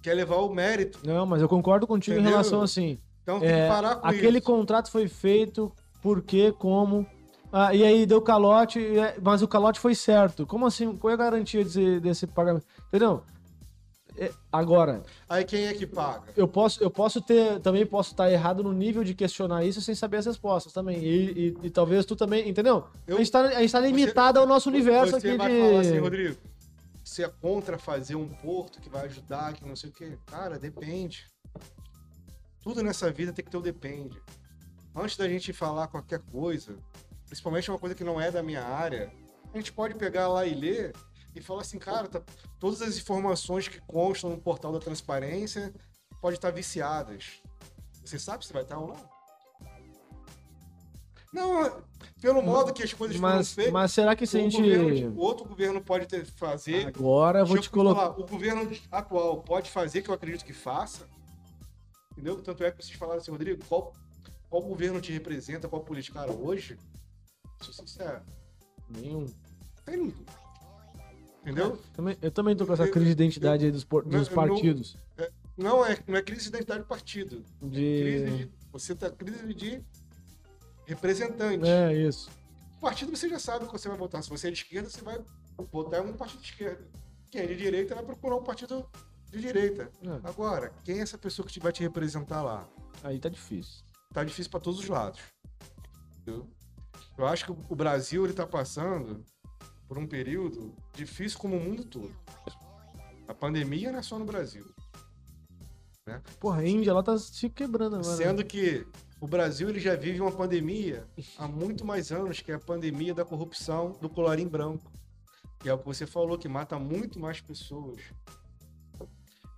Quer levar o mérito. Não, mas eu concordo contigo em Entendeu? relação assim. Então tem É, que parar com aquele isso. contrato foi feito, por quê, como. Ah, e aí deu calote, é- mas o calote foi certo. Como assim? Qual é a garantia desse, desse pagamento? Entendeu? É, agora, Aí quem é que paga? eu posso, eu posso ter, também posso estar errado no nível de questionar isso sem saber as respostas também. E, e- e talvez tu também, entendeu? Eu- a, gente tá, a gente tá limitado ao nosso universo Você aqui vai de. falar assim, Rodrigo, você é contra fazer um porto que vai ajudar, que não sei o quê. Cara, depende. Tudo nessa vida tem que ter o depende. Antes da gente falar qualquer coisa, principalmente uma coisa que não é da minha área, a gente pode pegar lá e ler e falar assim, cara, tá- todas as informações que constam no portal da transparência podem estar viciadas. Você sabe se vai estar ou não? Não, pelo modo que as coisas foram Mas, feitas, mas será que se a o gente. governo- outro governo pode ter, fazer. Agora eu vou te colocar. falar, o governo atual pode fazer, que eu acredito que faça. Entendeu? Tanto é que vocês falaram assim, Rodrigo, qual, qual governo te representa, qual político? Cara, hoje, sou sincero, Nenhum. tem. Entendeu? Também, eu também tô com essa Eu- crise de identidade aí dos, por- Não, dos eu não- partidos. Não é, não é crise de identidade de partido. Crise De. de, você tá crise de representante. É, isso. O partido você já sabe que você vai votar. Se você é de esquerda, você vai votar em um partido de esquerda. Quem é de direita vai procurar um partido de direita. É. Agora, quem é essa pessoa que vai te representar lá? Aí tá difícil. Tá difícil para todos os lados. Entendeu? Eu acho que o Brasil ele tá passando por um período difícil como o mundo todo. A pandemia não é só no Brasil. Porra, a Índia lá tá se quebrando agora. Sendo que o Brasil ele já vive uma pandemia há muito mais anos, que é a pandemia da corrupção do colarinho branco. Que é o que você falou, que mata muito mais pessoas.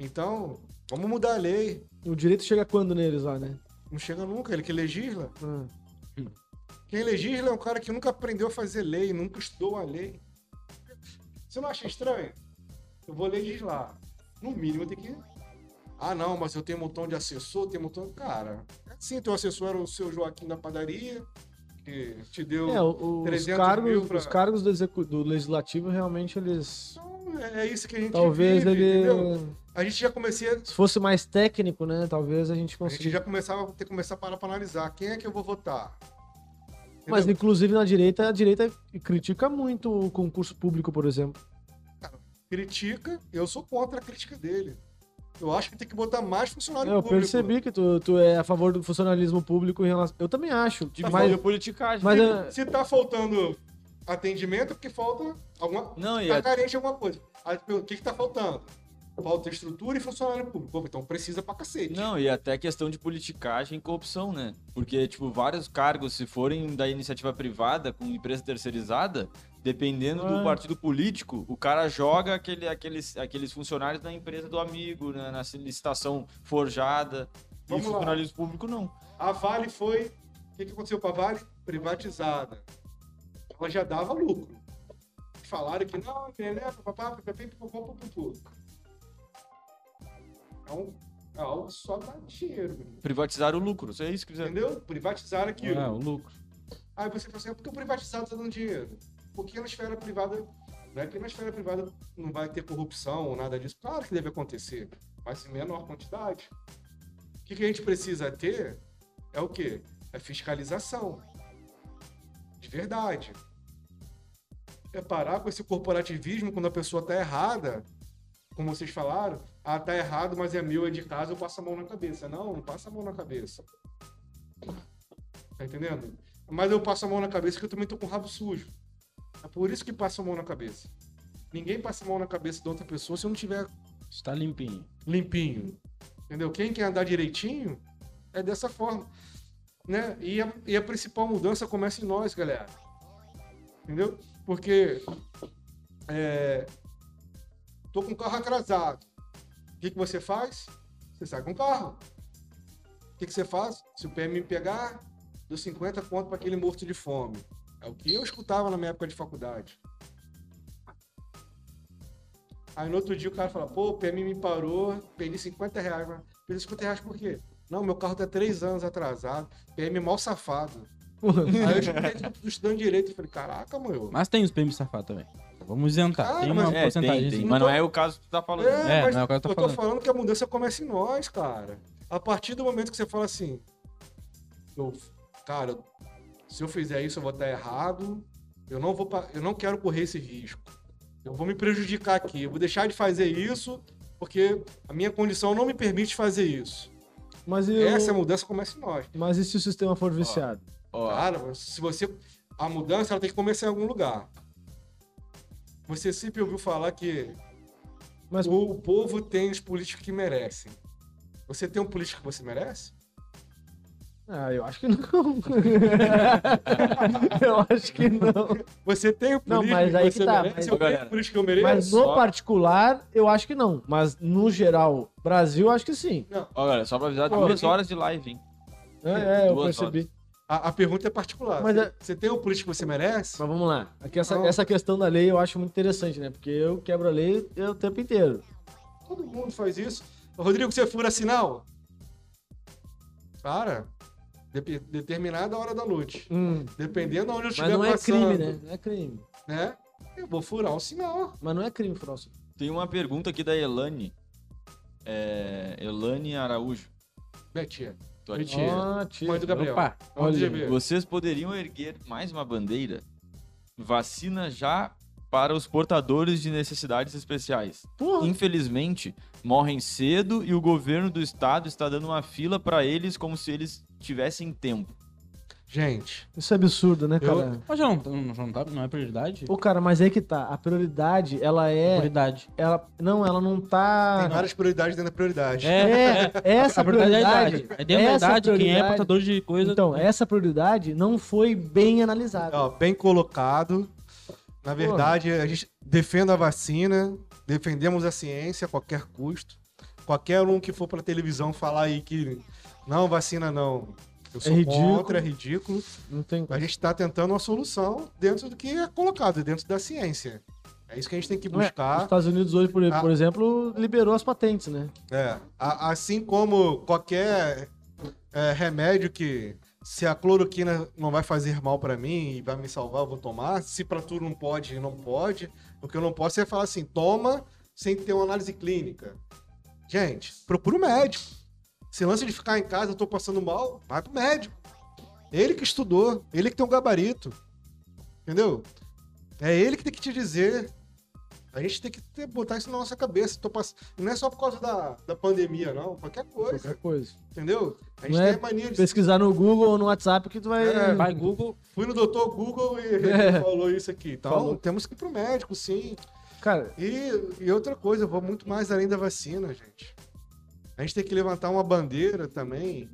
Então, vamos mudar a lei. O direito chega quando neles lá, né? Não chega nunca, ele que legisla. Ah. Quem legisla é um cara que nunca aprendeu a fazer lei, nunca estudou a lei. Você não acha estranho? Eu vou legislar. No mínimo eu tenho que. Ah, não, mas eu tenho um montão de assessor, tenho um montão. Cara, assim, teu assessor era o seu Joaquim da padaria, que te deu. É, o- os 300 cargos, mil pra- os cargos do, execu- do legislativo realmente eles. Então, é é isso que a gente Talvez vive, ele. entendeu? A gente já comecei. a- Se fosse mais técnico, né? Talvez a gente A gente já começava a ter que começar a parar pra analisar quem é que eu vou votar. Mas Entendeu? inclusive na direita, a direita critica muito o concurso público, por exemplo. critica, eu sou contra a crítica dele. Eu acho que tem que botar mais funcionário Eu público. percebi que tu, tu é a favor do funcionalismo público em relação. Eu também acho. Tipo, mas politicagem. mas Se- é- Se tá faltando atendimento, é porque falta alguma. Não, tá a- carente de alguma coisa. Aí, o que que tá faltando? Falta estrutura e funcionário público. Pô, Então precisa pra cacete. Não, e até questão de politicagem e corrupção, né? Porque, tipo, vários cargos, se forem da iniciativa privada, com empresa terceirizada, dependendo É. do partido político, o cara joga aquele, aqueles, aqueles funcionários na empresa do amigo, né? na licitação forjada. Vamos e lá. funcionalismo público não. A Vale foi. O que, que aconteceu com a Vale? Privatizada. Ela já dava lucro. Falaram que não, né, papapá, papapá, papapá. Então, é algo que só dá dinheiro, meu. Privatizar o lucro, isso é isso que quiser. entendeu? Privatizaram aquilo. Ah, o lucro. Aí você fala assim, ah, por que o privatizado está dando dinheiro? Porque na esfera privada, não é que na esfera privada não vai ter corrupção ou nada disso. Claro que deve acontecer, mas em menor quantidade. O que, que a gente precisa ter é o quê? É fiscalização. De verdade. É parar com esse corporativismo quando a pessoa está errada, como vocês falaram, ah, tá errado, mas é meu, é de casa, eu passo a mão na cabeça. Não, não passa a mão na cabeça. Tá entendendo? Mas eu passo a mão na cabeça porque eu também tô com o rabo sujo. É por isso que passa a mão na cabeça. Ninguém passa a mão na cabeça de outra pessoa se eu não tiver Está limpinho. limpinho. Entendeu? Quem quer andar direitinho é dessa forma. Né? E, a, e a principal mudança começa em nós, galera. Entendeu? Porque é, tô com o carro atrasado. O que, que você faz? Você sai com o carro. O que, que você faz? Se o PM me pegar, dou 50 conto pra aquele morto de fome. É o que eu escutava na minha época de faculdade. Aí no outro dia o cara fala, pô, o PM me parou, perdi 50 reais. Mas Perdi 50 reais por quê? Não, meu carro tá três anos atrasado. PM mal safado. Aí eu escutei tudo estudando direito e falei, caraca, mano. Mas tem os PM safados também. Vamos isentar. Cara, tem uma mas- É, tem, porcentagem. tem. Mas não é o caso que tu tá falando. É, É, mas não é o que eu tô eu tô falando. falando que a mudança começa em nós, cara. A partir do momento que você fala assim, eu, cara, se eu fizer isso eu vou estar errado, eu não vou, eu não quero correr esse risco. Eu vou me prejudicar aqui, eu vou deixar de fazer isso porque a minha condição não me permite fazer isso. Mas, eu... Essa mudança começa em nós. Mas e se o sistema for viciado? Ó, Cara, se você a mudança ela tem que começar em algum lugar. Você sempre ouviu falar que Mas, o povo tem os políticos que merecem. Você tem um político que você merece? Ah, eu acho que não. eu acho que não. Você tem o Não, político mas aí que tá, merece? mas- Eu galera, o político que eu mereço? Mas no só- particular, eu acho que não. Mas no geral, Brasil, eu acho que sim. ó, galera, só pra avisar, Pô, duas horas de live, hein? É, é eu percebi. A, a pergunta é particular. Mas você, é- você tem o político que você merece? Mas vamos lá. Aqui essa, Não. essa questão da lei eu acho muito interessante, né? Porque eu quebro a lei o tempo inteiro. Todo mundo faz isso. Rodrigo, você fura sinal? Cara, dep- determinada hora da noite. Hum, Dependendo de onde eu Mas estiver não é passando, crime, né? Não é crime. né? Eu vou furar o sinal. Mas não é crime, Frost. Tem uma pergunta aqui da Elane. É, Elane Araújo. Betinha. Tua tia. Ah, tia. Mãe do Gabriel. Opa, olha? Vocês poderiam erguer mais uma bandeira? Vacina já para os portadores de necessidades especiais. Porra. Infelizmente, morrem cedo e o governo do estado está dando uma fila para eles como se eles tivessem tempo. Gente, Isso é absurdo, né, Eu- cara? Mas já não, já não, tá, não é prioridade? Pô, cara, mas aí que tá. A prioridade, ela é. Prioridade. Ela, não, ela não tá. tem várias prioridades dentro da prioridade. É, É, essa a prioridade é a prioridade. idade. É dentro da essa idade, quem é prioridade- portador de coisa. Então, essa prioridade não foi bem analisada. Ó, bem colocado. Na verdade, a gente defende a vacina, defendemos a ciência a qualquer custo. Qualquer um que for pra televisão falar aí que não, vacina não. Eu sou ridículo. contra, é ridículo. Não tem. A gente está tentando uma solução dentro do que é colocado, dentro da ciência. É isso que a gente tem que Não é, Os buscar. Estados Unidos hoje, por, Ah. por exemplo, liberou as patentes, né? É, a- assim como qualquer é, remédio que se a cloroquina não vai fazer mal pra mim e vai me salvar, eu vou tomar. Se pra tu não pode, não pode. O que eu não posso é falar assim, toma sem ter uma análise clínica. Gente, procura o médico. Se lance de ficar em casa, eu tô passando mal, vai pro médico. Ele que estudou, ele que tem um gabarito. Entendeu? É ele que tem que te dizer. A gente tem que ter- botar isso na nossa cabeça. Tô pass... Não é só por causa da, da pandemia, não. Qualquer coisa. Qualquer coisa. Entendeu? A gente Não é tem mania de. Pesquisar no Google ou no WhatsApp que tu vai. É, Vai Google. Fui no doutor Google e ele É. falou isso aqui. Então, Falou. temos que ir pro médico, sim. Cara, E, e outra coisa, eu vou muito mais além da vacina, gente. A gente tem que levantar uma bandeira também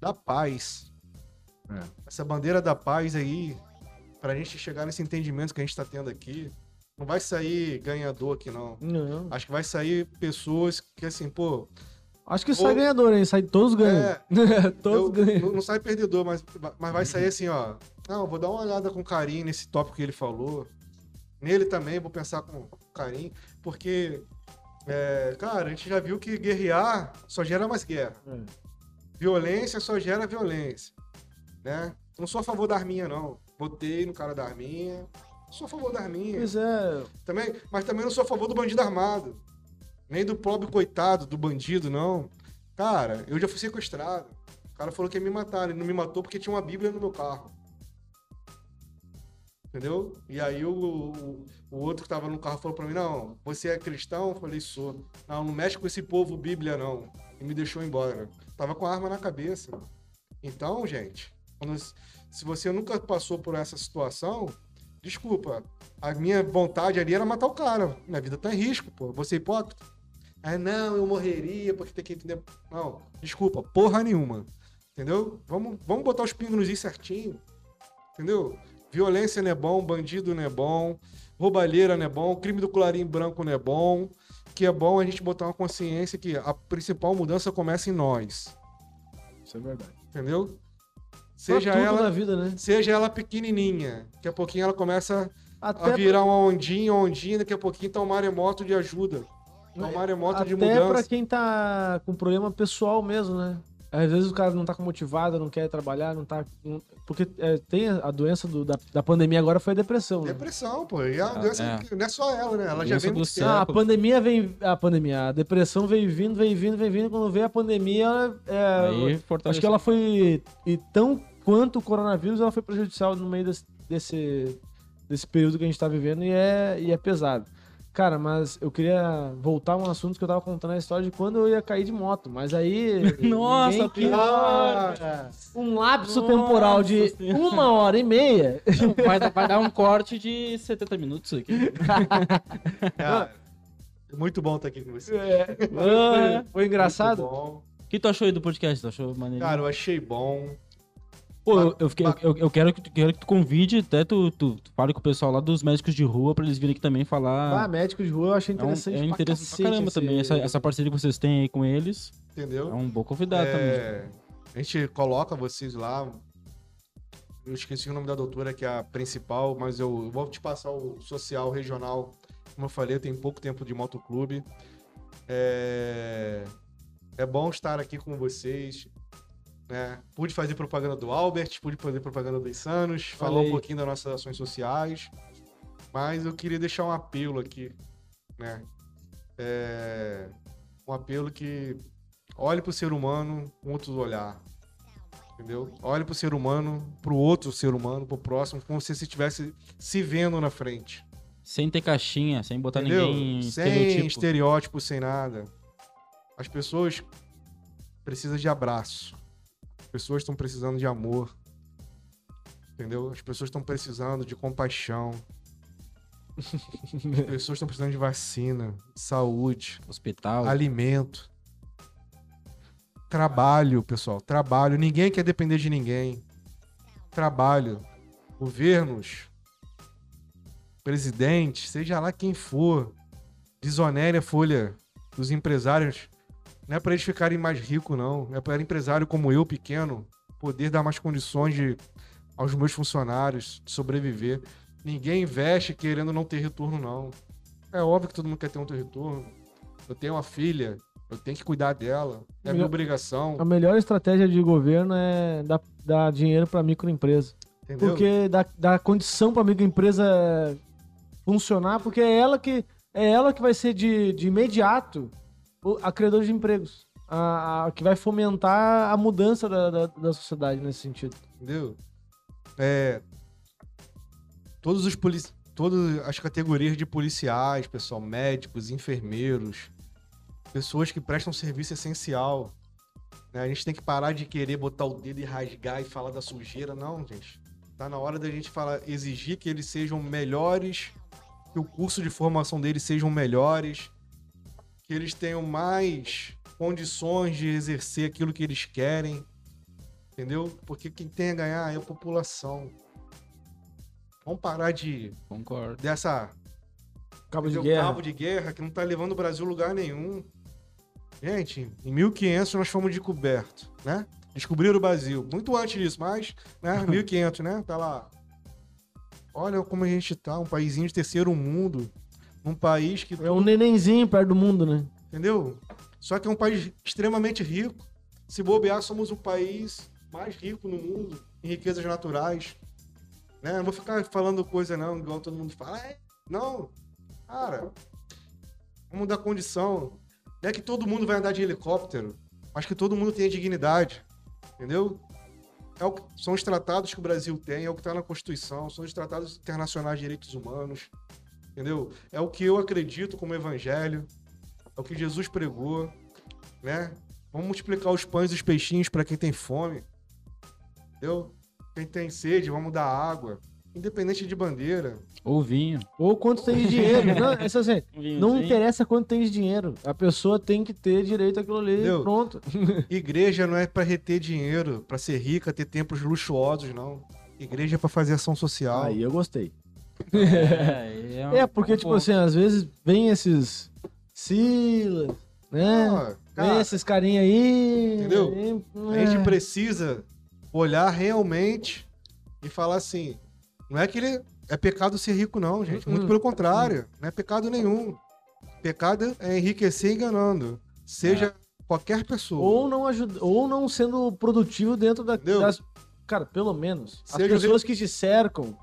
da paz. É. Essa bandeira da paz aí, pra gente chegar nesse entendimento que a gente tá tendo aqui, não vai sair ganhador aqui, não. não. Acho que vai sair pessoas que, assim, pô, Acho que sai ganhador, hein? Sai todos ganham. é, todos eu- ganham. não, não sai perdedor, mas, mas vai sair assim, ó. Não, vou dar uma olhada com carinho nesse tópico que ele falou. Nele também, vou pensar com carinho, porque, é, cara, a gente já viu que guerrear só gera mais guerra. É. Violência só gera violência, né? Não sou a favor da arminha, não. Votei no cara da arminha. Não sou a favor da arminha. Pois é. Também, mas também não sou a favor do bandido armado. Nem do pobre coitado do bandido, não. Cara, eu já fui sequestrado. O cara falou que ia me matar. Ele não me matou porque tinha uma Bíblia no meu carro. Entendeu? E aí o, o, o outro que tava no carro falou pra mim, não, você é cristão? Eu falei, sou. Não, não mexe com esse povo Bíblia, não. E me deixou embora. Tava com a arma na cabeça. Então, gente, quando- se você nunca passou por essa situação, desculpa, a minha vontade ali era matar o cara. Minha vida tá em risco, pô. Você é hipócrita? Ah, não, eu morreria porque tem que entender. Não, desculpa, porra nenhuma. Entendeu? Vamos, vamos botar os pingos nos is certinho. Entendeu? Violência não é bom, bandido não é bom, roubalheira não é bom, crime do colarinho branco não é bom. Que é bom a gente botar uma consciência que a principal mudança começa em nós. Isso é verdade. Entendeu? Seja ela, vida, né? seja ela pequenininha. Daqui a pouquinho ela começa a Até, virar uma ondinha, ondinha, daqui a pouquinho tá um maremoto de ajuda. Tá um maremoto de até mudança. pra quem tá com problema pessoal mesmo, né? Às vezes o cara não tá motivado, não quer trabalhar, não tá. não- porque é, tem a a doença do- da, da pandemia agora foi a depressão, né? Depressão, pô. E a Ah, doença é. que- não é só ela, né? Ela já vem do céu. Ah, a pandemia vem. A pandemia, a depressão veio vindo, veio vindo, veio vindo. Quando veio a pandemia, ela, é, Aí acho que ela foi. E tão quanto o coronavírus, ela foi prejudicial no meio desse, desse, desse período que a gente tá vivendo e é, e é pesado. Cara, mas eu queria voltar a um assunto que eu tava contando a história de quando eu ia cair de moto. Mas aí. Nossa, pior. Um lapso Nossa temporal de Senhora. uma hora e meia. Vai, dar- vai dar um corte de 70 minutos aqui. Cara, é muito bom estar aqui com você. É, foi, foi engraçado. O que tu achou aí do podcast? Tu achou maneiro? Cara, eu achei bom. Pô, eu, eu, fiquei- eu- eu quero, que tu, quero que tu convide, até tu, tu, tu fale com o pessoal lá dos médicos de rua pra eles virem aqui também Ah, falar. médico de rua eu achei é um, interessante. é pra interessante cacete pra caramba esse- também. Essa, essa parceria que vocês têm aí com eles Entendeu? é um bom convidado também. É, a gente coloca vocês lá. Eu esqueci o nome da doutora, que é a principal, mas eu vou te passar o social regional. Como eu falei, eu tenho pouco tempo de motoclube. É, é bom estar aqui com vocês. Né? Pude fazer propaganda do Albert, pude fazer propaganda do Insanos, falar aí. um pouquinho das nossas ações sociais. Mas eu queria deixar um apelo aqui. Né? É, um apelo que olhe para o ser humano com outro olhar. Entendeu? Olhe para o ser humano, para o outro ser humano, para o próximo, como se você estivesse se vendo na frente. Sem ter caixinha, sem botar Entendeu? ninguém em sem estereotipo. estereótipo, sem nada. As pessoas precisam de abraço. As pessoas estão precisando de amor. Entendeu? As pessoas estão precisando de compaixão. As pessoas estão precisando de vacina, de saúde, Hospital. alimento. Trabalho, pessoal. Trabalho. Ninguém quer depender de ninguém. Trabalho. Governos, presidente, seja lá quem for, desonere a folha dos empresários. Não é para eles ficarem mais ricos, não. É para empresário como eu, pequeno, poder dar mais condições de, aos meus funcionários de sobreviver. Ninguém investe querendo não ter retorno, não. É óbvio que todo mundo quer ter um retorno. Eu tenho uma filha, eu tenho que cuidar dela. É minha Melhor- obrigação. A melhor estratégia de governo é dar, dar dinheiro pra microempresa. Entendeu? Porque dá, dá condição pra microempresa funcionar, porque é ela que, é ela que vai ser de, de imediato a criadora de empregos. A, a- que vai fomentar a mudança da, da, da sociedade nesse sentido. Entendeu? É, todos os polici... todas as categorias de policiais, pessoal, médicos, enfermeiros, pessoas que prestam serviço essencial. né? A gente tem que parar de querer botar o dedo e rasgar e falar da sujeira, não, gente. Tá na hora da gente falar, exigir que eles sejam melhores, que o curso de formação deles sejam melhores, que eles tenham mais condições de exercer aquilo que eles querem. Entendeu? Porque quem tem a ganhar é a população. Vamos parar de Concordo. dessa Cabo de guerra. cabo de guerra que não tá levando o Brasil a lugar nenhum. Gente, em 1500 nós fomos descobertos, né? Descobriram o Brasil. Muito antes disso, mas, né? 1500, né? Tá lá. Olha como a gente tá, um paísinho de terceiro mundo. Um país que É um nenenzinho perto do mundo, né? Entendeu? Só que é um país extremamente rico. Se bobear, somos o país mais rico no mundo em riquezas naturais. Né? Não vou ficar falando coisa não, igual todo mundo fala. "É, não, cara, vamos dar condição. Não é que todo mundo vai andar de helicóptero, mas que todo mundo tenha dignidade. Entendeu? É o que- são os tratados que o Brasil tem, é o que está na Constituição, são os tratados internacionais de direitos humanos. Entendeu? É o que eu acredito como evangelho. É o que Jesus pregou, né? Vamos multiplicar os pães e os peixinhos para quem tem fome. Entendeu? Quem tem sede, vamos dar água. Independente de bandeira. Ou vinho. Ou quanto tem de dinheiro. Não, é assim, não interessa quanto tem de dinheiro. A pessoa tem que ter direito àquilo ali Entendeu? pronto. Igreja não é para reter dinheiro, para ser rica, ter templos luxuosos, não. Igreja é para fazer ação social. Aí eu gostei. É, é, um- É, porque, um tipo ponto. assim, às vezes vem esses Silas, né? Ah, vem cara, esses carinha aí. Entendeu? aí, a gente é. precisa olhar realmente e falar assim: não é que ele é pecado ser rico, não, gente. Muito Uhum. pelo contrário, não é pecado nenhum. Pecado é enriquecer enganando. Seja qualquer pessoa. Ou não ajuda, ou não sendo produtivo dentro da, das. Cara, pelo menos. As Seja- pessoas que te cercam,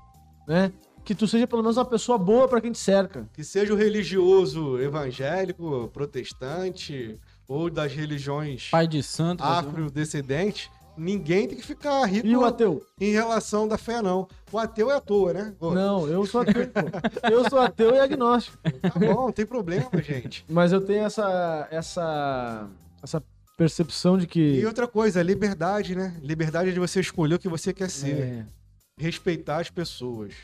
né? Que tu seja pelo menos uma pessoa boa pra quem te cerca. Que seja o religioso evangélico, protestante, ou das religiões Pai de santo. afrodescendentes, ninguém tem que ficar rico E o ateu? em relação da fé, não. O ateu é à toa, né? Ô, Não, eu sou ateu, pô. Eu sou ateu e agnóstico. Tá bom, não tem problema, gente. Mas eu tenho essa. essa. essa percepção de que. E outra coisa, liberdade, né? Liberdade de você escolher o que você quer ser. É, Respeitar as pessoas.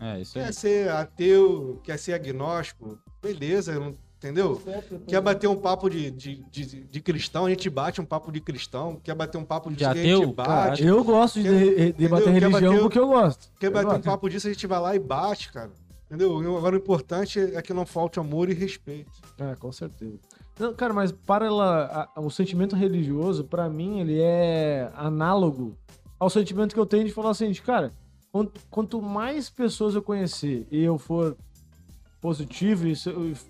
É, isso aí. Quer ser ateu, quer ser agnóstico, beleza, entendeu? Quer bater um papo de, de, de, de cristão, a gente bate um papo de cristão. Quer bater um papo de, De esquerda, a gente ateu? bate. Caralho. eu gosto de Quer- de- debater religião bater- porque eu gosto. Quer Eu bater um gosto. papo disso, a gente vai lá e bate, cara. Entendeu? Agora o importante é que não falte amor e respeito. É, com certeza. Não, cara, mas para ela, a- o sentimento religioso, pra mim, ele é análogo ao sentimento que eu tenho de falar assim, de, cara, quanto, mais pessoas eu conhecer e eu for positivo e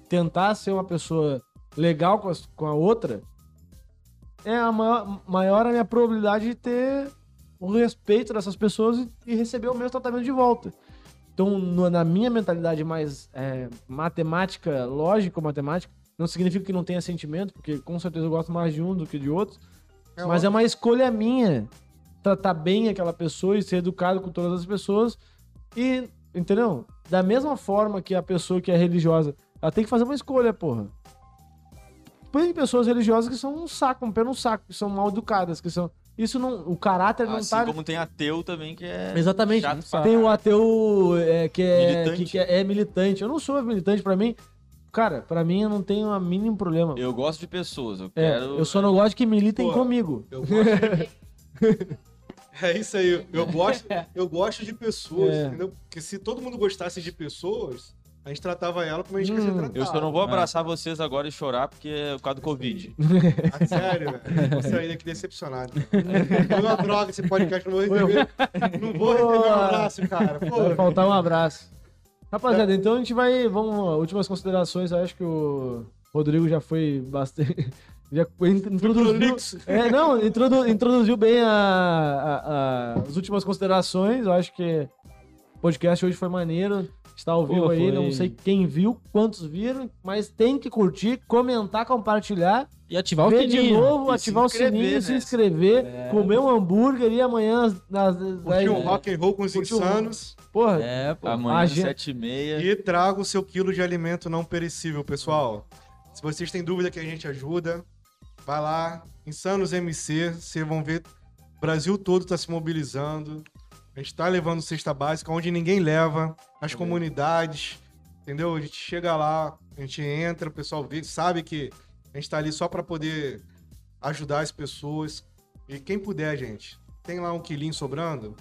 tentar ser uma pessoa legal com, as- com a outra, é a maior, maior a minha probabilidade de ter o respeito dessas pessoas e, e receber o mesmo tratamento de volta. Então, no- na minha mentalidade mais é, matemática, lógica matemática, não significa que não tenha sentimento, porque com certeza eu gosto mais de um do que de outro, É mas é uma escolha minha tratar bem aquela pessoa e ser educado com todas as pessoas e, entendeu? Da mesma forma que a pessoa que é religiosa, ela tem que fazer uma escolha, porra. Tem pessoas religiosas que são um saco, um pé no saco, que são mal educadas, que são... Isso não... O caráter não Assim tá... como tem ateu também, que é. Exatamente. chato Tem o caralho. ateu é, que, é, Militante. que, que é, é militante. Eu não sou militante, pra mim. Cara, pra mim eu não tenho o mínimo problema. Eu gosto de pessoas. Eu É, quero. eu só não gosto que militem Pô, comigo. Eu gosto de... É isso aí. Eu gosto, eu gosto de pessoas, É. entendeu? Porque se todo mundo gostasse de pessoas, a gente tratava ela como a gente quer ser Hum. tratado. Eu só não vou abraçar vocês agora e chorar porque é por causa do Covid. Ah, sério, velho. Vou sair daqui decepcionado. Foi uma droga esse podcast, não vou receber. Não vou receber um abraço, cara. Vai Pô, faltar um abraço. Rapaziada, então a gente vai. Vamos. Últimas considerações. Eu acho que o Rodrigo já foi bastante. Já introduziu. É, não, introdu- introduziu bem a- a- a- as últimas considerações. Eu acho que o podcast hoje foi maneiro. Está ao vivo Pô, aí, foi. não sei quem viu, quantos viram, mas tem que curtir, comentar, compartilhar, E ativar o ver de sininho. novo, E ativar o sininho, inscrever, se né? inscrever, É. comer um hambúrguer e amanhã nas, curti um rock and roll com os Curti um- insanos Porra, É, pô. Amanhã, às gente- sete e meia. e traga o seu quilo de alimento não perecível, pessoal. Se vocês têm dúvida que a gente ajuda, vai lá, Insanos MC, vocês vão ver, o Brasil todo está se mobilizando. A gente está levando cesta básica onde ninguém leva, nas comunidades, entendeu? A gente chega lá, a gente entra, o pessoal vê, sabe que a gente está ali só para poder ajudar as pessoas. E quem puder, gente, tem lá um quilinho sobrando,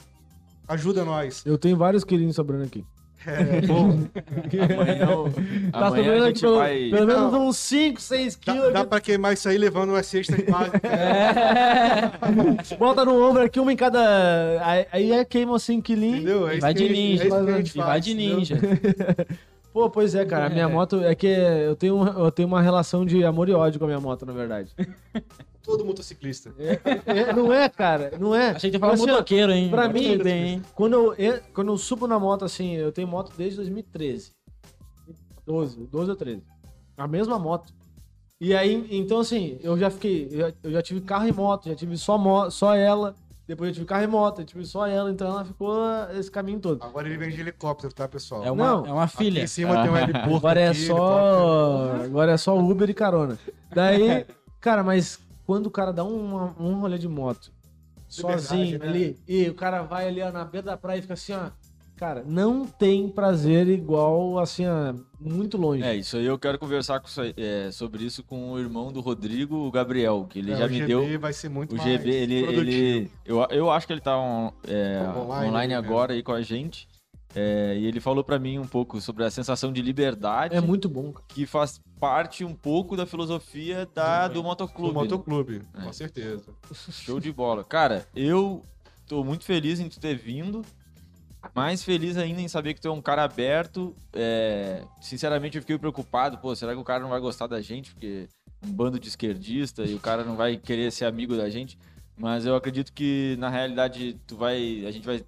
ajuda nós. eu tenho vários quilinhos sobrando aqui. É, bom, Amanhã, Tá amanhã sobrando a gente pelo, vai. pelo menos Não. uns 5, 6 dá, quilos. dá aqui. pra queimar isso aí levando umas cestas básicas. É. Bota no ombro aqui, uma em cada. Aí, aí é queima 5 quilinhos. Entendeu? É isso vai de ninja. é vai de ninja. Pô, pois é, cara. A minha moto é que eu tenho, eu tenho uma relação de amor e ódio com a minha moto, na verdade. Todo motociclista. É, não é, cara. Não é. Achei que ia falar Assim, motoqueiro, hein? pra mim- bem, hein? Quando eu, en- quando eu subo na moto, assim, eu tenho moto desde 2013. 12, 12 ou 13. A mesma moto. E aí, então assim, eu já fiquei. Eu já, eu já tive carro e moto, já tive só, mo só ela. Depois eu tive carro e moto, eu tive só ela, então ela ficou esse caminho todo. Agora ele vem de helicóptero, tá, pessoal? É uma, Não. é uma Aqui filha. em cima tem um heliporto. Agora é aqui, só. Agora é só Uber e carona. Daí, cara, mas quando o cara dá uma- um rolê de moto, Liberdade, sozinho né? ali, e o cara vai ali ó, na beira da praia e fica assim, ó. Cara, não tem prazer igual, assim, ó, muito longe. É, isso aí eu quero conversar com é, sobre isso com o irmão do Rodrigo, o Gabriel, que ele É, já o me GB deu. vai ser muito O mais GB, ele. produtivo. ele eu, eu acho que ele tá on- é, Online, online, né? agora aí com a gente. é, e ele falou pra mim um pouco sobre a sensação de liberdade É muito bom, cara. que faz parte um pouco da filosofia da, do Do motoclube. motoclube, É. com certeza. Show de bola. Cara, eu tô muito feliz em tu ter vindo. Mais feliz ainda em saber que tu é um cara aberto. É, Sinceramente, eu fiquei preocupado. Pô, será que o cara não vai gostar da gente? Porque um bando de esquerdista e o cara não vai querer ser amigo da gente. Mas eu acredito que, na realidade, tu vai... A gente vai...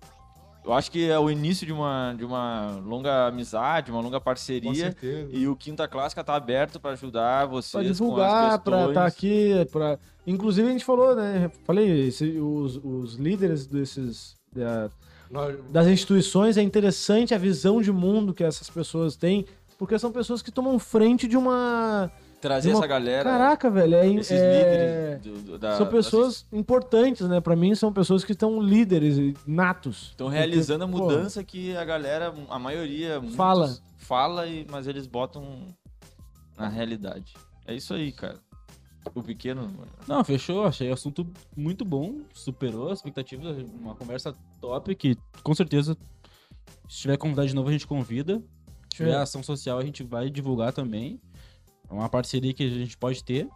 Eu acho que é o início de uma, de uma longa amizade, uma longa Com parceria. certeza. E o Quinta Clássica tá aberto para ajudar vocês Pra com as divulgar, pra questões. estar aqui, pra... Inclusive a gente falou, né? Falei, esse- os, os líderes desses... da- das instituições, é interessante a visão de mundo que essas pessoas têm, porque são pessoas que tomam frente de uma... Trazer uma- essa galera. Caraca, velho, é... esses é- líderes do- do- da- São pessoas importantes, né? Pra mim, são pessoas que estão líderes e natos. Estão realizando a Porque, mudança que a galera, a maioria, Fala. fala, e, mas eles botam na realidade. É isso aí, cara. O pequeno. Não, fechou. Achei o assunto muito bom. Superou as expectativas. Uma conversa top que, com certeza, se tiver convidado de novo, a gente convida. Se tiver É. ação social, a gente vai divulgar também. É uma parceria que a gente pode ter.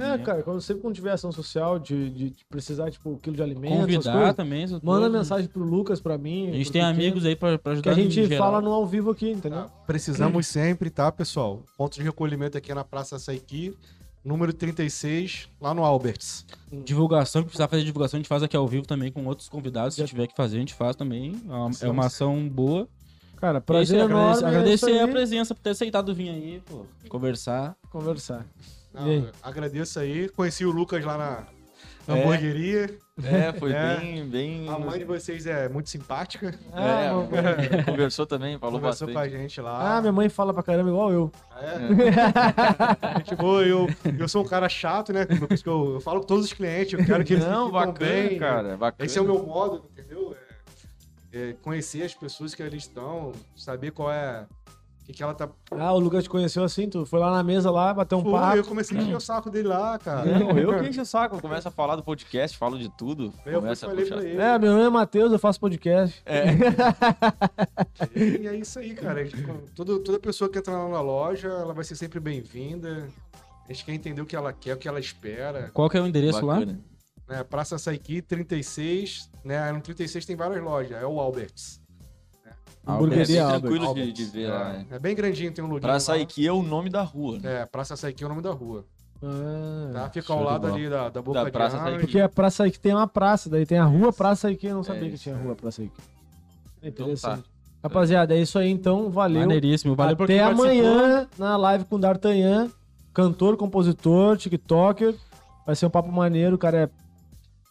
É, cara, quando sempre quando tiver ação social de, de precisar, tipo, um quilo de alimento, Convidar coisas, também. manda coisas. mensagem pro Lucas, pra mim. A gente tem Pequeno, amigos aí pra, pra Que ajudar a gente fala no ao vivo aqui, entendeu? Precisamos sempre, tá, pessoal? Ponto de recolhimento aqui na Praça Saiki, número 36, lá no Alberts. Divulgação, que precisar fazer divulgação, a gente faz aqui ao vivo também com outros convidados. Se tiver que fazer, a gente faz também. É uma, é uma ação boa. Cara, É isso prazer aí, enorme. agradecer, é a presença por ter aceitado vir aí, pô, conversar. Conversar. Não, aí? agradeço aí. Conheci o Lucas lá na É. hamburgueria. É, foi É. bem. bem A mãe de vocês é muito simpática. É, Ah, mano, conversou também, falou Conversou bastante. com a gente lá. Ah, minha mãe fala pra caramba igual eu. É. Gente boa, eu, eu sou um cara chato, né? Por isso que eu, eu falo com todos os clientes, eu quero que eles Não, bacana, bem. cara. Bacana. Esse é o meu modo, entendeu? É, é conhecer as pessoas que ali estão, saber qual é. O que, que ela tá. Ah, o Lucas te conheceu assim, tu foi lá na mesa lá, bateu um Pô, papo. eu comecei a encher o saco dele lá, cara. Não, eu que encho o saco, eu começo a falar do podcast, falo de tudo. Eu fui começa a falei puxar. pra ele. É, meu nome é Matheus, eu faço podcast. E é isso aí, cara. A gente- toda, toda pessoa que entra lá na loja, ela vai ser sempre bem-vinda. A gente quer entender o que ela quer, o que ela espera. Qual que é o endereço lá? Né? Praça Saiki 36, né? No 36 tem várias lojas, é o Alberts. É Hamburgueria bem Albert. tranquilo de, de ver lá. né? É, é bem grandinho, tem um lugar. Pra sair aqui é o nome da rua, né? É, Praça Saiki é o nome da rua. Ah, Tá? Fica ao de lado ali da, da Boca Da de Praça. Saiki. Porque a Praça Ike tem uma praça, daí tem a rua Praça Ike, eu não sabia É que tinha rua Praça Ike. É Então interessante. Rapaziada, é isso aí então, valeu. Maneiríssimo. Valeu por Até participou. amanhã na live com o D'Artagnan, cantor, compositor, tiktoker. Vai ser um papo maneiro, cara. É,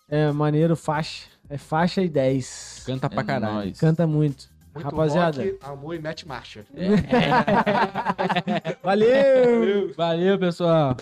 é maneiro, faixa. É faixa e 10. Canta pra É caralho. nóis. Canta muito. Muito Rapaziada. rock, amor e mete marcha. Valeu! Valeu, pessoal.